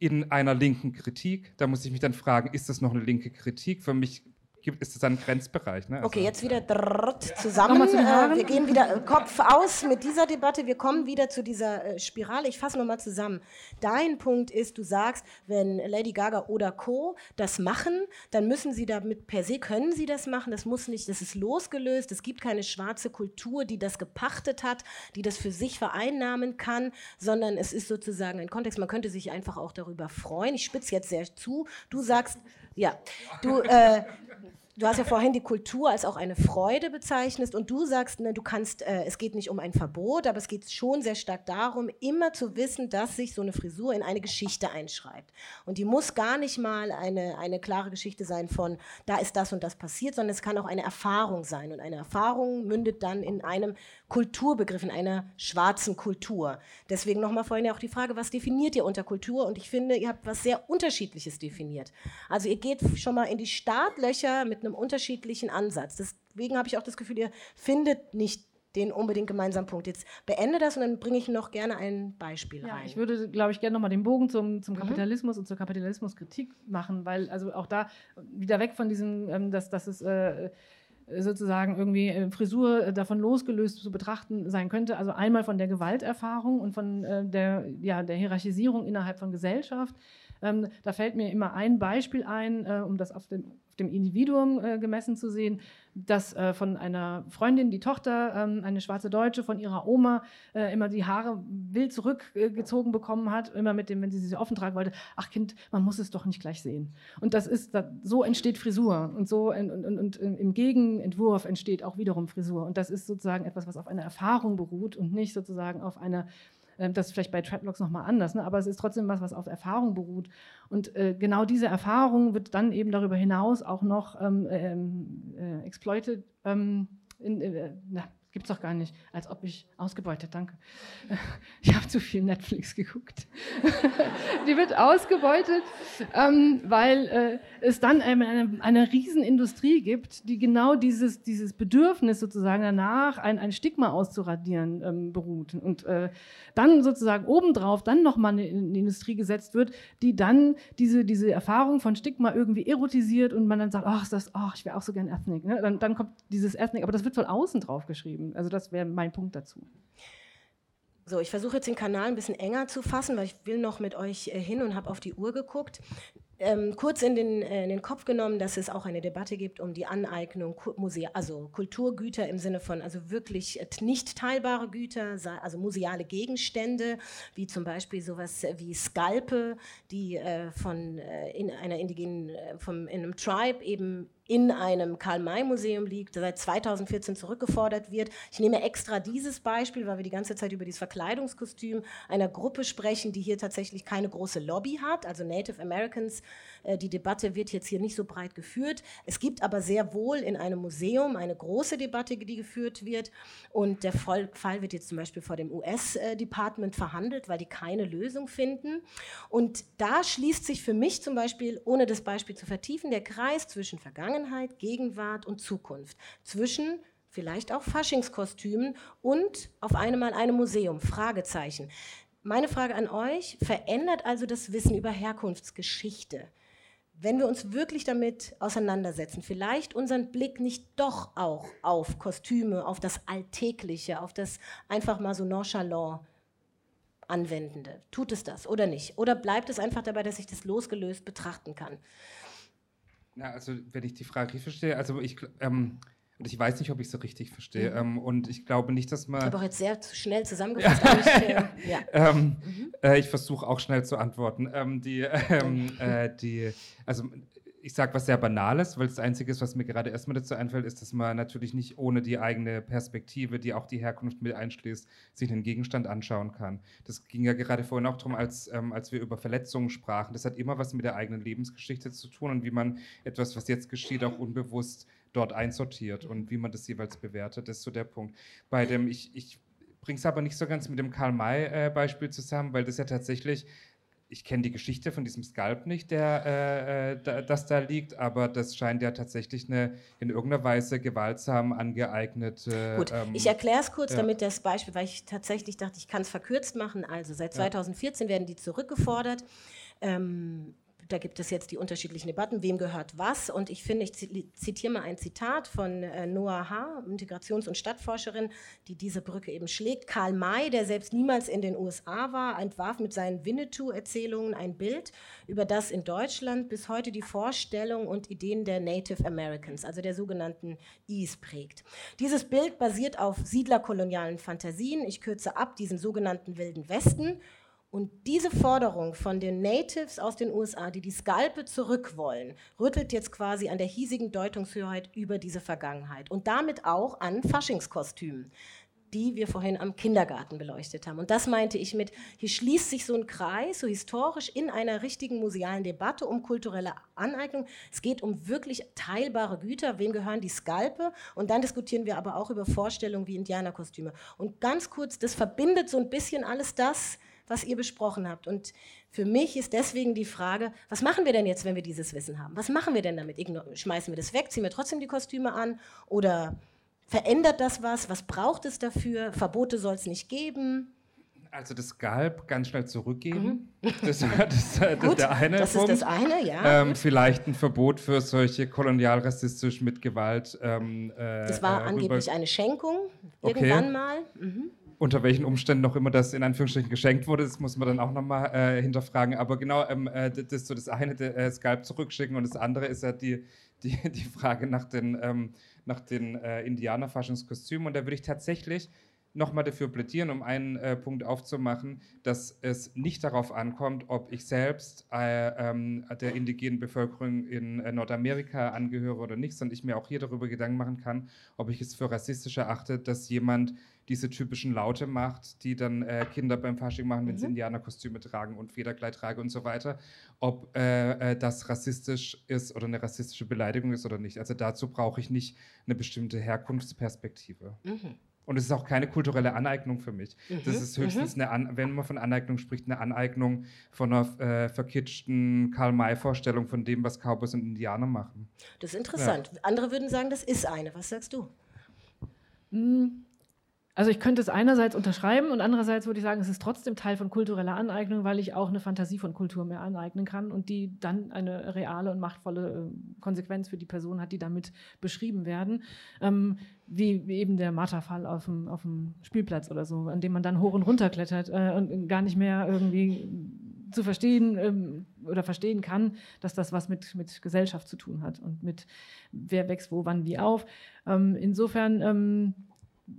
in einer linken Kritik. Da muss ich mich dann fragen, ist das noch eine linke Kritik? Für mich gibt, ist das ein Grenzbereich. Ne? Also okay, jetzt wieder zusammen. Zu äh, wir gehen wieder äh, Kopf aus mit dieser Debatte. Wir kommen wieder zu dieser äh, Spirale. Ich fasse nochmal zusammen. Dein Punkt ist, du sagst, wenn Lady Gaga oder Co. das machen, dann müssen sie damit per se, können sie das machen. Das muss nicht, das ist losgelöst. Es gibt keine schwarze Kultur, die das gepachtet hat, die das für sich vereinnahmen kann, sondern es ist sozusagen ein Kontext. Man könnte sich einfach auch darüber freuen. Ich spitze jetzt sehr zu. Du sagst, ja, du, äh, du hast ja vorhin die Kultur als auch eine Freude bezeichnet und du sagst, ne, du kannst, äh, es geht nicht um ein Verbot, aber es geht schon sehr stark darum, immer zu wissen, dass sich so eine Frisur in eine Geschichte einschreibt. Und die muss gar nicht mal eine, eine klare Geschichte sein von, da ist das und das passiert, sondern es kann auch eine Erfahrung sein. Und eine Erfahrung mündet dann in einem Kulturbegriff, in einer schwarzen Kultur. Deswegen nochmal vorhin ja auch die Frage, was definiert ihr unter Kultur? Und ich finde, ihr habt was sehr Unterschiedliches definiert. Also ihr geht schon mal in die Startlöcher mit einem unterschiedlichen Ansatz. Deswegen habe ich auch das Gefühl, ihr findet nicht den unbedingt gemeinsamen Punkt. Jetzt beende das und dann bringe ich noch gerne ein Beispiel Ja, rein. ich würde, glaube ich, gerne nochmal den Bogen zum, zum Mhm. Kapitalismus und zur Kapitalismuskritik machen, weil also auch da wieder weg von diesem, ähm, dass, dass es äh, sozusagen irgendwie äh, Frisur äh, davon losgelöst zu betrachten sein könnte. Also einmal von der Gewalterfahrung und von äh, der, ja, der Hierarchisierung innerhalb von Gesellschaft. Ähm, da fällt mir immer ein Beispiel ein, äh, um das auf dem, auf dem Individuum äh, gemessen zu sehen, dass äh, von einer Freundin die Tochter, ähm, eine schwarze Deutsche, von ihrer Oma äh, immer die Haare wild zurückgezogen bekommen hat, immer mit dem, wenn sie sie offen tragen wollte, ach Kind, man muss es doch nicht gleich sehen. Und das ist, das, so entsteht Frisur und so und, und, und im Gegenentwurf entsteht auch wiederum Frisur. Und das ist sozusagen etwas, was auf einer Erfahrung beruht und nicht sozusagen auf einer das ist vielleicht bei Treadlocks nochmal anders, ne? aber es ist trotzdem was, was auf Erfahrung beruht. Und äh, genau diese Erfahrung wird dann eben darüber hinaus auch noch ähm, ähm, äh, exploited. Ähm, in, äh, na, gibt's doch gar nicht, als ob ich ausgebeutet, danke. Ich habe zu viel Netflix geguckt. Die wird ausgebeutet, ähm, weil äh, es dann eine, eine, Riesenindustrie gibt, die genau dieses, dieses Bedürfnis sozusagen danach, ein, ein Stigma auszuradieren, ähm, beruht. Und äh, dann sozusagen obendrauf dann nochmal eine, eine Industrie gesetzt wird, die dann diese, diese Erfahrung von Stigma irgendwie erotisiert und man dann sagt, ach, das, ach, ich wäre auch so gern Ethnic. Ne? Dann, dann kommt dieses Ethnic, aber das wird von außen drauf geschrieben. Also das wäre mein Punkt dazu. So, ich versuche jetzt den Kanal ein bisschen enger zu fassen, weil ich will noch mit euch äh, hin und habe auf die Uhr geguckt. Ähm, kurz in den, äh, in den Kopf genommen, dass es auch eine Debatte gibt um die Aneignung, Musea, also Kulturgüter im Sinne von also wirklich äh, nicht teilbare Güter, also museale Gegenstände, wie zum Beispiel sowas wie Skalpe, die äh, von äh, in einer indigenen, vom, in einem Tribe eben in einem Karl-May-Museum liegt, seit 2014 zurückgefordert wird. Ich nehme extra dieses Beispiel, weil wir die ganze Zeit über dieses Verkleidungskostüm einer Gruppe sprechen, die hier tatsächlich keine große Lobby hat, also Native Americans. Äh, Die Debatte wird jetzt hier nicht so breit geführt. Es gibt aber sehr wohl in einem Museum eine große Debatte, die geführt wird. Und der Fall wird jetzt zum Beispiel vor dem US-Department verhandelt, weil die keine Lösung finden. Und da schließt sich für mich zum Beispiel, ohne das Beispiel zu vertiefen, der Kreis zwischen Vergangenheit, Gegenwart und Zukunft. Zwischen vielleicht auch Faschingskostümen und auf einmal einem Museum. Fragezeichen. Meine Frage an euch, verändert also das Wissen über Herkunftsgeschichte, wenn wir uns wirklich damit auseinandersetzen, vielleicht unseren Blick nicht doch auch auf Kostüme, auf das Alltägliche, auf das einfach mal so nonchalant Anwendende. Tut es das oder nicht? Oder bleibt es einfach dabei, dass ich das losgelöst betrachten kann? Ja, also wenn ich die Frage richtig verstehe, also ich, ähm, und ich weiß nicht, ob ich sie richtig verstehe, ähm, und ich glaube nicht, dass Ich man... habe auch jetzt sehr schnell zusammengefasst. ich, äh, ja. Ähm, äh, ich versuche auch schnell zu antworten. Ähm, die, ähm, äh, die, also ich sage was sehr Banales, weil das Einzige ist, was mir gerade erstmal dazu einfällt, ist, dass man natürlich nicht ohne die eigene Perspektive, die auch die Herkunft mit einschließt, sich einen Gegenstand anschauen kann. Das ging ja gerade vorhin auch darum, als, ähm, als wir über Verletzungen sprachen. Das hat immer was mit der eigenen Lebensgeschichte zu tun und wie man etwas, was jetzt geschieht, auch unbewusst dort einsortiert und wie man das jeweils bewertet. Das ist so der Punkt. Bei dem, ich, ich bringe es aber nicht so ganz mit dem Karl-May-Beispiel zusammen, weil das ja tatsächlich, ich kenne die Geschichte von diesem Skalp nicht, der äh, äh, da, das da liegt, aber das scheint ja tatsächlich eine in irgendeiner Weise gewaltsam angeeignete. Gut, ähm, ich erkläre es kurz, ja. damit das Beispiel, weil ich tatsächlich dachte, ich kann es verkürzt machen. Also seit Ja. 2014 werden die zurückgefordert. Ähm, da gibt es jetzt die unterschiedlichen Debatten, wem gehört was. Und ich finde, ich zi- zitiere mal ein Zitat von äh, Noah H., Integrations- und Stadtforscherin, die diese Brücke eben schlägt. Karl May, der selbst niemals in den USA war, entwarf mit seinen Winnetou-Erzählungen ein Bild, über das in Deutschland bis heute die Vorstellung und Ideen der Native Americans, also der sogenannten Is, prägt. Dieses Bild basiert auf siedlerkolonialen Fantasien. Ich kürze ab, diesen sogenannten Wilden Westen. Und diese Forderung von den Natives aus den USA, die die Skalpe zurück wollen, rüttelt jetzt quasi an der hiesigen Deutungshoheit über diese Vergangenheit und damit auch an Faschingskostümen, die wir vorhin am Kindergarten beleuchtet haben. Und das meinte ich mit, hier schließt sich so ein Kreis, so historisch in einer richtigen musealen Debatte um kulturelle Aneignung. Es geht um wirklich teilbare Güter, wem gehören die Skalpe? Und dann diskutieren wir aber auch über Vorstellungen wie Indianerkostüme. Und ganz kurz, das verbindet so ein bisschen alles das, was ihr besprochen habt. Und für mich ist deswegen die Frage, was machen wir denn jetzt, wenn wir dieses Wissen haben? Was machen wir denn damit? Schmeißen wir das weg, ziehen wir trotzdem die Kostüme an oder Verändert das was? Was braucht es dafür? Verbote soll es nicht geben. Also das Skalp ganz schnell zurückgeben. Mhm. Das, das, das, Gut, der eine das Punkt. ist das eine, ja. Ähm, vielleicht ein Verbot für solche kolonialrassistisch mit Gewalt. Ähm, äh, das war äh, angeblich eine Schenkung Okay. irgendwann mal. Mhm. Unter welchen Umständen noch immer das in Anführungsstrichen geschenkt wurde, das muss man dann auch nochmal äh, hinterfragen. Aber genau, ähm, äh, das ist so das eine, der, äh, Skalp zurückschicken und das andere ist ja die, die, die Frage nach den, ähm, den äh, Indianerfaschingskostümen. Und da würde ich tatsächlich nochmal dafür plädieren, um einen äh, Punkt aufzumachen, dass es nicht darauf ankommt, ob ich selbst äh, ähm, der indigenen Bevölkerung in äh, Nordamerika angehöre oder nicht, sondern ich mir auch hier darüber Gedanken machen kann, ob ich es für rassistisch erachte, dass jemand diese typischen Laute macht, die dann äh, Kinder beim Fasching machen, wenn sie Indianerkostüme tragen und Federkleid tragen und so weiter, ob äh, äh, das rassistisch ist oder eine rassistische Beleidigung ist oder nicht. Also dazu brauche ich nicht eine bestimmte Herkunftsperspektive. Mhm. Und es ist auch keine kulturelle Aneignung für mich. Mhm. Das ist höchstens eine, An wenn man von Aneignung spricht, eine Aneignung von einer äh, verkitschten Karl-May-Vorstellung von dem, was Cowboys und Indianer machen. Das ist interessant. Andere würden sagen, das ist eine. Was sagst du? Mm, Also ich könnte es einerseits unterschreiben und andererseits würde ich sagen, es ist trotzdem Teil von kultureller Aneignung, weil ich auch eine Fantasie von Kultur mir aneignen kann und die dann eine reale und machtvolle äh, Konsequenz für die Person hat, die damit beschrieben werden. Ähm, wie, wie eben der Marterfall auf dem, auf dem Spielplatz oder so, an dem man dann hoch und runter klettert äh, und gar nicht mehr irgendwie zu verstehen ähm, oder verstehen kann, dass das was mit, mit Gesellschaft zu tun hat und mit wer wächst wo, wann, wie auf. Ähm, insofern ähm,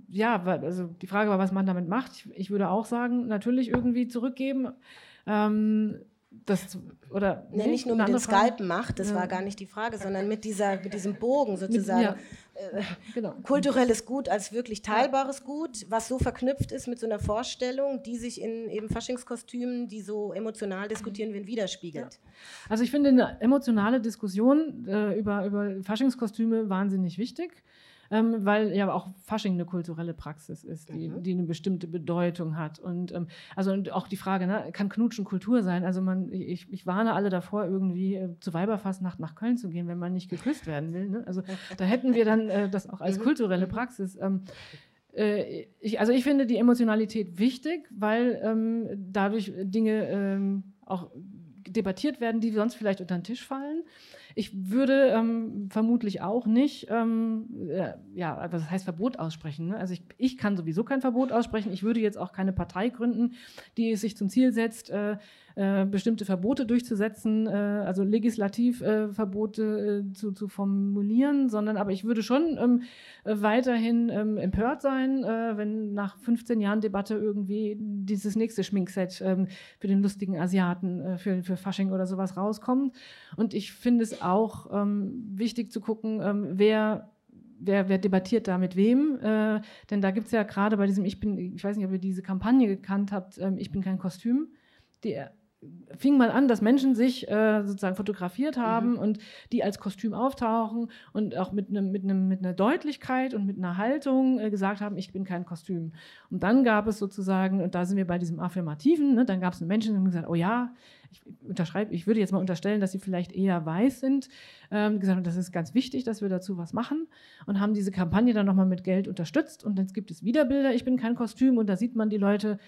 ja, also die Frage war, was man damit macht. Ich, würde auch sagen, natürlich irgendwie zurückgeben. Ähm, das, oder Nee, nicht nur mit den? Skalpen macht, das Ja. war gar nicht die Frage, sondern mit, dieser, mit diesem Bogen sozusagen. ja. Genau. Kulturelles Gut als wirklich teilbares Gut, was so verknüpft ist mit so einer Vorstellung, die sich in eben Faschingskostümen, die so emotional diskutieren werden, widerspiegelt. Also ich finde eine emotionale Diskussion äh, über, über Faschingskostüme wahnsinnig wichtig, ähm, weil ja auch Fasching eine kulturelle Praxis ist, die, Mhm. die eine bestimmte Bedeutung hat. Und ähm, also und auch die Frage, ne, kann Knutschen Kultur sein? Also man, ich, ich warne alle davor, irgendwie äh, zur Weiberfastnacht nach Köln zu gehen, wenn man nicht geküsst werden will. Ne? Also da hätten wir dann äh, das auch als Mhm. kulturelle Praxis. Ähm, äh, ich, also ich finde die Emotionalität wichtig, weil ähm, dadurch Dinge ähm, auch debattiert werden, die sonst vielleicht unter den Tisch fallen. Ich würde ähm, vermutlich auch nicht, ähm, äh, ja, also das heißt Verbot aussprechen. Ne? Also ich, ich kann sowieso kein Verbot aussprechen. Ich würde jetzt auch keine Partei gründen, die es sich zum Ziel setzt, äh, äh, bestimmte Verbote durchzusetzen, äh, also Legislativverbote äh, zu, zu formulieren, sondern aber ich würde schon ähm, äh, weiterhin ähm, empört sein, wenn nach 15 Jahren Debatte irgendwie dieses nächste Schminkset ähm, für den lustigen Asiaten, für, für Fasching oder sowas rauskommt. Und ich finde es auch ähm, wichtig zu gucken, ähm, wer Wer, wer debattiert da mit wem? Äh, denn da gibt es ja gerade bei diesem, ich bin, ich weiß nicht, ob ihr diese Kampagne gekannt habt, ähm, ich bin kein Kostüm, die fing mal an, dass Menschen sich äh, sozusagen fotografiert haben und die als Kostüm auftauchen und auch mit, einem, mit, einem, mit einer Deutlichkeit und mit einer Haltung äh, gesagt haben, ich bin kein Kostüm. Und dann gab es sozusagen, und da sind wir bei diesem Affirmativen, ne, dann gab es Menschen, die haben gesagt, oh ja, ich unterschreibe, ich würde jetzt mal unterstellen, dass sie vielleicht eher weiß sind, ähm, gesagt haben, das ist ganz wichtig, dass wir dazu was machen und haben diese Kampagne dann nochmal mit Geld unterstützt. Und jetzt gibt es wieder Bilder, ich bin kein Kostüm. Und da sieht man die Leute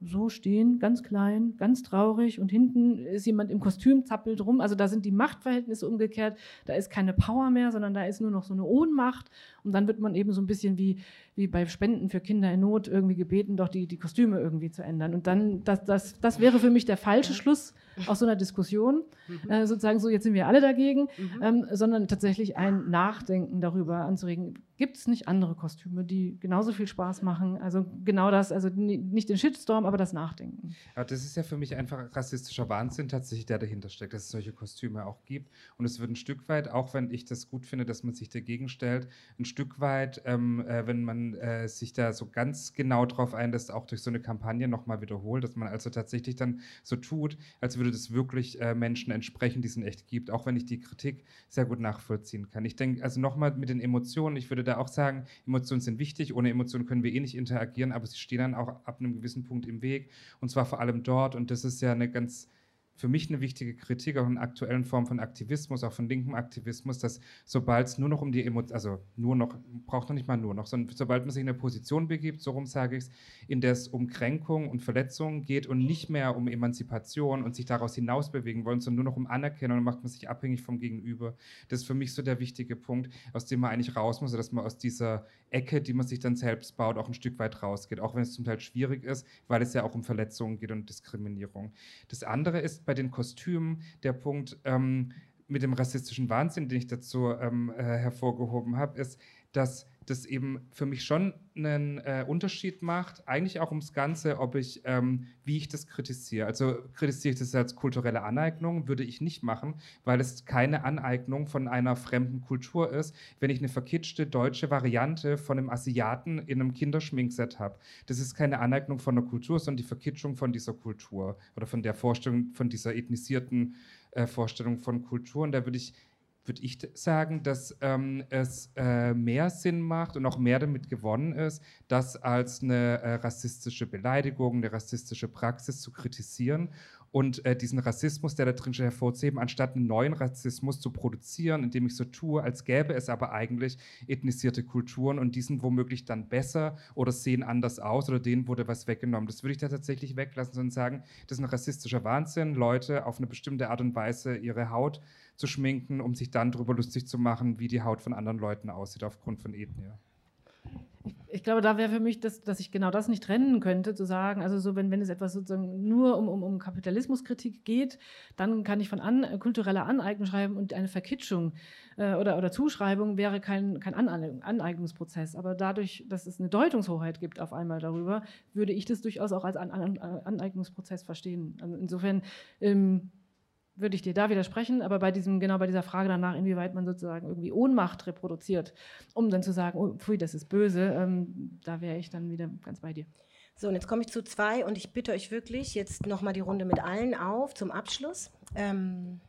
so stehen, ganz klein, ganz traurig und hinten ist jemand im Kostüm, zappelt rum. Also da sind die Machtverhältnisse umgekehrt, da ist keine Power mehr, sondern da ist nur noch so eine Ohnmacht und dann wird man eben so ein bisschen wie, wie bei Spenden für Kinder in Not irgendwie gebeten, doch die, die Kostüme irgendwie zu ändern. Und dann, das, das, das wäre für mich der falsche Schluss aus so einer Diskussion, äh, sozusagen so, jetzt sind wir alle dagegen, ähm, sondern tatsächlich ein Nachdenken darüber anzuregen, gibt es nicht andere Kostüme, die genauso viel Spaß machen? Also genau das, also ni- nicht den Shitstorm, aber das Nachdenken. Aber das ist ja für mich einfach rassistischer Wahnsinn tatsächlich, der dahinter steckt, dass es solche Kostüme auch gibt. Und es wird ein Stück weit, auch wenn ich das gut finde, dass man sich dagegen stellt, ein Stück weit, ähm, äh, wenn man äh, sich da so ganz genau drauf einlässt, auch durch so eine Kampagne nochmal wiederholt, dass man also tatsächlich dann so tut, als würde das wirklich äh, Menschen entsprechen, die es in echt gibt, auch wenn ich die Kritik sehr gut nachvollziehen kann. Ich denke, also nochmal mit den Emotionen, ich würde da auch sagen, Emotionen sind wichtig, ohne Emotionen können wir eh nicht interagieren, aber sie stehen dann auch ab einem gewissen Punkt im Weg und zwar vor allem dort und das ist ja eine ganz für mich eine wichtige Kritik auch in aktuellen Formen von Aktivismus, auch von linkem Aktivismus, dass sobald es nur noch um die Emotionen, also nur noch, braucht noch nicht mal nur noch, sondern sobald man sich in eine Position begibt, so rum sage ich es, in der es um Kränkung und Verletzungen geht und nicht mehr um Emanzipation und sich daraus hinaus bewegen wollen, sondern nur noch um Anerkennung, macht man sich abhängig vom Gegenüber. Das ist für mich so der wichtige Punkt, aus dem man eigentlich raus muss, dass man aus dieser Ecke, die man sich dann selbst baut, auch ein Stück weit rausgeht, auch wenn es zum Teil schwierig ist, weil es ja auch um Verletzungen geht und Diskriminierung. Das andere ist bei den Kostümen der Punkt ähm, mit dem rassistischen Wahnsinn, den ich dazu ähm, äh, hervorgehoben habe, ist, dass das eben für mich schon einen äh, Unterschied macht, eigentlich auch ums Ganze, ob ich, ähm, wie ich das kritisiere. Also kritisiere ich das als kulturelle Aneignung, würde ich nicht machen, weil es keine Aneignung von einer fremden Kultur ist, wenn ich eine verkitschte deutsche Variante von einem Asiaten in einem Kinderschminkset habe. Das ist keine Aneignung von einer Kultur, sondern die Verkitschung von dieser Kultur oder von der Vorstellung, von dieser ethnisierten äh, Vorstellung von Kultur. Und da würde ich würde ich sagen, dass ähm, es äh, mehr Sinn macht und auch mehr damit gewonnen ist, das als eine äh, rassistische Beleidigung, eine rassistische Praxis zu kritisieren und äh, diesen Rassismus, der da drin steht, hervorzuheben, anstatt einen neuen Rassismus zu produzieren, indem ich so tue, als gäbe es aber eigentlich ethnisierte Kulturen und die sind womöglich dann besser oder sehen anders aus oder denen wurde was weggenommen. Das würde ich da tatsächlich weglassen und sagen, das ist ein rassistischer Wahnsinn, Leute auf eine bestimmte Art und Weise ihre Haut zu schminken, um sich dann darüber lustig zu machen, wie die Haut von anderen Leuten aussieht aufgrund von Ethnie. Ich glaube, da wäre für mich, das, dass ich genau das nicht trennen könnte, zu sagen, also so, wenn, wenn es etwas sozusagen nur um, um, um Kapitalismuskritik geht, dann kann ich von an, kultureller Aneignung schreiben und eine Verkitschung äh, oder, oder Zuschreibung wäre kein, kein Aneignungsprozess. Aber dadurch, dass es eine Deutungshoheit gibt auf einmal darüber, würde ich das durchaus auch als An An Aneignungsprozess verstehen. Also insofern ähm, würde ich dir da widersprechen, aber bei diesem, genau bei dieser Frage danach, inwieweit man sozusagen irgendwie Ohnmacht reproduziert, um dann zu sagen, oh, pfui, das ist böse, ähm, da wäre ich dann wieder ganz bei dir. So, und jetzt komme ich zu zwei und ich bitte euch wirklich jetzt nochmal die Runde mit allen auf zum Abschluss. Ähm,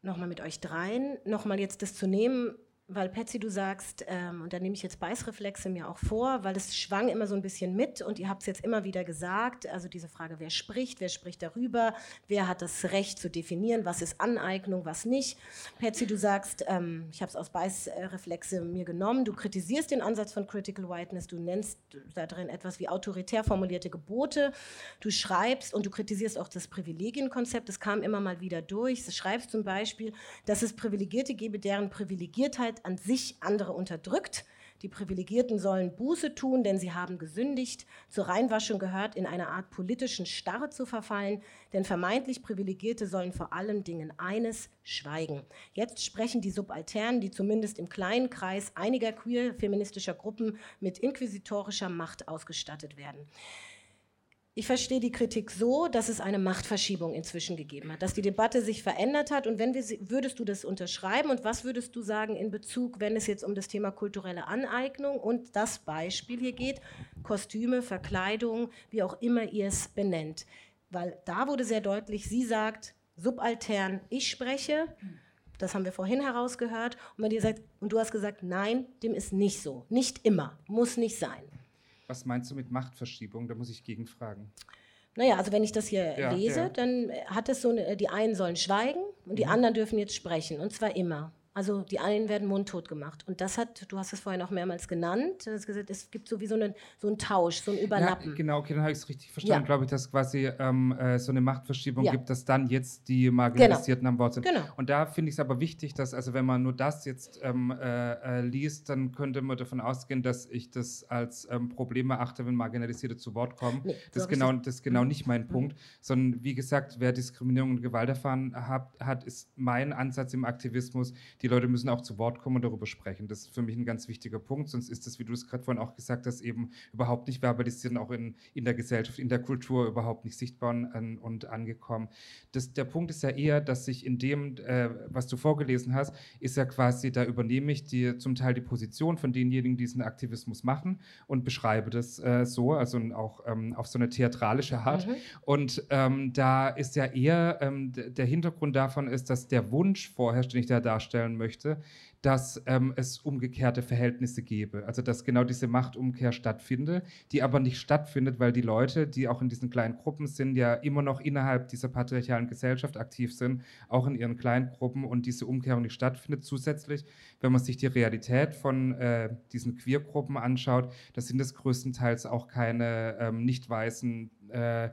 nochmal mit euch dreien, nochmal jetzt das zu nehmen, weil Patsy, du sagst, ähm, und da nehme ich jetzt Beißreflexe mir auch vor, weil es schwang immer so ein bisschen mit und ihr habt es jetzt immer wieder gesagt, also diese Frage, wer spricht, wer spricht darüber, wer hat das Recht zu definieren, was ist Aneignung, was nicht. Patsy, du sagst, ähm, ich habe es aus Beißreflexe mir genommen, du kritisierst den Ansatz von Critical Whiteness, du nennst da drin etwas wie autoritär formulierte Gebote, du schreibst und du kritisierst auch das Privilegienkonzept, das kam immer mal wieder durch, du schreibst zum Beispiel, dass es Privilegierte gebe, deren Privilegiertheit Minderheit an sich andere unterdrückt. Die Privilegierten sollen Buße tun, denn sie haben gesündigt. Zur Reinwaschung gehört, in einer Art politischen Starre zu verfallen, denn vermeintlich Privilegierte sollen vor allen Dingen eines schweigen. Jetzt sprechen die Subalternen, die zumindest im kleinen Kreis einiger queer-feministischer Gruppen mit inquisitorischer Macht ausgestattet werden. Ich verstehe die Kritik so, dass es eine Machtverschiebung inzwischen gegeben hat, dass die Debatte sich verändert hat. Und wenn wir, würdest du das unterschreiben und was würdest du sagen in Bezug, wenn es jetzt um das Thema kulturelle Aneignung und das Beispiel hier geht, Kostüme, Verkleidung, wie auch immer ihr es benennt? Weil da wurde sehr deutlich, sie sagt, subaltern, ich spreche. Das haben wir vorhin herausgehört. Und, wenn ihr sagt, und du hast gesagt, nein, dem ist nicht so. Nicht immer, muss nicht sein. Was meinst du mit Machtverschiebung? Da muss ich gegenfragen. Naja, also wenn ich das hier ja, lese, ja. dann hat es so, eine, die einen sollen schweigen und die mhm. anderen dürfen jetzt sprechen. Und zwar immer. Also die einen werden mundtot gemacht. Und das hat, du hast es vorher noch mehrmals genannt, gesagt, es gibt so wie so einen, so einen Tausch, so ein Überlappen. Ja, genau, okay, dann habe ich es richtig verstanden. Ja. Glaube ich, dass quasi ähm, äh, so eine Machtverschiebung ja. gibt, dass dann jetzt die Marginalisierten genau. am Wort sind. Genau. Und da finde ich es aber wichtig, dass, also wenn man nur das jetzt ähm, äh, äh, liest, dann könnte man davon ausgehen, dass ich das als ähm, Problem erachte, wenn Marginalisierte zu Wort kommen. Nee, das, ist genau, das ist genau mhm. nicht mein mhm. Punkt, sondern wie gesagt, wer Diskriminierung und Gewalt erfahren hat, hat, ist mein Ansatz im Aktivismus, die Leute müssen auch zu Wort kommen und darüber sprechen. Das ist für mich ein ganz wichtiger Punkt, sonst ist das, wie du es gerade vorhin auch gesagt hast, eben überhaupt nicht verbalisiert und auch in, in der Gesellschaft, in der Kultur überhaupt nicht sichtbar und, und angekommen. Das, der Punkt ist ja eher, dass sich in dem, äh, was du vorgelesen hast, ist ja quasi, da übernehme ich die, zum Teil die Position von denjenigen, die diesen Aktivismus machen und beschreibe das äh, so, also auch ähm, auf so eine theatralische Art. Mhm. Und ähm, da ist ja eher, ähm, der Hintergrund davon ist, dass der Wunsch vorherrscht, den ich da darstellen vorstellen möchte, dass ähm, es umgekehrte Verhältnisse gäbe. Also dass genau diese Machtumkehr stattfindet, die aber nicht stattfindet, weil die Leute, die auch in diesen kleinen Gruppen sind, ja immer noch innerhalb dieser patriarchalen Gesellschaft aktiv sind, auch in ihren kleinen Gruppen und diese Umkehrung nicht stattfindet. Zusätzlich, wenn man sich die Realität von äh, diesen Queergruppen anschaut, da sind es größtenteils auch keine ähm, nicht weißen äh,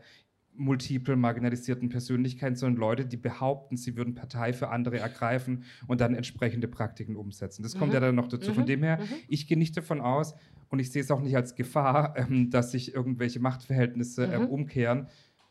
multiple marginalisierten Persönlichkeiten, sondern Leute, die behaupten, sie würden Partei für andere ergreifen und dann entsprechende Praktiken umsetzen. Das mhm. kommt ja dann noch dazu. Mhm. Von dem her, mhm. ich gehe nicht davon aus und ich sehe es auch nicht als Gefahr, ähm, dass sich irgendwelche Machtverhältnisse ähm, mhm. umkehren.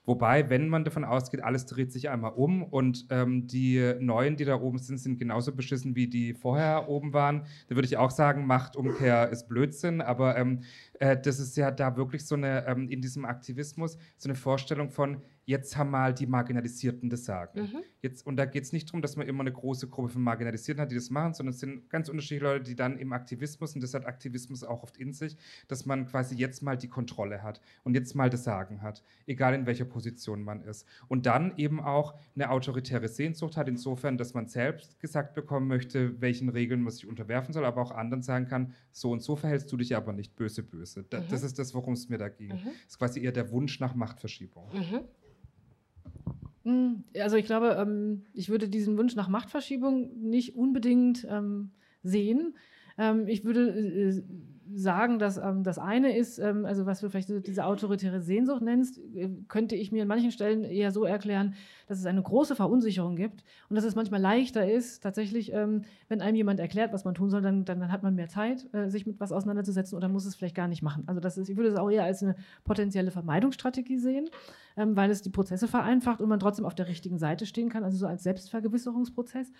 Wobei, wenn man davon ausgeht, alles dreht sich einmal um und ähm, die Neuen, die da oben sind, sind genauso beschissen wie die vorher oben waren, dann würde ich auch sagen, Machtumkehr ist Blödsinn. Aber ähm, äh, das ist ja da wirklich so eine, ähm, in diesem Aktivismus, so eine Vorstellung von, jetzt haben mal die Marginalisierten das Sagen. Mhm. Jetzt, und da geht es nicht darum, dass man immer eine große Gruppe von Marginalisierten hat, die das machen, sondern es sind ganz unterschiedliche Leute, die dann im Aktivismus, und das hat Aktivismus auch oft in sich, dass man quasi jetzt mal die Kontrolle hat und jetzt mal das Sagen hat, egal in welcher Position man ist. Und dann eben auch eine autoritäre Sehnsucht hat, insofern, dass man selbst gesagt bekommen möchte, welchen Regeln man sich unterwerfen soll, aber auch anderen sagen kann, so und so verhältst du dich aber nicht böse, böse. Da, mhm. Das ist das, worum es mir da ging. Mhm. Das ist quasi eher der Wunsch nach Machtverschiebung. Mhm. Hm, also ich glaube, ähm, ich würde diesen Wunsch nach Machtverschiebung nicht unbedingt ähm, sehen. Ähm, ich würde äh, sagen, dass ähm, das eine ist, ähm, also was du vielleicht diese autoritäre Sehnsucht nennst, äh, könnte ich mir an manchen Stellen eher so erklären, dass es eine große Verunsicherung gibt und dass es manchmal leichter ist, tatsächlich, ähm, wenn einem jemand erklärt, was man tun soll, dann, dann, dann hat man mehr Zeit, äh, sich mit was auseinanderzusetzen oder muss es vielleicht gar nicht machen. Also das ist, ich würde es auch eher als eine potenzielle Vermeidungsstrategie sehen, ähm, weil es die Prozesse vereinfacht und man trotzdem auf der richtigen Seite stehen kann, also so als Selbstvergewisserungsprozess.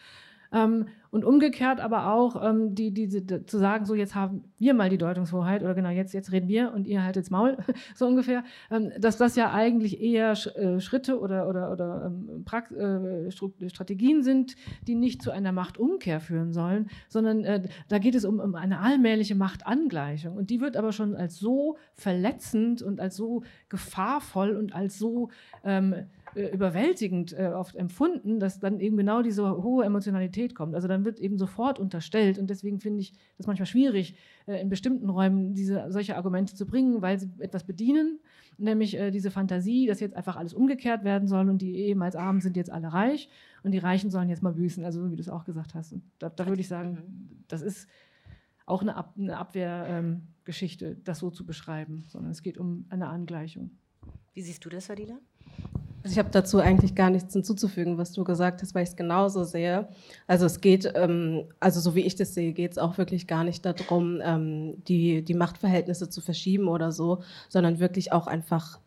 Ähm, und umgekehrt aber auch ähm, die, die, die, zu sagen, so jetzt haben wir mal die Deutungshoheit oder genau jetzt, jetzt reden wir und ihr haltet's Maul, so ungefähr, ähm, dass das ja eigentlich eher Sch äh, Schritte oder, oder, oder ähm, äh, Strategien sind, die nicht zu einer Machtumkehr führen sollen, sondern äh, da geht es um, um eine allmähliche Machtangleichung. Und die wird aber schon als so verletzend und als so gefahrvoll und als so ähm, äh, überwältigend äh, oft empfunden, dass dann eben genau diese hohe Emotionalität kommt. Also dann wird eben sofort unterstellt und deswegen finde ich das manchmal schwierig, äh, in bestimmten Räumen diese solche Argumente zu bringen, weil sie etwas bedienen, nämlich äh, diese Fantasie, dass jetzt einfach alles umgekehrt werden soll und die ehemals Armen sind jetzt alle reich und die Reichen sollen jetzt mal büßen, also so wie du es auch gesagt hast. Und da, da würde ich sagen, das ist auch eine, Ab eine Abwehrgeschichte, ähm, das so zu beschreiben, sondern es geht um eine Angleichung. Wie siehst du das, Adila? Also ich habe dazu eigentlich gar nichts hinzuzufügen, was du gesagt hast, weil ich es genauso sehe. Also es geht, ähm, also so wie ich das sehe, geht es auch wirklich gar nicht darum, ähm, die, die Machtverhältnisse zu verschieben oder so, sondern wirklich auch einfach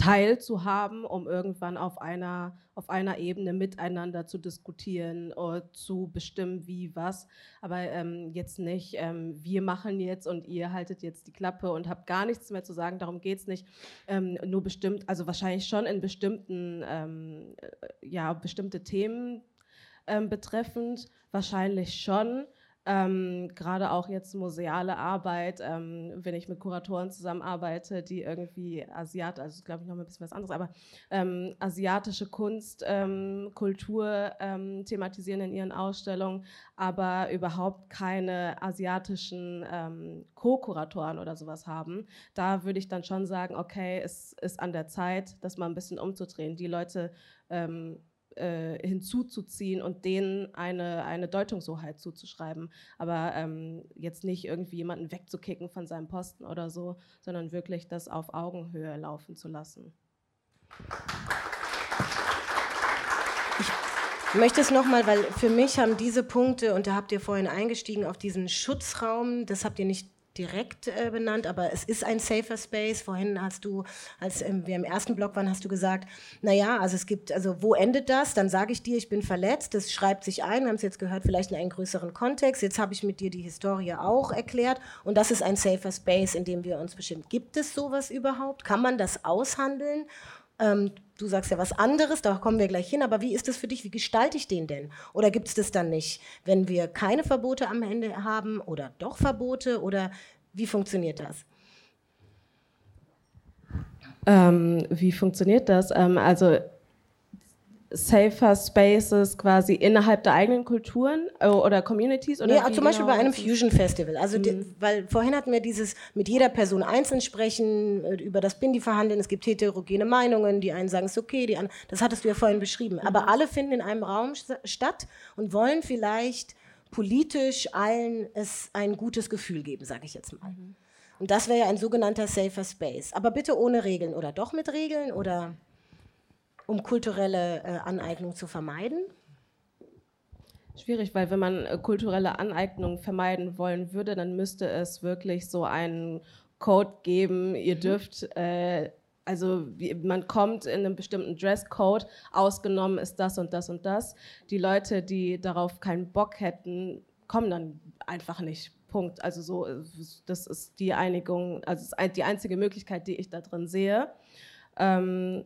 teilzuhaben, um irgendwann auf einer, auf einer Ebene miteinander zu diskutieren oder zu bestimmen, wie was. Aber ähm, jetzt nicht, ähm, wir machen jetzt und ihr haltet jetzt die Klappe und habt gar nichts mehr zu sagen, darum geht es nicht. Ähm, nur bestimmt, also wahrscheinlich schon in bestimmten, ähm, äh, ja, bestimmte Themen ähm, betreffend, wahrscheinlich schon. Ähm, Gerade auch jetzt museale Arbeit, ähm, wenn ich mit Kuratoren zusammenarbeite, die irgendwie Asiat, also glaube ich noch ein bisschen was anderes, aber ähm, asiatische Kunst, ähm, Kultur ähm, thematisieren in ihren Ausstellungen, aber überhaupt keine asiatischen ähm, Co-Kuratoren oder sowas haben. Da würde ich dann schon sagen, okay, es ist an der Zeit, das mal ein bisschen umzudrehen. Die Leute äh, hinzuzuziehen und denen eine, eine Deutungshoheit zuzuschreiben. Aber ähm, jetzt nicht irgendwie jemanden wegzukicken von seinem Posten oder so, sondern wirklich das auf Augenhöhe laufen zu lassen. Ich möchte es nochmal, weil für mich haben diese Punkte, und da habt ihr vorhin eingestiegen auf diesen Schutzraum, das habt ihr nicht direkt äh, benannt, aber es ist ein safer Space. Vorhin hast du, als ähm, wir im ersten Block waren, hast du gesagt, naja, also es gibt, also wo endet das? Dann sage ich dir, ich bin verletzt, das schreibt sich ein, wir haben es jetzt gehört, vielleicht in einen größeren Kontext. Jetzt habe ich mit dir die Historie auch erklärt und das ist ein safer Space, in dem wir uns bestimmt. Gibt es sowas überhaupt? Kann man das aushandeln? Ähm, du sagst ja was anderes, da kommen wir gleich hin, aber wie ist das für dich? Wie gestalte ich den denn? Oder gibt es das dann nicht, wenn wir keine Verbote am Ende haben oder doch Verbote? Oder wie funktioniert das? Ähm, wie funktioniert das? Ähm, also safer Spaces quasi innerhalb der eigenen Kulturen äh, oder Communities? Oder wie zum Beispiel genau bei einem? Fusion Festival. Also, die, Mhm. weil vorhin hatten wir dieses mit jeder Person einzeln sprechen, äh, über das Bindi verhandeln. Es gibt heterogene Meinungen. Die einen sagen, es ist okay, die anderen. Das hattest du ja vorhin beschrieben. Mhm. Aber alle finden in einem Raum sta- statt und wollen vielleicht politisch allen es ein gutes Gefühl geben, sage ich jetzt mal. Mhm. Und das wäre ja ein sogenannter Safer Space. Aber bitte ohne Regeln oder doch mit Regeln oder um kulturelle äh, Aneignung zu vermeiden. Schwierig, weil wenn man äh, kulturelle Aneignung vermeiden wollen würde, dann müsste es wirklich so einen Code geben. Ihr dürft, äh, also wie, man kommt in einem bestimmten Dresscode, ausgenommen ist das und das und das. Die Leute, die darauf keinen Bock hätten, kommen dann einfach nicht. Punkt. Also so, äh, das ist die Einigung, also die einzige Möglichkeit, die ich da drin sehe. Ähm,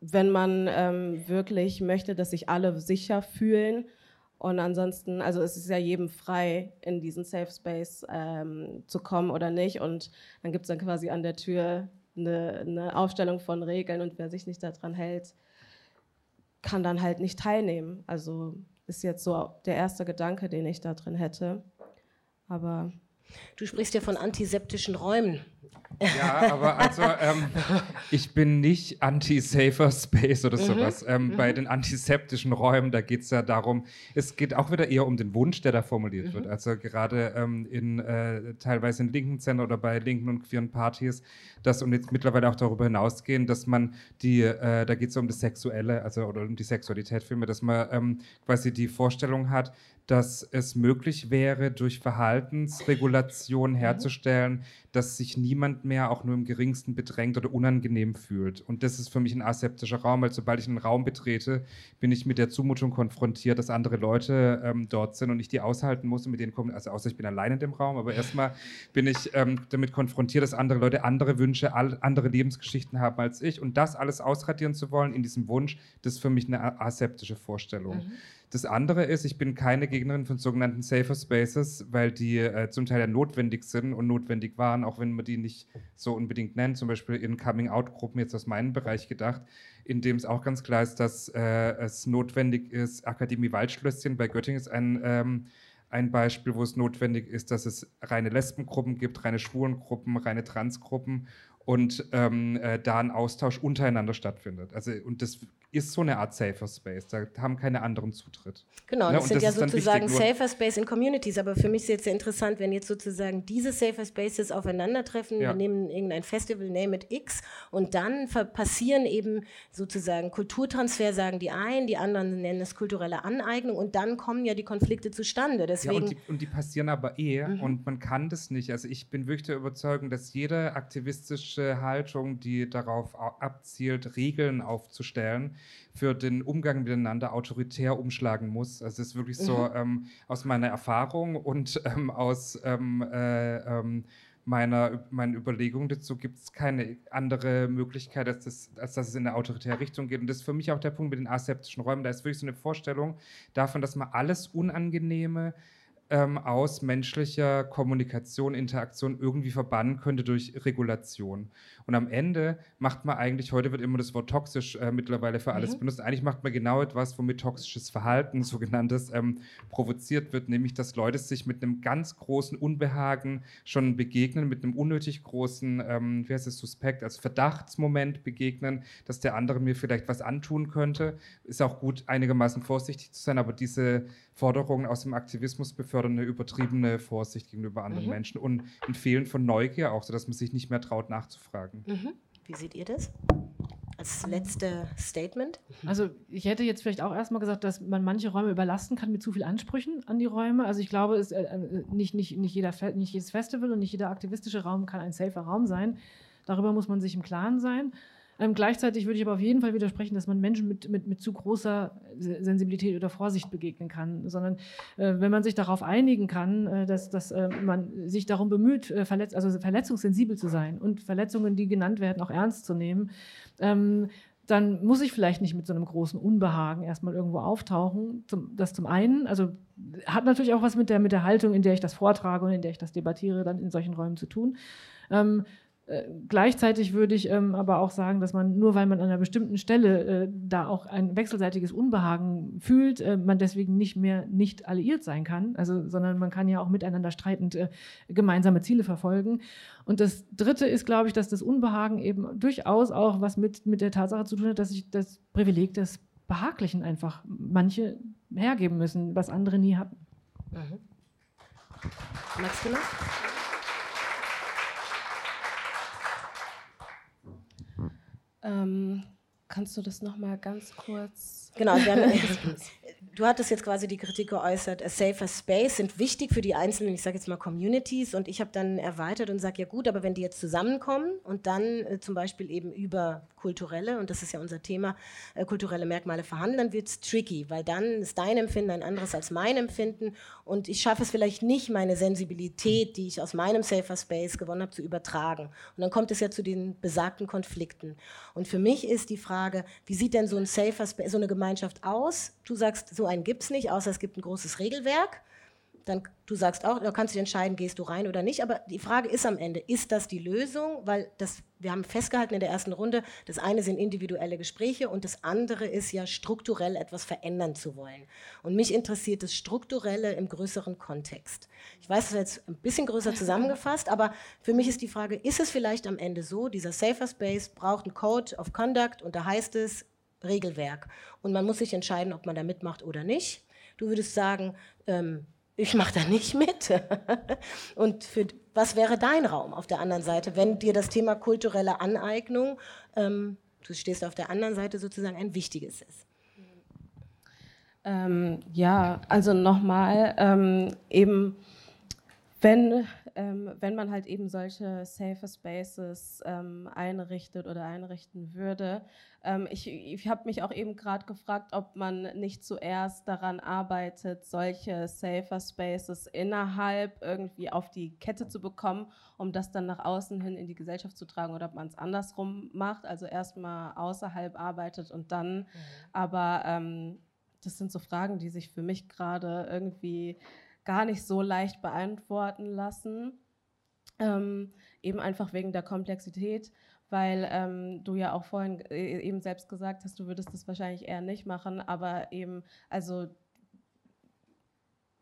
wenn man ähm, wirklich möchte, dass sich alle sicher fühlen, und ansonsten, also es ist ja jedem frei, in diesen Safe Space ähm, zu kommen oder nicht. Und dann gibt es dann quasi an der Tür eine, eine Aufstellung von Regeln und wer sich nicht daran hält, kann dann halt nicht teilnehmen. Also ist jetzt so der erste Gedanke, den ich da drin hätte. Aber Du sprichst ja von antiseptischen Räumen. Ja, aber also ähm, ich bin nicht anti-safer Space oder sowas. Ähm, Bei den antiseptischen Räumen, da geht es ja darum, es geht auch wieder eher um den Wunsch, der da formuliert wird. Also gerade ähm, in äh, teilweise in linken Zentren oder bei linken und queeren Partys, dass und jetzt mittlerweile auch darüber hinausgehen, dass man die, äh, da geht es um das Sexuelle, also oder um die Sexualität vielmehr, dass man ähm, quasi die Vorstellung hat, dass es möglich wäre, durch Verhaltensregulation herzustellen, dass sich niemand mehr auch nur im geringsten bedrängt oder unangenehm fühlt. Und das ist für mich ein aseptischer Raum, weil sobald ich einen Raum betrete, bin ich mit der Zumutung konfrontiert, dass andere Leute ähm, dort sind und ich die aushalten muss und mit denen kommen, also außer ich bin allein in dem Raum, aber erstmal bin ich ähm, damit konfrontiert, dass andere Leute andere Wünsche, andere Lebensgeschichten haben als ich und das alles ausradieren zu wollen in diesem Wunsch, das ist für mich eine aseptische Vorstellung. Das andere ist, ich bin keine Gegnerin von sogenannten Safer Spaces, weil die äh, zum Teil ja notwendig sind und notwendig waren, auch wenn man die nicht so unbedingt nennt. Zum Beispiel in Coming-out-Gruppen, jetzt aus meinem Bereich gedacht, in dem es auch ganz klar ist, dass äh, es notwendig ist. Akademie Waldschlösschen bei Göttingen ist ein, ähm, ein Beispiel, wo es notwendig ist, dass es reine Lesbengruppen gibt, reine Schwulengruppen, reine Transgruppen und ähm, äh, da ein Austausch untereinander stattfindet. Also, und das ist so eine Art Safer Space. Da haben keine anderen Zutritt. Genau, Ne, das sind das ja sozusagen wichtig, Safer Space in Communities. Aber für mich ist jetzt sehr interessant, wenn jetzt sozusagen diese Safer Spaces aufeinandertreffen. Ja. Wir nehmen irgendein Festival, name it X, und dann passieren eben sozusagen Kulturtransfer, sagen die einen, die anderen nennen es kulturelle Aneignung, und dann kommen ja die Konflikte zustande. Ja, Deswegen, und die, und die passieren aber eh Mhm. und man kann das nicht. Also ich bin wirklich der Überzeugung, dass jede aktivistische Haltung, die darauf au- abzielt, Regeln aufzustellen, für den Umgang miteinander autoritär umschlagen muss. Also es ist wirklich so Mhm. ähm, aus meiner Erfahrung und ähm, aus ähm, äh, ähm, meiner, meinen Überlegungen dazu gibt es keine andere Möglichkeit, als, das, als dass es in eine autoritäre Richtung geht. Und das ist für mich auch der Punkt mit den aseptischen Räumen. Da ist wirklich so eine Vorstellung davon, dass man alles Unangenehme ähm, aus menschlicher Kommunikation, Interaktion irgendwie verbannen könnte durch Regulation. Und am Ende macht man eigentlich, heute wird immer das Wort toxisch äh, mittlerweile für alles Mhm. benutzt, eigentlich macht man genau etwas, womit toxisches Verhalten, sogenanntes, ähm, provoziert wird, nämlich dass Leute sich mit einem ganz großen Unbehagen schon begegnen, mit einem unnötig großen, ähm, wie heißt es, Suspekt, als Verdachtsmoment begegnen, dass der andere mir vielleicht was antun könnte. Ist auch gut, einigermaßen vorsichtig zu sein, aber diese Forderungen aus dem Aktivismus befördern eine übertriebene Vorsicht gegenüber anderen Mhm. Menschen und ein Fehlen von Neugier auch, sodass man sich nicht mehr traut nachzufragen. mhm. wie seht ihr das? Als letzte Statement? Also ich hätte jetzt vielleicht auch erstmal gesagt, dass man manche Räume überlasten kann mit zu viel Ansprüchen an die Räume. Also ich glaube, es, äh, äh, nicht, nicht, nicht, jeder, nicht jedes Festival und nicht jeder aktivistische Raum kann ein safer Raum sein. Darüber muss man sich im Klaren sein. Ähm, gleichzeitig würde ich aber auf jeden Fall widersprechen, dass man Menschen mit, mit, mit zu großer Se- Sensibilität oder Vorsicht begegnen kann, sondern äh, wenn man sich darauf einigen kann, äh, dass, dass äh, man sich darum bemüht, äh, verletz also verletzungssensibel zu sein und Verletzungen, die genannt werden, auch ernst zu nehmen, ähm, dann muss ich vielleicht nicht mit so einem großen Unbehagen erstmal irgendwo auftauchen. Zum, das zum einen, also hat natürlich auch was mit der, mit der Haltung, in der ich das vortrage und in der ich das debattiere, dann in solchen Räumen zu tun. Ähm, Äh, gleichzeitig würde ich ähm, aber auch sagen, dass man nur weil man an einer bestimmten Stelle äh, da auch ein wechselseitiges Unbehagen fühlt, äh, man deswegen nicht mehr nicht alliiert sein kann, also, sondern man kann ja auch miteinander streitend äh, gemeinsame Ziele verfolgen. Und das Dritte ist, glaube ich, dass das Unbehagen eben durchaus auch was mit, mit der Tatsache zu tun hat, dass sich das Privileg des Behaglichen einfach manche hergeben müssen, was andere nie hatten. Mhm. Max du Ähm, kannst du das noch mal ganz kurz? Genau, haben, du hattest jetzt quasi die Kritik geäußert, a safer space sind wichtig für die einzelnen, ich sage jetzt mal Communities und ich habe dann erweitert und sage, ja gut, aber wenn die jetzt zusammenkommen und dann äh, zum Beispiel eben über kulturelle, und das ist ja unser Thema, äh, kulturelle Merkmale verhandeln, dann wird es tricky, weil dann ist dein Empfinden ein anderes als mein Empfinden und ich schaffe es vielleicht nicht, meine Sensibilität, die ich aus meinem Safer Space gewonnen habe, zu übertragen. Und dann kommt es ja zu den besagten Konflikten. Und für mich ist die Frage, wie sieht denn so ein Safer Space, so eine Gemeinschaft aus? Du sagst, so einen gibt es nicht, außer es gibt ein großes Regelwerk dann du sagst auch, da kannst du entscheiden, gehst du rein oder nicht. Aber die Frage ist am Ende, ist das die Lösung? Weil das, wir haben festgehalten in der ersten Runde, das eine sind individuelle Gespräche und das andere ist ja strukturell etwas verändern zu wollen. Und mich interessiert das Strukturelle im größeren Kontext. Ich weiß, das ist jetzt ein bisschen größer zusammengefasst, aber für mich ist die Frage, ist es vielleicht am Ende so, dieser Safer Space braucht einen Code of Conduct und da heißt es Regelwerk. Und man muss sich entscheiden, ob man da mitmacht oder nicht. Du würdest sagen, ähm, ich mache da nicht mit. Und für, was wäre dein Raum auf der anderen Seite, wenn dir das Thema kulturelle Aneignung, ähm, du stehst auf der anderen Seite sozusagen, ein wichtiges ist? Ähm, ja, also nochmal, ähm, eben wenn, ähm, wenn man halt eben solche Safer Spaces ähm, einrichtet oder einrichten würde. Ähm, ich ich habe mich auch eben gerade gefragt, ob man nicht zuerst daran arbeitet, solche Safer Spaces innerhalb irgendwie auf die Kette zu bekommen, um das dann nach außen hin in die Gesellschaft zu tragen oder ob man es andersrum macht, also erstmal außerhalb arbeitet und dann mhm. aber ähm, das sind so Fragen, die sich für mich gerade irgendwie gar nicht so leicht beantworten lassen. Ähm, eben einfach wegen der Komplexität, weil ähm, du ja auch vorhin äh, eben selbst gesagt hast, du würdest das wahrscheinlich eher nicht machen, aber eben, also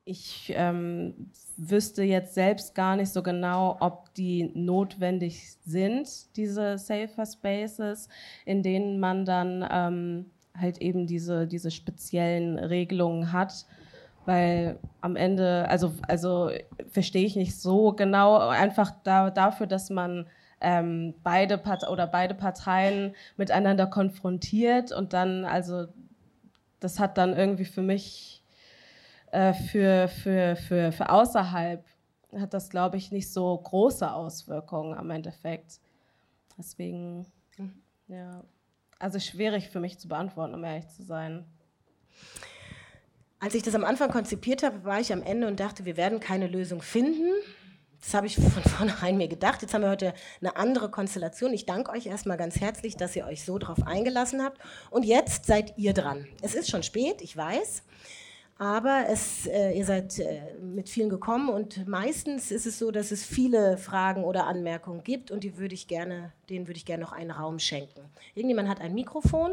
ich ähm, wüsste jetzt selbst gar nicht so genau, ob die notwendig sind, diese Safer Spaces, in denen man dann ähm, halt eben diese, diese speziellen Regelungen hat weil am Ende, also, also verstehe ich nicht so genau, einfach da, dafür, dass man ähm, beide Part oder beide Parteien miteinander konfrontiert und dann, also das hat dann irgendwie für mich, äh, für, für, für, für außerhalb, hat das, glaube ich, nicht so große Auswirkungen am Endeffekt. Deswegen, mhm. ja, also schwierig für mich zu beantworten, um ehrlich zu sein. Als ich das am Anfang konzipiert habe, war ich am Ende und dachte, wir werden keine Lösung finden. Das habe ich von vornherein mir gedacht. Jetzt haben wir heute eine andere Konstellation. Ich danke euch erstmal ganz herzlich, dass ihr euch so drauf eingelassen habt. Und jetzt seid ihr dran. Es ist schon spät, ich weiß. Aber es, äh, ihr seid äh, mit vielen gekommen und meistens ist es so, dass es viele Fragen oder Anmerkungen gibt und die würde ich gerne, denen würde ich gerne noch einen Raum schenken. Irgendjemand hat ein Mikrofon?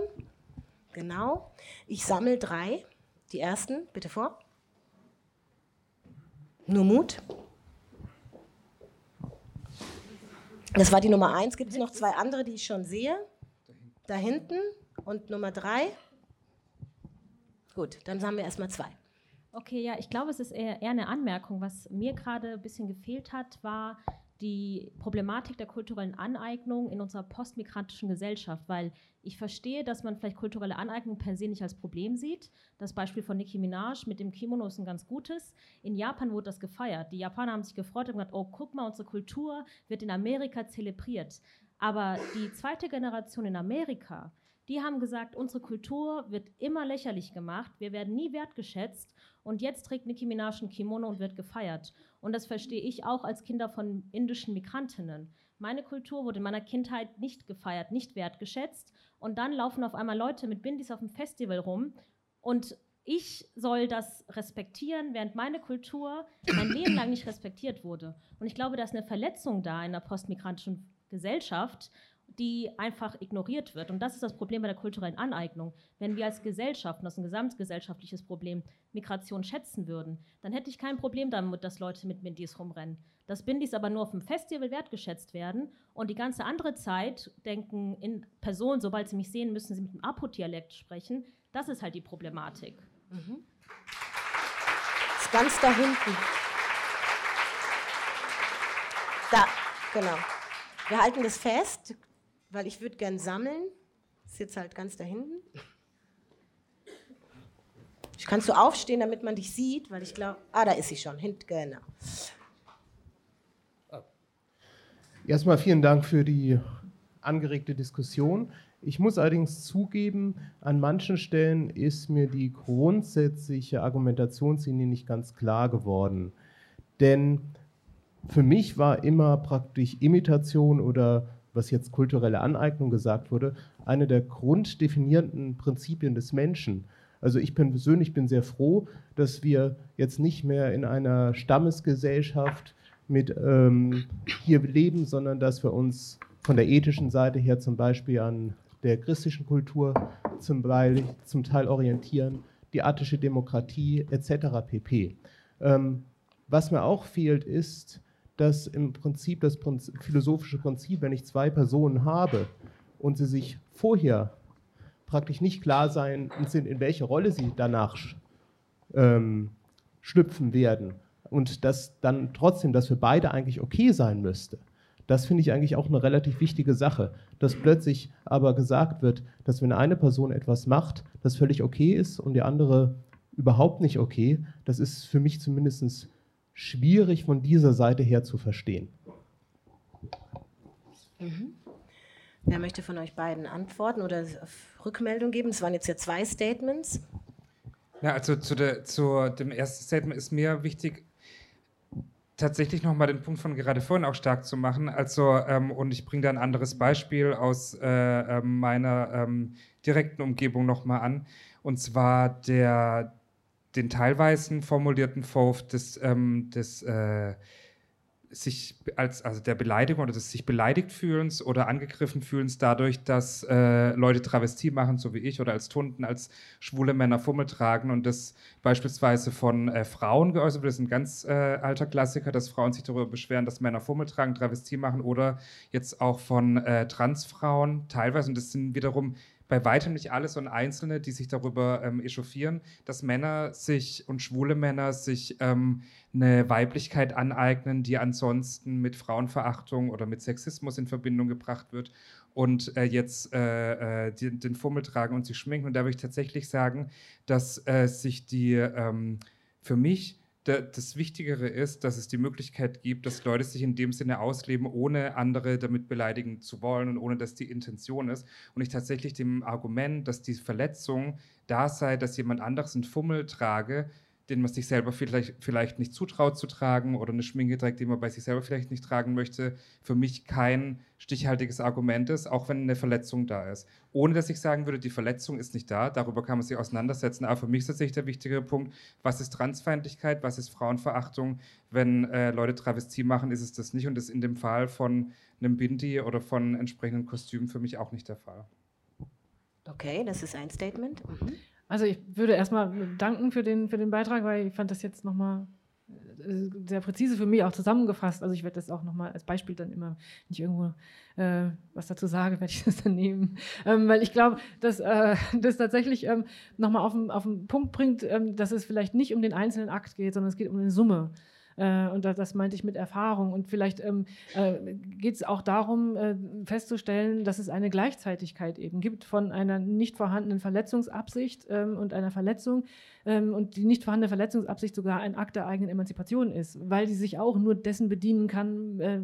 Genau. Ich sammle drei. Die ersten, bitte vor. Nur Mut. Das war die Nummer eins. Gibt es noch zwei andere, die ich schon sehe? Da hinten und Nummer drei. Gut, dann haben wir erstmal zwei. Okay, ja, ich glaube, es ist eher, eher eine Anmerkung. Was mir gerade ein bisschen gefehlt hat, war die Problematik der kulturellen Aneignung in unserer postmigrantischen Gesellschaft, weil ich verstehe, dass man vielleicht kulturelle Aneignung per se nicht als Problem sieht. Das Beispiel von Nicki Minaj mit dem Kimono ist ein ganz gutes. In Japan wurde das gefeiert. Die Japaner haben sich gefreut und gesagt, oh, guck mal, unsere Kultur wird in Amerika zelebriert. Aber die zweite Generation in Amerika, die haben gesagt, unsere Kultur wird immer lächerlich gemacht, wir werden nie wertgeschätzt und jetzt trägt Nicki Minaj ein Kimono und wird gefeiert. Und das verstehe ich auch als Kinder von indischen Migrantinnen. Meine Kultur wurde in meiner Kindheit nicht gefeiert, nicht wertgeschätzt. Und dann laufen auf einmal Leute mit Bindis auf dem Festival rum und ich soll das respektieren, während meine Kultur mein Leben lang nicht respektiert wurde. Und ich glaube, da ist eine Verletzung da in der postmigrantischen Gesellschaft, die einfach ignoriert wird. Und das ist das Problem bei der kulturellen Aneignung. Wenn wir als Gesellschaft, und das ist ein gesamtgesellschaftliches Problem, Migration schätzen würden, dann hätte ich kein Problem damit, dass Leute mit Bindis rumrennen. Dass Bindis aber nur auf dem Festival wertgeschätzt werden und die ganze andere Zeit denken in Personen, sobald sie mich sehen, müssen sie mit dem Apo-Dialekt sprechen. Das ist halt die Problematik. Mhm. Das ist ganz da hinten. Da, genau. Wir halten das fest weil ich würde gern sammeln. Ist jetzt halt ganz da hinten. Kannst du aufstehen, damit man dich sieht? Weil ich glaube, ah, da ist sie schon. Hint, genau. Erstmal vielen Dank für die angeregte Diskussion. Ich muss allerdings zugeben, an manchen Stellen ist mir die grundsätzliche Argumentationslinie nicht ganz klar geworden. Denn für mich war immer praktisch Imitation oder was jetzt kulturelle Aneignung gesagt wurde, eine der grunddefinierenden Prinzipien des Menschen. Also ich bin persönlich bin sehr froh, dass wir jetzt nicht mehr in einer Stammesgesellschaft mit ähm, hier leben, sondern dass wir uns von der ethischen Seite her zum Beispiel an der christlichen Kultur zum, Teil, zum Teil orientieren, die attische Demokratie etc. pp. Ähm, was mir auch fehlt, ist dass im Prinzip das philosophische Prinzip, wenn ich zwei Personen habe und sie sich vorher praktisch nicht klar sein sind, in welche Rolle sie danach ähm, schlüpfen werden und dass dann trotzdem, dass für beide eigentlich okay sein müsste. Das finde ich eigentlich auch eine relativ wichtige Sache, dass plötzlich aber gesagt wird, dass wenn eine Person etwas macht, das völlig okay ist und die andere überhaupt nicht okay, das ist für mich zumindest schwierig von dieser Seite her zu verstehen. Mhm. Wer möchte von euch beiden antworten oder Rückmeldung geben? Es waren jetzt ja zwei Statements. Ja, also zu, der, zu dem ersten Statement ist mir wichtig, tatsächlich nochmal den Punkt von gerade vorhin auch stark zu machen. Also, ähm, und ich bringe da ein anderes Beispiel aus äh, ähm, meiner ähm, direkten Umgebung nochmal an. Und zwar der, den teilweise formulierten Vorwurf des, ähm, des äh, sich als also der Beleidigung oder des sich beleidigt fühlens oder angegriffen fühlens dadurch, dass äh, Leute Travestie machen, so wie ich, oder als Tunden, als schwule Männer Fummel tragen und das beispielsweise von äh, Frauen geäußert wird. Das ist ein ganz äh, alter Klassiker, dass Frauen sich darüber beschweren, dass Männer Fummel tragen, Travestie machen oder jetzt auch von äh, Transfrauen teilweise. Und das sind wiederum bei weitem nicht alle, sondern Einzelne, die sich darüber ähm, echauffieren, dass Männer sich und schwule Männer sich ähm, eine Weiblichkeit aneignen, die ansonsten mit Frauenverachtung oder mit Sexismus in Verbindung gebracht wird und äh, jetzt äh, äh, die, den Fummel tragen und sich schminken. Und da würde ich tatsächlich sagen, dass äh, sich die ähm, für mich das Wichtigere ist, dass es die Möglichkeit gibt, dass Leute sich in dem Sinne ausleben, ohne andere damit beleidigen zu wollen und ohne dass die Intention ist. Und ich tatsächlich dem Argument, dass die Verletzung da sei, dass jemand anderes einen Fummel trage, den man sich selber vielleicht, vielleicht nicht zutraut zu tragen oder eine Schminke trägt, die man bei sich selber vielleicht nicht tragen möchte, für mich kein stichhaltiges Argument ist, auch wenn eine Verletzung da ist. Ohne dass ich sagen würde, die Verletzung ist nicht da, darüber kann man sich auseinandersetzen. Aber für mich ist tatsächlich der wichtige Punkt, was ist Transfeindlichkeit, was ist Frauenverachtung? Wenn äh, Leute Travestie machen, ist es das nicht und das ist in dem Fall von einem Bindi oder von entsprechenden Kostümen für mich auch nicht der Fall. Okay, das ist ein Statement. Mhm. Also ich würde erstmal danken für den, für den Beitrag, weil ich fand das jetzt nochmal äh, sehr präzise für mich auch zusammengefasst. Also ich werde das auch nochmal als Beispiel dann immer, wenn ich irgendwo äh, was dazu sage, werde ich das dann nehmen. Ähm, weil ich glaube, dass äh, das tatsächlich ähm, nochmal auf, auf den Punkt bringt, ähm, dass es vielleicht nicht um den einzelnen Akt geht, sondern es geht um eine Summe. Äh, und das meinte ich mit Erfahrung. Und vielleicht ähm, äh, geht es auch darum, äh, festzustellen, dass es eine Gleichzeitigkeit eben gibt von einer nicht vorhandenen Verletzungsabsicht ähm, und einer Verletzung, ähm, und die nicht vorhandene Verletzungsabsicht sogar ein Akt der eigenen Emanzipation ist, weil die sich auch nur dessen bedienen kann, äh,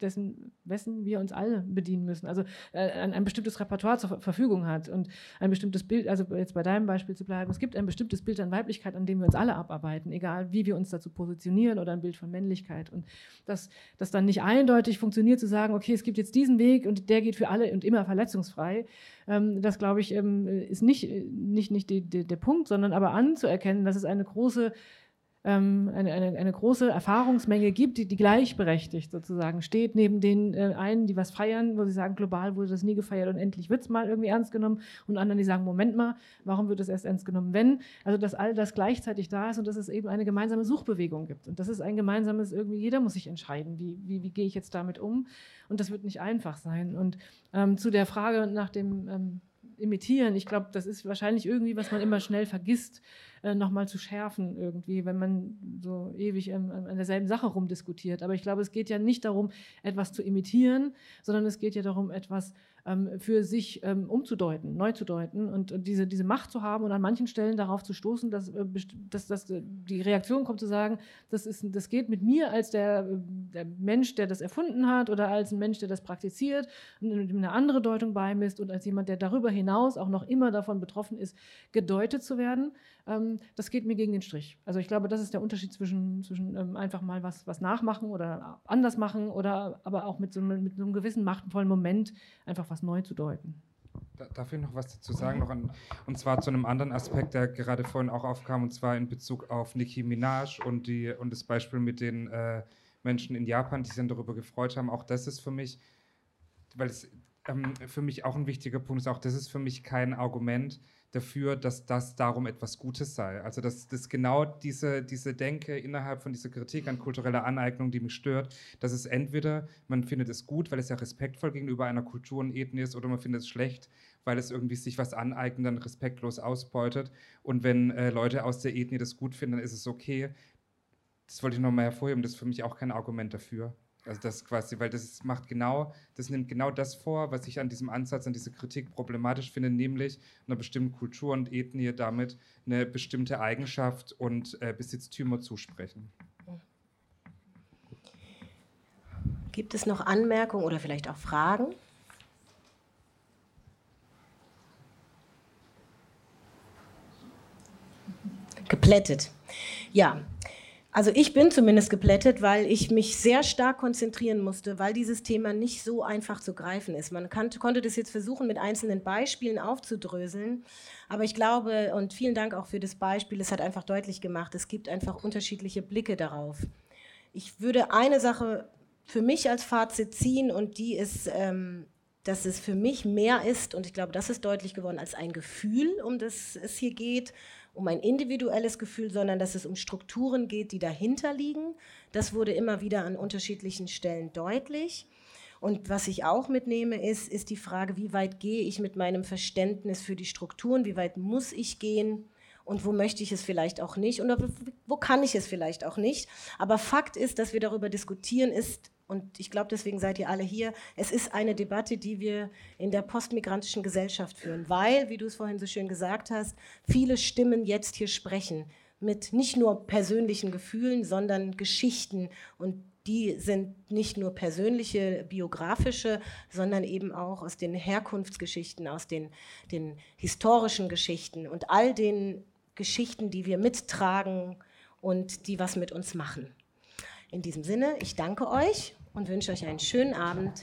dessen, wessen wir uns alle bedienen müssen. Also äh, ein, ein, bestimmtes Repertoire zur Verfügung hat und ein bestimmtes Bild, also jetzt bei deinem Beispiel zu bleiben, es gibt ein bestimmtes Bild an Weiblichkeit, an dem wir uns alle abarbeiten, egal wie wir uns dazu positionieren oder ein Bild von Männlichkeit. Und dass das dann nicht eindeutig funktioniert, zu sagen, okay, es gibt jetzt diesen Weg und der geht für alle und immer verletzungsfrei, ähm, das, glaube ich, ähm, ist nicht, nicht, nicht die, die, der Punkt, sondern aber anzuerkennen, dass es eine große ähm, eine, eine, eine große Erfahrungsmenge gibt, die, die gleichberechtigt sozusagen steht, neben den äh, einen, die was feiern, wo sie sagen, global wurde das nie gefeiert und endlich wird es mal irgendwie ernst genommen und anderen, die sagen, Moment mal, warum wird es erst ernst genommen, wenn? Also, dass all das gleichzeitig da ist und dass es eben eine gemeinsame Suchbewegung gibt. Und das ist ein gemeinsames, irgendwie, jeder muss sich entscheiden, wie, wie, wie gehe ich jetzt damit um? Und das wird nicht einfach sein. Und ähm, zu der Frage nach dem ähm, Imitieren, ich glaube, das ist wahrscheinlich irgendwie, was man immer schnell vergisst äh, nochmal zu schärfen irgendwie, wenn man so ewig ähm, an derselben Sache rumdiskutiert. Aber ich glaube, es geht ja nicht darum, etwas zu imitieren, sondern es geht ja darum, etwas ähm, für sich ähm, umzudeuten, neu zu deuten und, und, diese, diese Macht zu haben und an manchen Stellen darauf zu stoßen, dass, äh, dass, dass äh, die Reaktion kommt zu sagen, das, ist, das geht mit mir als der, äh, der Mensch, der das erfunden hat oder als ein Mensch, der das praktiziert, eine andere Deutung beimisst und als jemand, der darüber hinaus auch noch immer davon betroffen ist, gedeutet zu werden. Ähm, das geht mir gegen den Strich. Also ich glaube, das ist der Unterschied zwischen, zwischen ähm, einfach mal was, was nachmachen oder anders machen oder aber auch mit so, mit so einem gewissen machtvollen Moment einfach was neu zu deuten. Darf ich noch was dazu sagen? Noch an, und zwar zu einem anderen Aspekt, der gerade vorhin auch aufkam, und zwar in Bezug auf Nicki Minaj und, die, und das Beispiel mit den äh, Menschen in Japan, die sich dann darüber gefreut haben. Auch das ist für mich, weil es ähm, für mich auch ein wichtiger Punkt ist, auch das ist für mich kein Argument, dafür, dass das darum etwas Gutes sei. Also dass das genau diese, diese Denke innerhalb von dieser Kritik an kultureller Aneignung, die mich stört, dass es entweder, man findet es gut, weil es ja respektvoll gegenüber einer Kultur und Ethnie ist, oder man findet es schlecht, weil es irgendwie sich was aneignet, dann respektlos ausbeutet. Und wenn äh, Leute aus der Ethnie das gut finden, dann ist es okay. Das wollte ich nochmal hervorheben, das ist für mich auch kein Argument dafür. Also das quasi, weil das macht genau, das nimmt genau das vor, was ich an diesem Ansatz, an dieser Kritik problematisch finde, nämlich einer bestimmten Kultur und Ethnie damit eine bestimmte Eigenschaft und äh, Besitztümer zusprechen. Gibt es noch Anmerkungen oder vielleicht auch Fragen? Geplättet. Ja, also ich bin zumindest geplättet, weil ich mich sehr stark konzentrieren musste, weil dieses Thema nicht so einfach zu greifen ist. Man kann, konnte das jetzt versuchen, mit einzelnen Beispielen aufzudröseln, aber ich glaube, und vielen Dank auch für das Beispiel, es hat einfach deutlich gemacht, es gibt einfach unterschiedliche Blicke darauf. Ich würde eine Sache für mich als Fazit ziehen und die ist, ähm, dass es für mich mehr ist, und ich glaube, das ist deutlich geworden, als ein Gefühl, um das es hier geht, um ein individuelles Gefühl, sondern dass es um Strukturen geht, die dahinter liegen. Das wurde immer wieder an unterschiedlichen Stellen deutlich. Und was ich auch mitnehme, ist, ist die Frage, wie weit gehe ich mit meinem Verständnis für die Strukturen, wie weit muss ich gehen und wo möchte ich es vielleicht auch nicht und wo kann ich es vielleicht auch nicht. Aber Fakt ist, dass wir darüber diskutieren, ist und ich glaube, deswegen seid ihr alle hier. Es ist eine Debatte, die wir in der postmigrantischen Gesellschaft führen, weil, wie du es vorhin so schön gesagt hast, viele Stimmen jetzt hier sprechen mit nicht nur persönlichen Gefühlen, sondern Geschichten und die sind nicht nur persönliche, biografische, sondern eben auch aus den Herkunftsgeschichten, aus den, den historischen Geschichten und all den Geschichten, die wir mittragen und die was mit uns machen. In diesem Sinne, ich danke euch und wünsche euch einen schönen Abend.